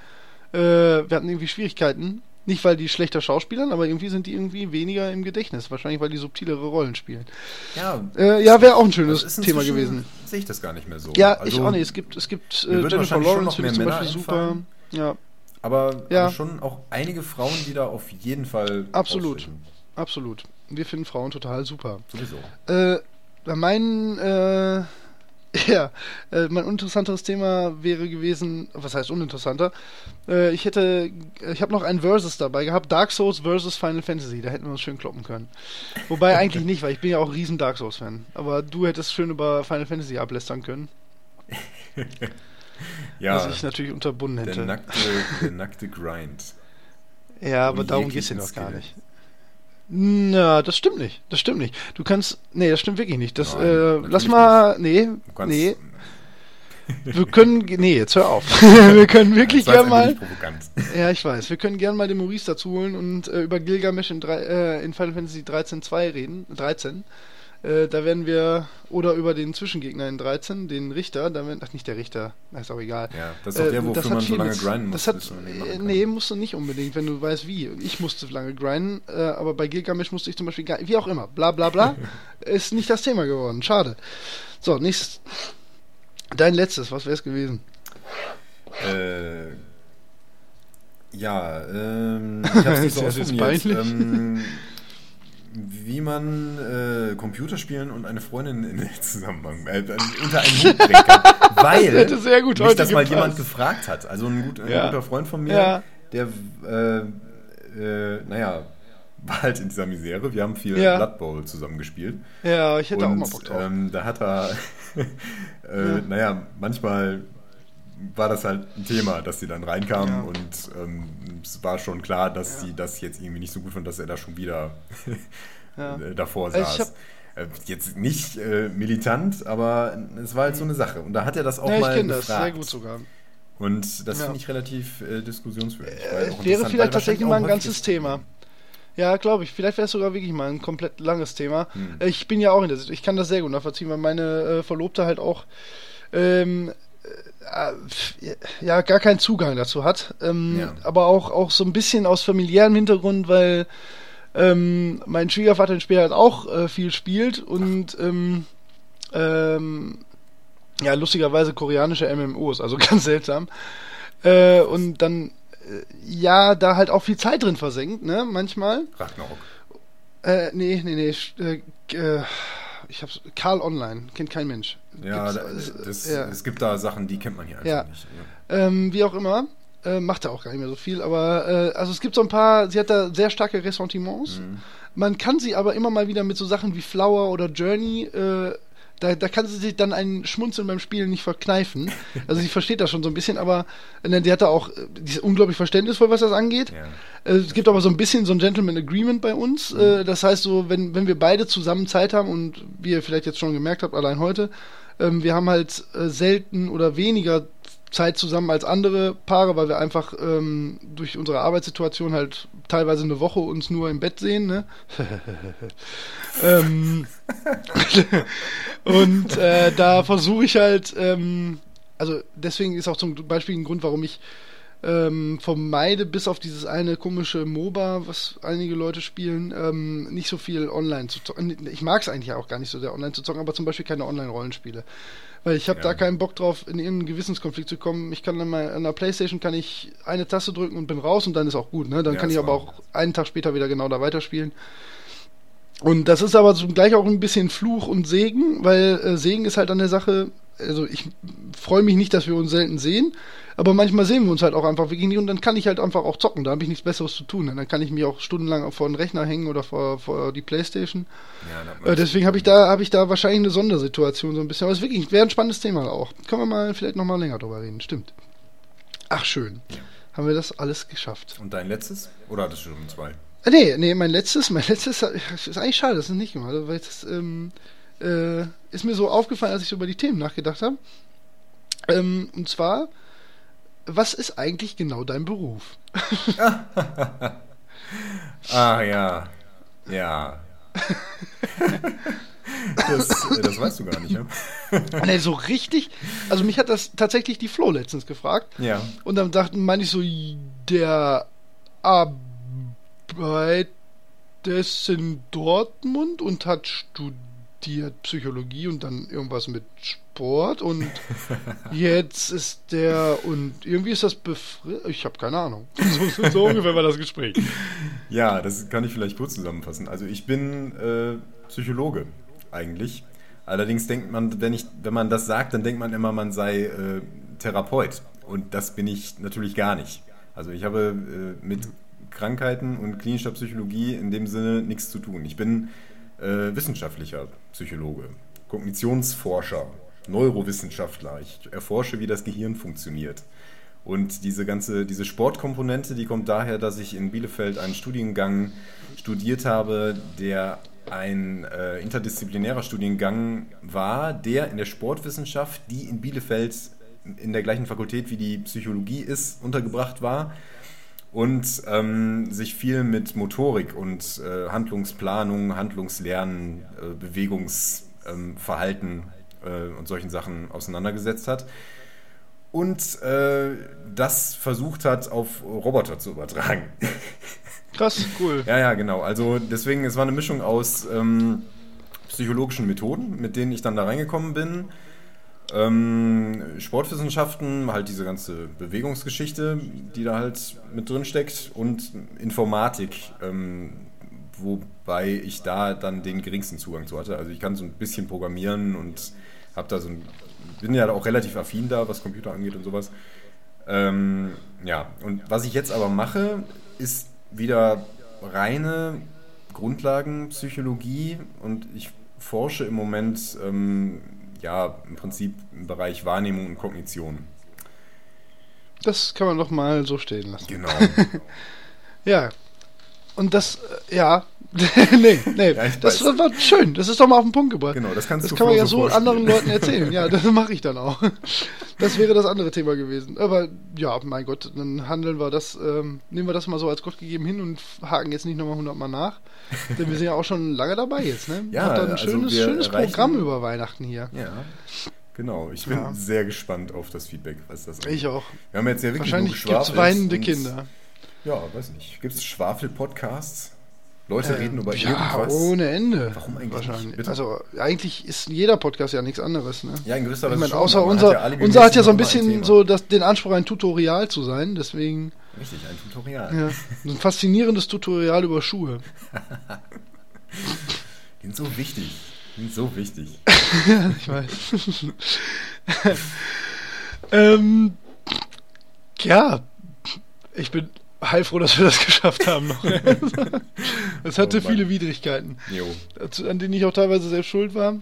äh, wir hatten irgendwie Schwierigkeiten. Nicht, weil die schlechter Schauspielern, aber irgendwie sind die irgendwie weniger im Gedächtnis. Wahrscheinlich, weil die subtilere Rollen spielen. Ja, Äh, ja, wäre auch ein schönes Thema gewesen. Sehe ich das gar nicht mehr so. Ja, Also, ich auch nicht. Es gibt, es gibt äh, Jennifer Lawrence, finde ich zum Beispiel super. Ja, Aber, Ja. aber schon auch einige Frauen, die da auf jeden Fall Absolut. absolut. Wir finden Frauen total super. Sowieso. Äh, mein, äh, ja, äh, mein uninteressanteres Thema wäre gewesen, was heißt uninteressanter? Äh, ich hätte, ich habe noch ein Versus dabei gehabt, Dark Souls versus Final Fantasy, da hätten wir uns schön kloppen können. Wobei eigentlich nicht, weil ich bin ja auch riesen Dark Souls Fan. Aber du hättest schön über Final Fantasy ablästern können, Ja, was ich natürlich unterbunden der hätte. nackte, der nackte Grind. Ja, aber ohne darum hier jeglichen noch gar nicht. Na, das stimmt nicht. Das stimmt nicht. Du kannst. Nee, das stimmt wirklich nicht. Das, Nein, äh, lass mal. Nee, Du kannst, nee. Wir können. Nee, jetzt hör auf. wir können wirklich das war jetzt gern ein mal. Ja, ich weiß. Wir können gern mal den Maurice dazu holen und äh, über Gilgamesh in, drei, äh, in Final Fantasy 13.2 reden. 13. Äh, da werden wir. Oder über den Zwischengegner in 13, den Richter. Da werden, ach, nicht der Richter. Ist auch egal. Ja, das ist doch der, wofür man so lange grinden muss. Das hat, äh, nee, musst du nicht unbedingt, wenn du weißt wie. Ich musste lange grinden, äh, aber bei Gilgamesh musste ich zum Beispiel wie auch immer, bla bla bla, ist nicht das Thema geworden. Schade. So, nächstes. Dein letztes, was wäre es gewesen? Äh, Ja, ähm, ich hab's nicht so. Ähm, wie man äh, Computerspielen und eine Freundin in den Zusammenhang äh, unter einen Hut bringen kann. Weil hätte sehr gut mich das mal gepasst. jemand gefragt hat. Also ein, gut, ein Ja. guter Freund von mir, Ja. der, äh, äh, naja, war halt in dieser Misere. Wir haben viel Ja. Blood Bowl zusammen gespielt. Ja, ich hätte auch Und mal Bock drauf. ähm, da hat er, äh, naja, manchmal war das halt ein Thema, dass sie dann reinkamen Ja. und ähm, es war schon klar, dass sie das jetzt irgendwie nicht so gut fand, dass er da schon wieder Ja. äh, davor Also ich saß. Äh, Jetzt nicht äh, militant, aber es war halt so eine Sache. Und da hat er das auch ja, ich mal kenne das, sehr gut sogar. Und das Ja. finde ich relativ äh, diskussionswürdig. Es wäre vielleicht tatsächlich mal ein ganzes Thema. Ja, glaube ich. Vielleicht wäre es sogar wirklich mal ein komplett langes Thema. Hm. Äh, Ich bin ja auch in der Situation, ich kann das sehr gut nachvollziehen, weil meine äh, Verlobte halt auch ähm, äh, ja gar keinen Zugang dazu hat. Ähm, Ja. Aber auch, auch so ein bisschen aus familiärem Hintergrund, weil ähm, mein Schwiegervater den Spiel halt auch äh, viel spielt und ähm, ähm, ja, lustigerweise koreanische MMOs, also ganz seltsam. Äh, und dann, äh, ja, da halt auch viel Zeit drin versenkt, ne, manchmal. Ragnarok. Äh, nee, nee, nee, äh, äh, ich hab's, Karl Online, kennt kein Mensch. Ja, Gibt's, da, äh, das, ja. es gibt da Sachen, die kennt man hier einfach Ja. nicht. Ja. Ähm, wie auch immer, äh, macht er auch gar nicht mehr so viel, aber äh, also es gibt so ein paar, sie hat da sehr starke Ressentiments. Mhm. Man kann sie aber immer mal wieder mit so Sachen wie Flower oder Journey, äh, da, da kann sie sich dann ein Schmunzeln beim Spielen nicht verkneifen. Also sie versteht das schon so ein bisschen, aber äh, die hat da auch, äh, die ist unglaublich verständnisvoll, was das angeht. Ja. Äh, Es gibt aber so ein bisschen so ein Gentleman Agreement bei uns. Äh, Das heißt so, wenn, wenn wir beide zusammen Zeit haben und wie ihr vielleicht jetzt schon gemerkt habt, allein heute, ähm, wir haben halt selten oder weniger Zeit zusammen als andere Paare, weil wir einfach ähm, durch unsere Arbeitssituation halt teilweise eine Woche uns nur im Bett sehen. Ne? ähm, und äh, da versuche ich halt, ähm, also deswegen ist auch zum Beispiel ein Grund, warum ich ähm, vermeide, bis auf dieses eine komische MOBA, was einige Leute spielen, ähm, nicht so viel online zu zocken. Ich mag es eigentlich auch gar nicht so sehr online zu zocken, aber zum Beispiel keine Online-Rollenspiele. Weil ich habe Ja. da keinen Bock drauf, in irgendeinen Gewissenskonflikt zu kommen. Ich kann an der Playstation kann ich eine Taste drücken und bin raus und dann ist auch gut. Ne? Dann Ja, kann ich aber auch einen Tag später wieder genau da weiterspielen. Und das ist aber zugleich auch ein bisschen Fluch und Segen, weil äh, Segen ist halt an der Sache, also ich freue mich nicht, dass wir uns selten sehen, aber manchmal sehen wir uns halt auch einfach wirklich nicht und dann kann ich halt einfach auch zocken, da habe ich nichts Besseres zu tun. Dann kann ich mich auch stundenlang vor den Rechner hängen oder vor, vor die Playstation. Ja, Äh, deswegen habe ich da habe ich da wahrscheinlich eine Sondersituation so ein bisschen, aber es ist wirklich wäre ein spannendes Thema auch. Können wir mal vielleicht noch mal länger drüber reden, stimmt. Ach schön. Haben wir das alles geschafft. Und dein letztes? Oder hattest du schon zwei? Äh, Nee, nee, mein letztes, mein letztes ist eigentlich schade, ich es nicht gemacht weil das ähm, äh, ist mir so aufgefallen, als ich so über die Themen nachgedacht habe. Ähm, und zwar, was ist eigentlich genau dein Beruf? Ah, ja. Ja. das, äh, das weißt du gar nicht, ne? nee, so richtig, also mich hat das tatsächlich die Flo letztens gefragt. Ja. Und dann dachten, meine ich so, der arbeitet in Dortmund und hat studiert Psychologie und dann irgendwas mit Sport und jetzt ist der und irgendwie ist das befristet. Ich habe keine Ahnung. So, so ungefähr war das Gespräch. Ja, das kann ich vielleicht kurz zusammenfassen. Also ich bin äh, Psychologe eigentlich. Allerdings denkt man, wenn, ich, wenn man das sagt, dann denkt man immer, man sei äh, Therapeut. Und das bin ich natürlich gar nicht. Also ich habe äh, mit Krankheiten und klinischer Psychologie in dem Sinne nichts zu tun. Ich bin äh, wissenschaftlicher Psychologe, Kognitionsforscher, Neurowissenschaftler. Ich erforsche, wie das Gehirn funktioniert. Und diese ganze, diese Sportkomponente, die kommt daher, dass ich in Bielefeld einen Studiengang studiert habe, der ein äh, interdisziplinärer Studiengang war, der in der Sportwissenschaft, die in Bielefeld in der gleichen Fakultät wie die Psychologie ist, untergebracht war und ähm, sich viel mit Motorik und äh, Handlungsplanung, Handlungslernen, äh, Bewegungsverhalten äh, und solchen Sachen auseinandergesetzt hat und äh, das versucht hat, auf Roboter zu übertragen. Krass, cool. ja, ja, genau. Also deswegen, es war eine Mischung aus ähm, psychologischen Methoden, mit denen ich dann da reingekommen bin Ähm, Sportwissenschaften, halt diese ganze Bewegungsgeschichte, die da halt mit drin steckt und Informatik, ähm, wobei ich da dann den geringsten Zugang zu hatte. Also ich kann so ein bisschen programmieren und habe da so ein, bin ja auch relativ affin da, was Computer angeht und sowas. Ähm, ja, und was ich jetzt aber mache, ist wieder reine Grundlagenpsychologie und ich forsche im Moment ähm, ja im Prinzip im Bereich Wahrnehmung und Kognition. Das kann man doch mal so stehen lassen. Genau. ja. Und das, äh, ja, nee, nee, Ja, das weiß. war schön. Das ist doch mal auf den Punkt gebracht. Genau, das kannst das du kann man ja so vorspielen. anderen Leuten erzählen. Ja, das mache ich dann auch. Das wäre das andere Thema gewesen. Aber ja, mein Gott, dann handeln wir das, ähm, nehmen wir das mal so als Gott gegeben hin und haken jetzt nicht nochmal hundertmal nach. Denn wir sind ja auch schon lange dabei jetzt, ne? Ja, Habt ihr ein also schönes, wir schönes erreichen- Programm über Weihnachten hier. Ja, genau. Ich bin Ja. sehr gespannt auf das Feedback, was das angeht. Ich auch. Wir haben jetzt ja wirklich Wahrscheinlich gibt es weinende Kinder. Ja, weiß nicht. Gibt es Schwafel-Podcasts? Leute Ähm, reden über ja, irgendwas? ohne Ende. Warum eigentlich? Also eigentlich ist jeder Podcast ja nichts anderes, ne? Ja, in gewisser Ich Weise meine, schon, außer man unser, ja alle unser hat ja so ein bisschen mal so das, den Anspruch, ein Tutorial zu sein, deswegen. Richtig, ein Tutorial. ja, ein faszinierendes Tutorial über Schuhe. Die sind so wichtig. Die sind so wichtig. Ich weiß. ähm, ja, ich bin heilfroh, dass wir das geschafft haben. Es hatte Oh viele Widrigkeiten. Jo. an denen ich auch teilweise selbst schuld war,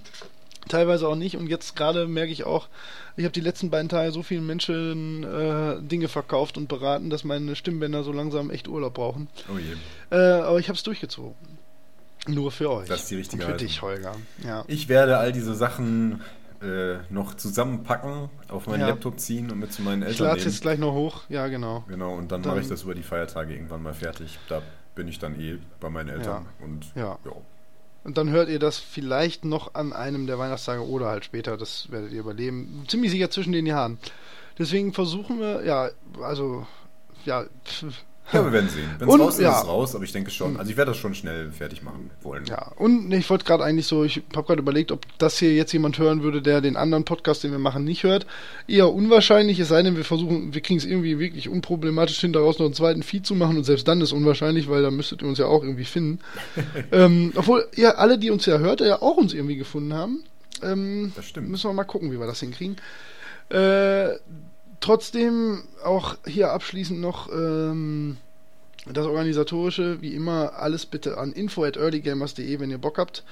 teilweise auch nicht. Und jetzt gerade merke ich auch, ich habe die letzten beiden Tage so vielen Menschen äh, Dinge verkauft und beraten, dass meine Stimmbänder so langsam echt Urlaub brauchen. Oh je. Äh, aber ich habe es durchgezogen. Nur für euch. Das ist die richtige Und für Haltung. dich, Holger. Ja. Ich werde all diese Sachen äh, noch zusammenpacken, auf meinen Ja. Laptop ziehen und mit zu meinen Ich Eltern lade es nehmen. jetzt gleich noch hoch. Ja, genau. Genau, und dann, Dann- mache ich das über die Feiertage irgendwann mal fertig. Da bin ich dann eh bei meinen Eltern. Und Ja. ja. Und dann hört ihr das vielleicht noch an einem der Weihnachtstage oder halt später. Das werdet ihr überleben. Ziemlich sicher zwischen den Jahren. Deswegen versuchen wir, ja, also, ja, pf, Ja, wir werden sehen. Wenn es raus ist, ja. ist es raus, aber ich denke schon. Also ich werde das schon schnell fertig machen wollen. Ja, und ich wollte gerade eigentlich so, ich habe gerade überlegt, ob das hier jetzt jemand hören würde, der den anderen Podcast, den wir machen, nicht hört. Eher unwahrscheinlich, es sei denn, wir versuchen, wir kriegen es irgendwie wirklich unproblematisch hin, daraus noch einen zweiten Feed zu machen und selbst dann ist unwahrscheinlich, weil dann müsstet ihr uns ja auch irgendwie finden. ähm, obwohl, ja, alle, die uns ja hört, ja auch uns irgendwie gefunden haben. Ähm, Das stimmt. Müssen wir mal gucken, wie wir das hinkriegen. Äh, trotzdem auch hier abschließend noch ähm, das Organisatorische, wie immer, alles bitte an info at earlygamers.de, wenn ihr Bock habt.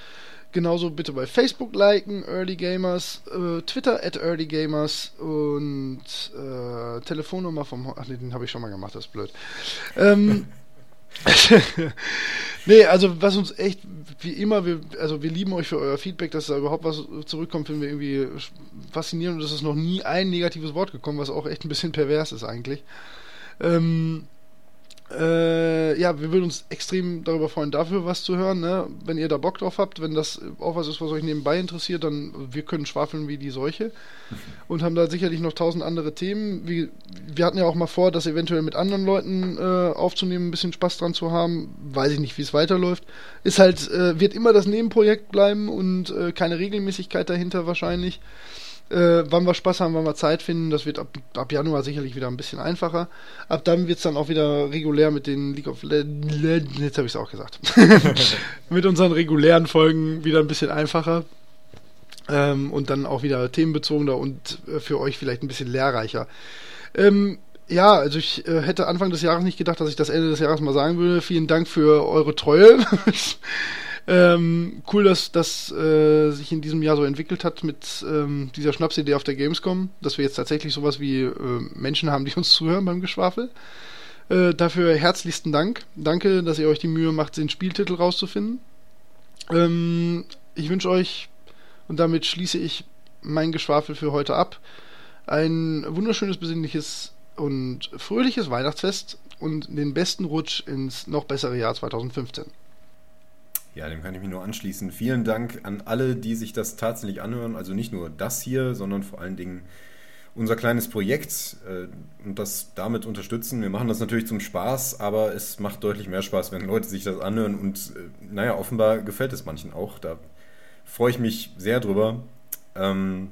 Genauso bitte bei Facebook liken, Early Gamers, äh, Twitter at Early Gamers und äh, Telefonnummer vom. Ach nee, den habe ich schon mal gemacht, das ist blöd. Ähm, nee, also was uns echt, wie immer, wir, also wir lieben euch für euer Feedback, dass da überhaupt was zurückkommt, finden wir irgendwie faszinierend und es ist noch nie ein negatives Wort gekommen, was auch echt ein bisschen pervers ist eigentlich. Ähm, äh, ja, wir würden uns extrem darüber freuen, dafür was zu hören. Ne? Wenn ihr da Bock drauf habt, wenn das auch was ist, was euch nebenbei interessiert, dann wir können schwafeln wie die Seuche und haben da sicherlich noch tausend andere Themen. Wie, wir hatten ja auch mal vor, das eventuell mit anderen Leuten äh, aufzunehmen, ein bisschen Spaß dran zu haben. Weiß ich nicht, wie es weiterläuft. Ist halt, äh, wird immer das Nebenprojekt bleiben und äh, keine Regelmäßigkeit dahinter wahrscheinlich. Äh, wann wir Spaß haben, wann wir Zeit finden, das wird ab, ab Januar sicherlich wieder ein bisschen einfacher. Ab dann wird es dann auch wieder regulär mit den League of Legends, jetzt habe ich es auch gesagt, mit unseren regulären Folgen wieder ein bisschen einfacher. Ähm, und dann auch wieder themenbezogener und äh, für euch vielleicht ein bisschen lehrreicher. Ähm, ja, also ich äh, hätte Anfang des Jahres nicht gedacht, dass ich das Ende des Jahres mal sagen würde. Vielen Dank für eure Treue. ähm, cool, dass das äh, sich in diesem Jahr so entwickelt hat mit ähm, dieser Schnapsidee auf der Gamescom, dass wir jetzt tatsächlich sowas wie äh, Menschen haben, die uns zuhören beim Geschwafel. Äh, dafür herzlichsten Dank. Danke, dass ihr euch die Mühe macht, den Spieltitel rauszufinden. Ähm, ich wünsche euch, und damit schließe ich mein Geschwafel für heute ab, ein wunderschönes, besinnliches und fröhliches Weihnachtsfest und den besten Rutsch ins noch bessere Jahr 2015. Ja, dem kann ich mich nur anschließen. Vielen Dank an alle, die sich das tatsächlich anhören. Also nicht nur das hier, sondern vor allen Dingen unser kleines Projekt äh, und das damit unterstützen. Wir machen das natürlich zum Spaß, aber es macht deutlich mehr Spaß, wenn Leute sich das anhören und äh, naja, offenbar gefällt es manchen auch. Da freue ich mich sehr drüber. Ähm,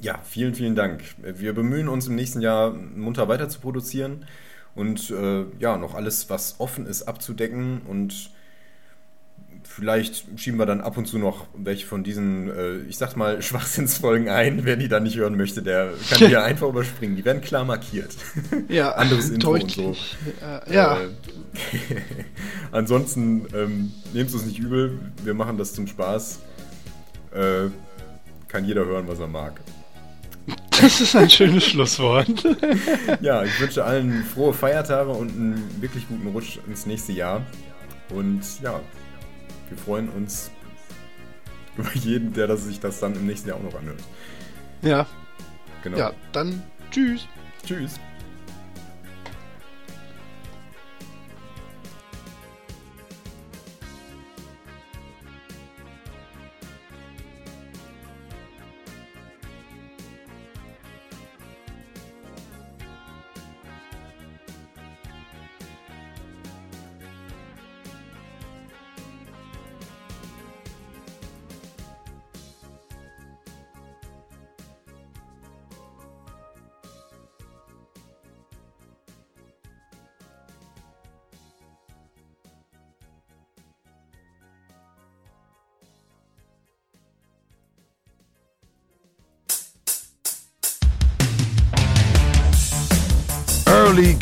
Ja, vielen, vielen Dank. Wir bemühen uns im nächsten Jahr munter weiter zu produzieren und äh, ja, noch alles, was offen ist, abzudecken und Vielleicht schieben wir dann ab und zu noch welche von diesen, äh, ich sag mal, Schwachsinnsfolgen ein. Wer die dann nicht hören möchte, der kann die ja einfach überspringen. Die werden klar markiert. Ja, anderes deutlich. und so. Äh, ja, ansonsten ähm, nehmt es nicht übel. Wir machen das zum Spaß. Äh, kann jeder hören, was er mag. das ist ein schönes Schlusswort. Ja, ich wünsche allen frohe Feiertage und einen wirklich guten Rutsch ins nächste Jahr. Und ja, wir freuen uns über jeden, der das, sich das dann im nächsten Jahr auch noch anhört. ja, Genau. ja, dann tschüss. Tschüss.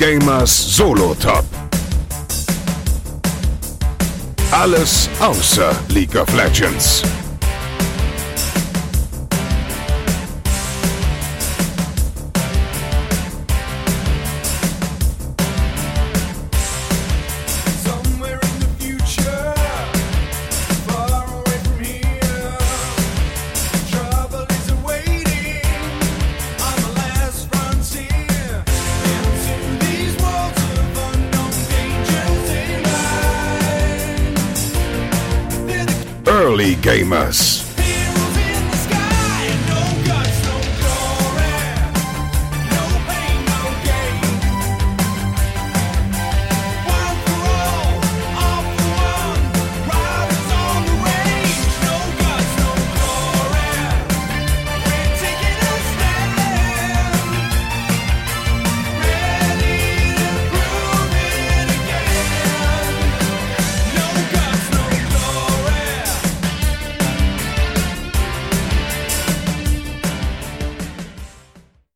Gamers Solo Top. Alles außer League of Legends.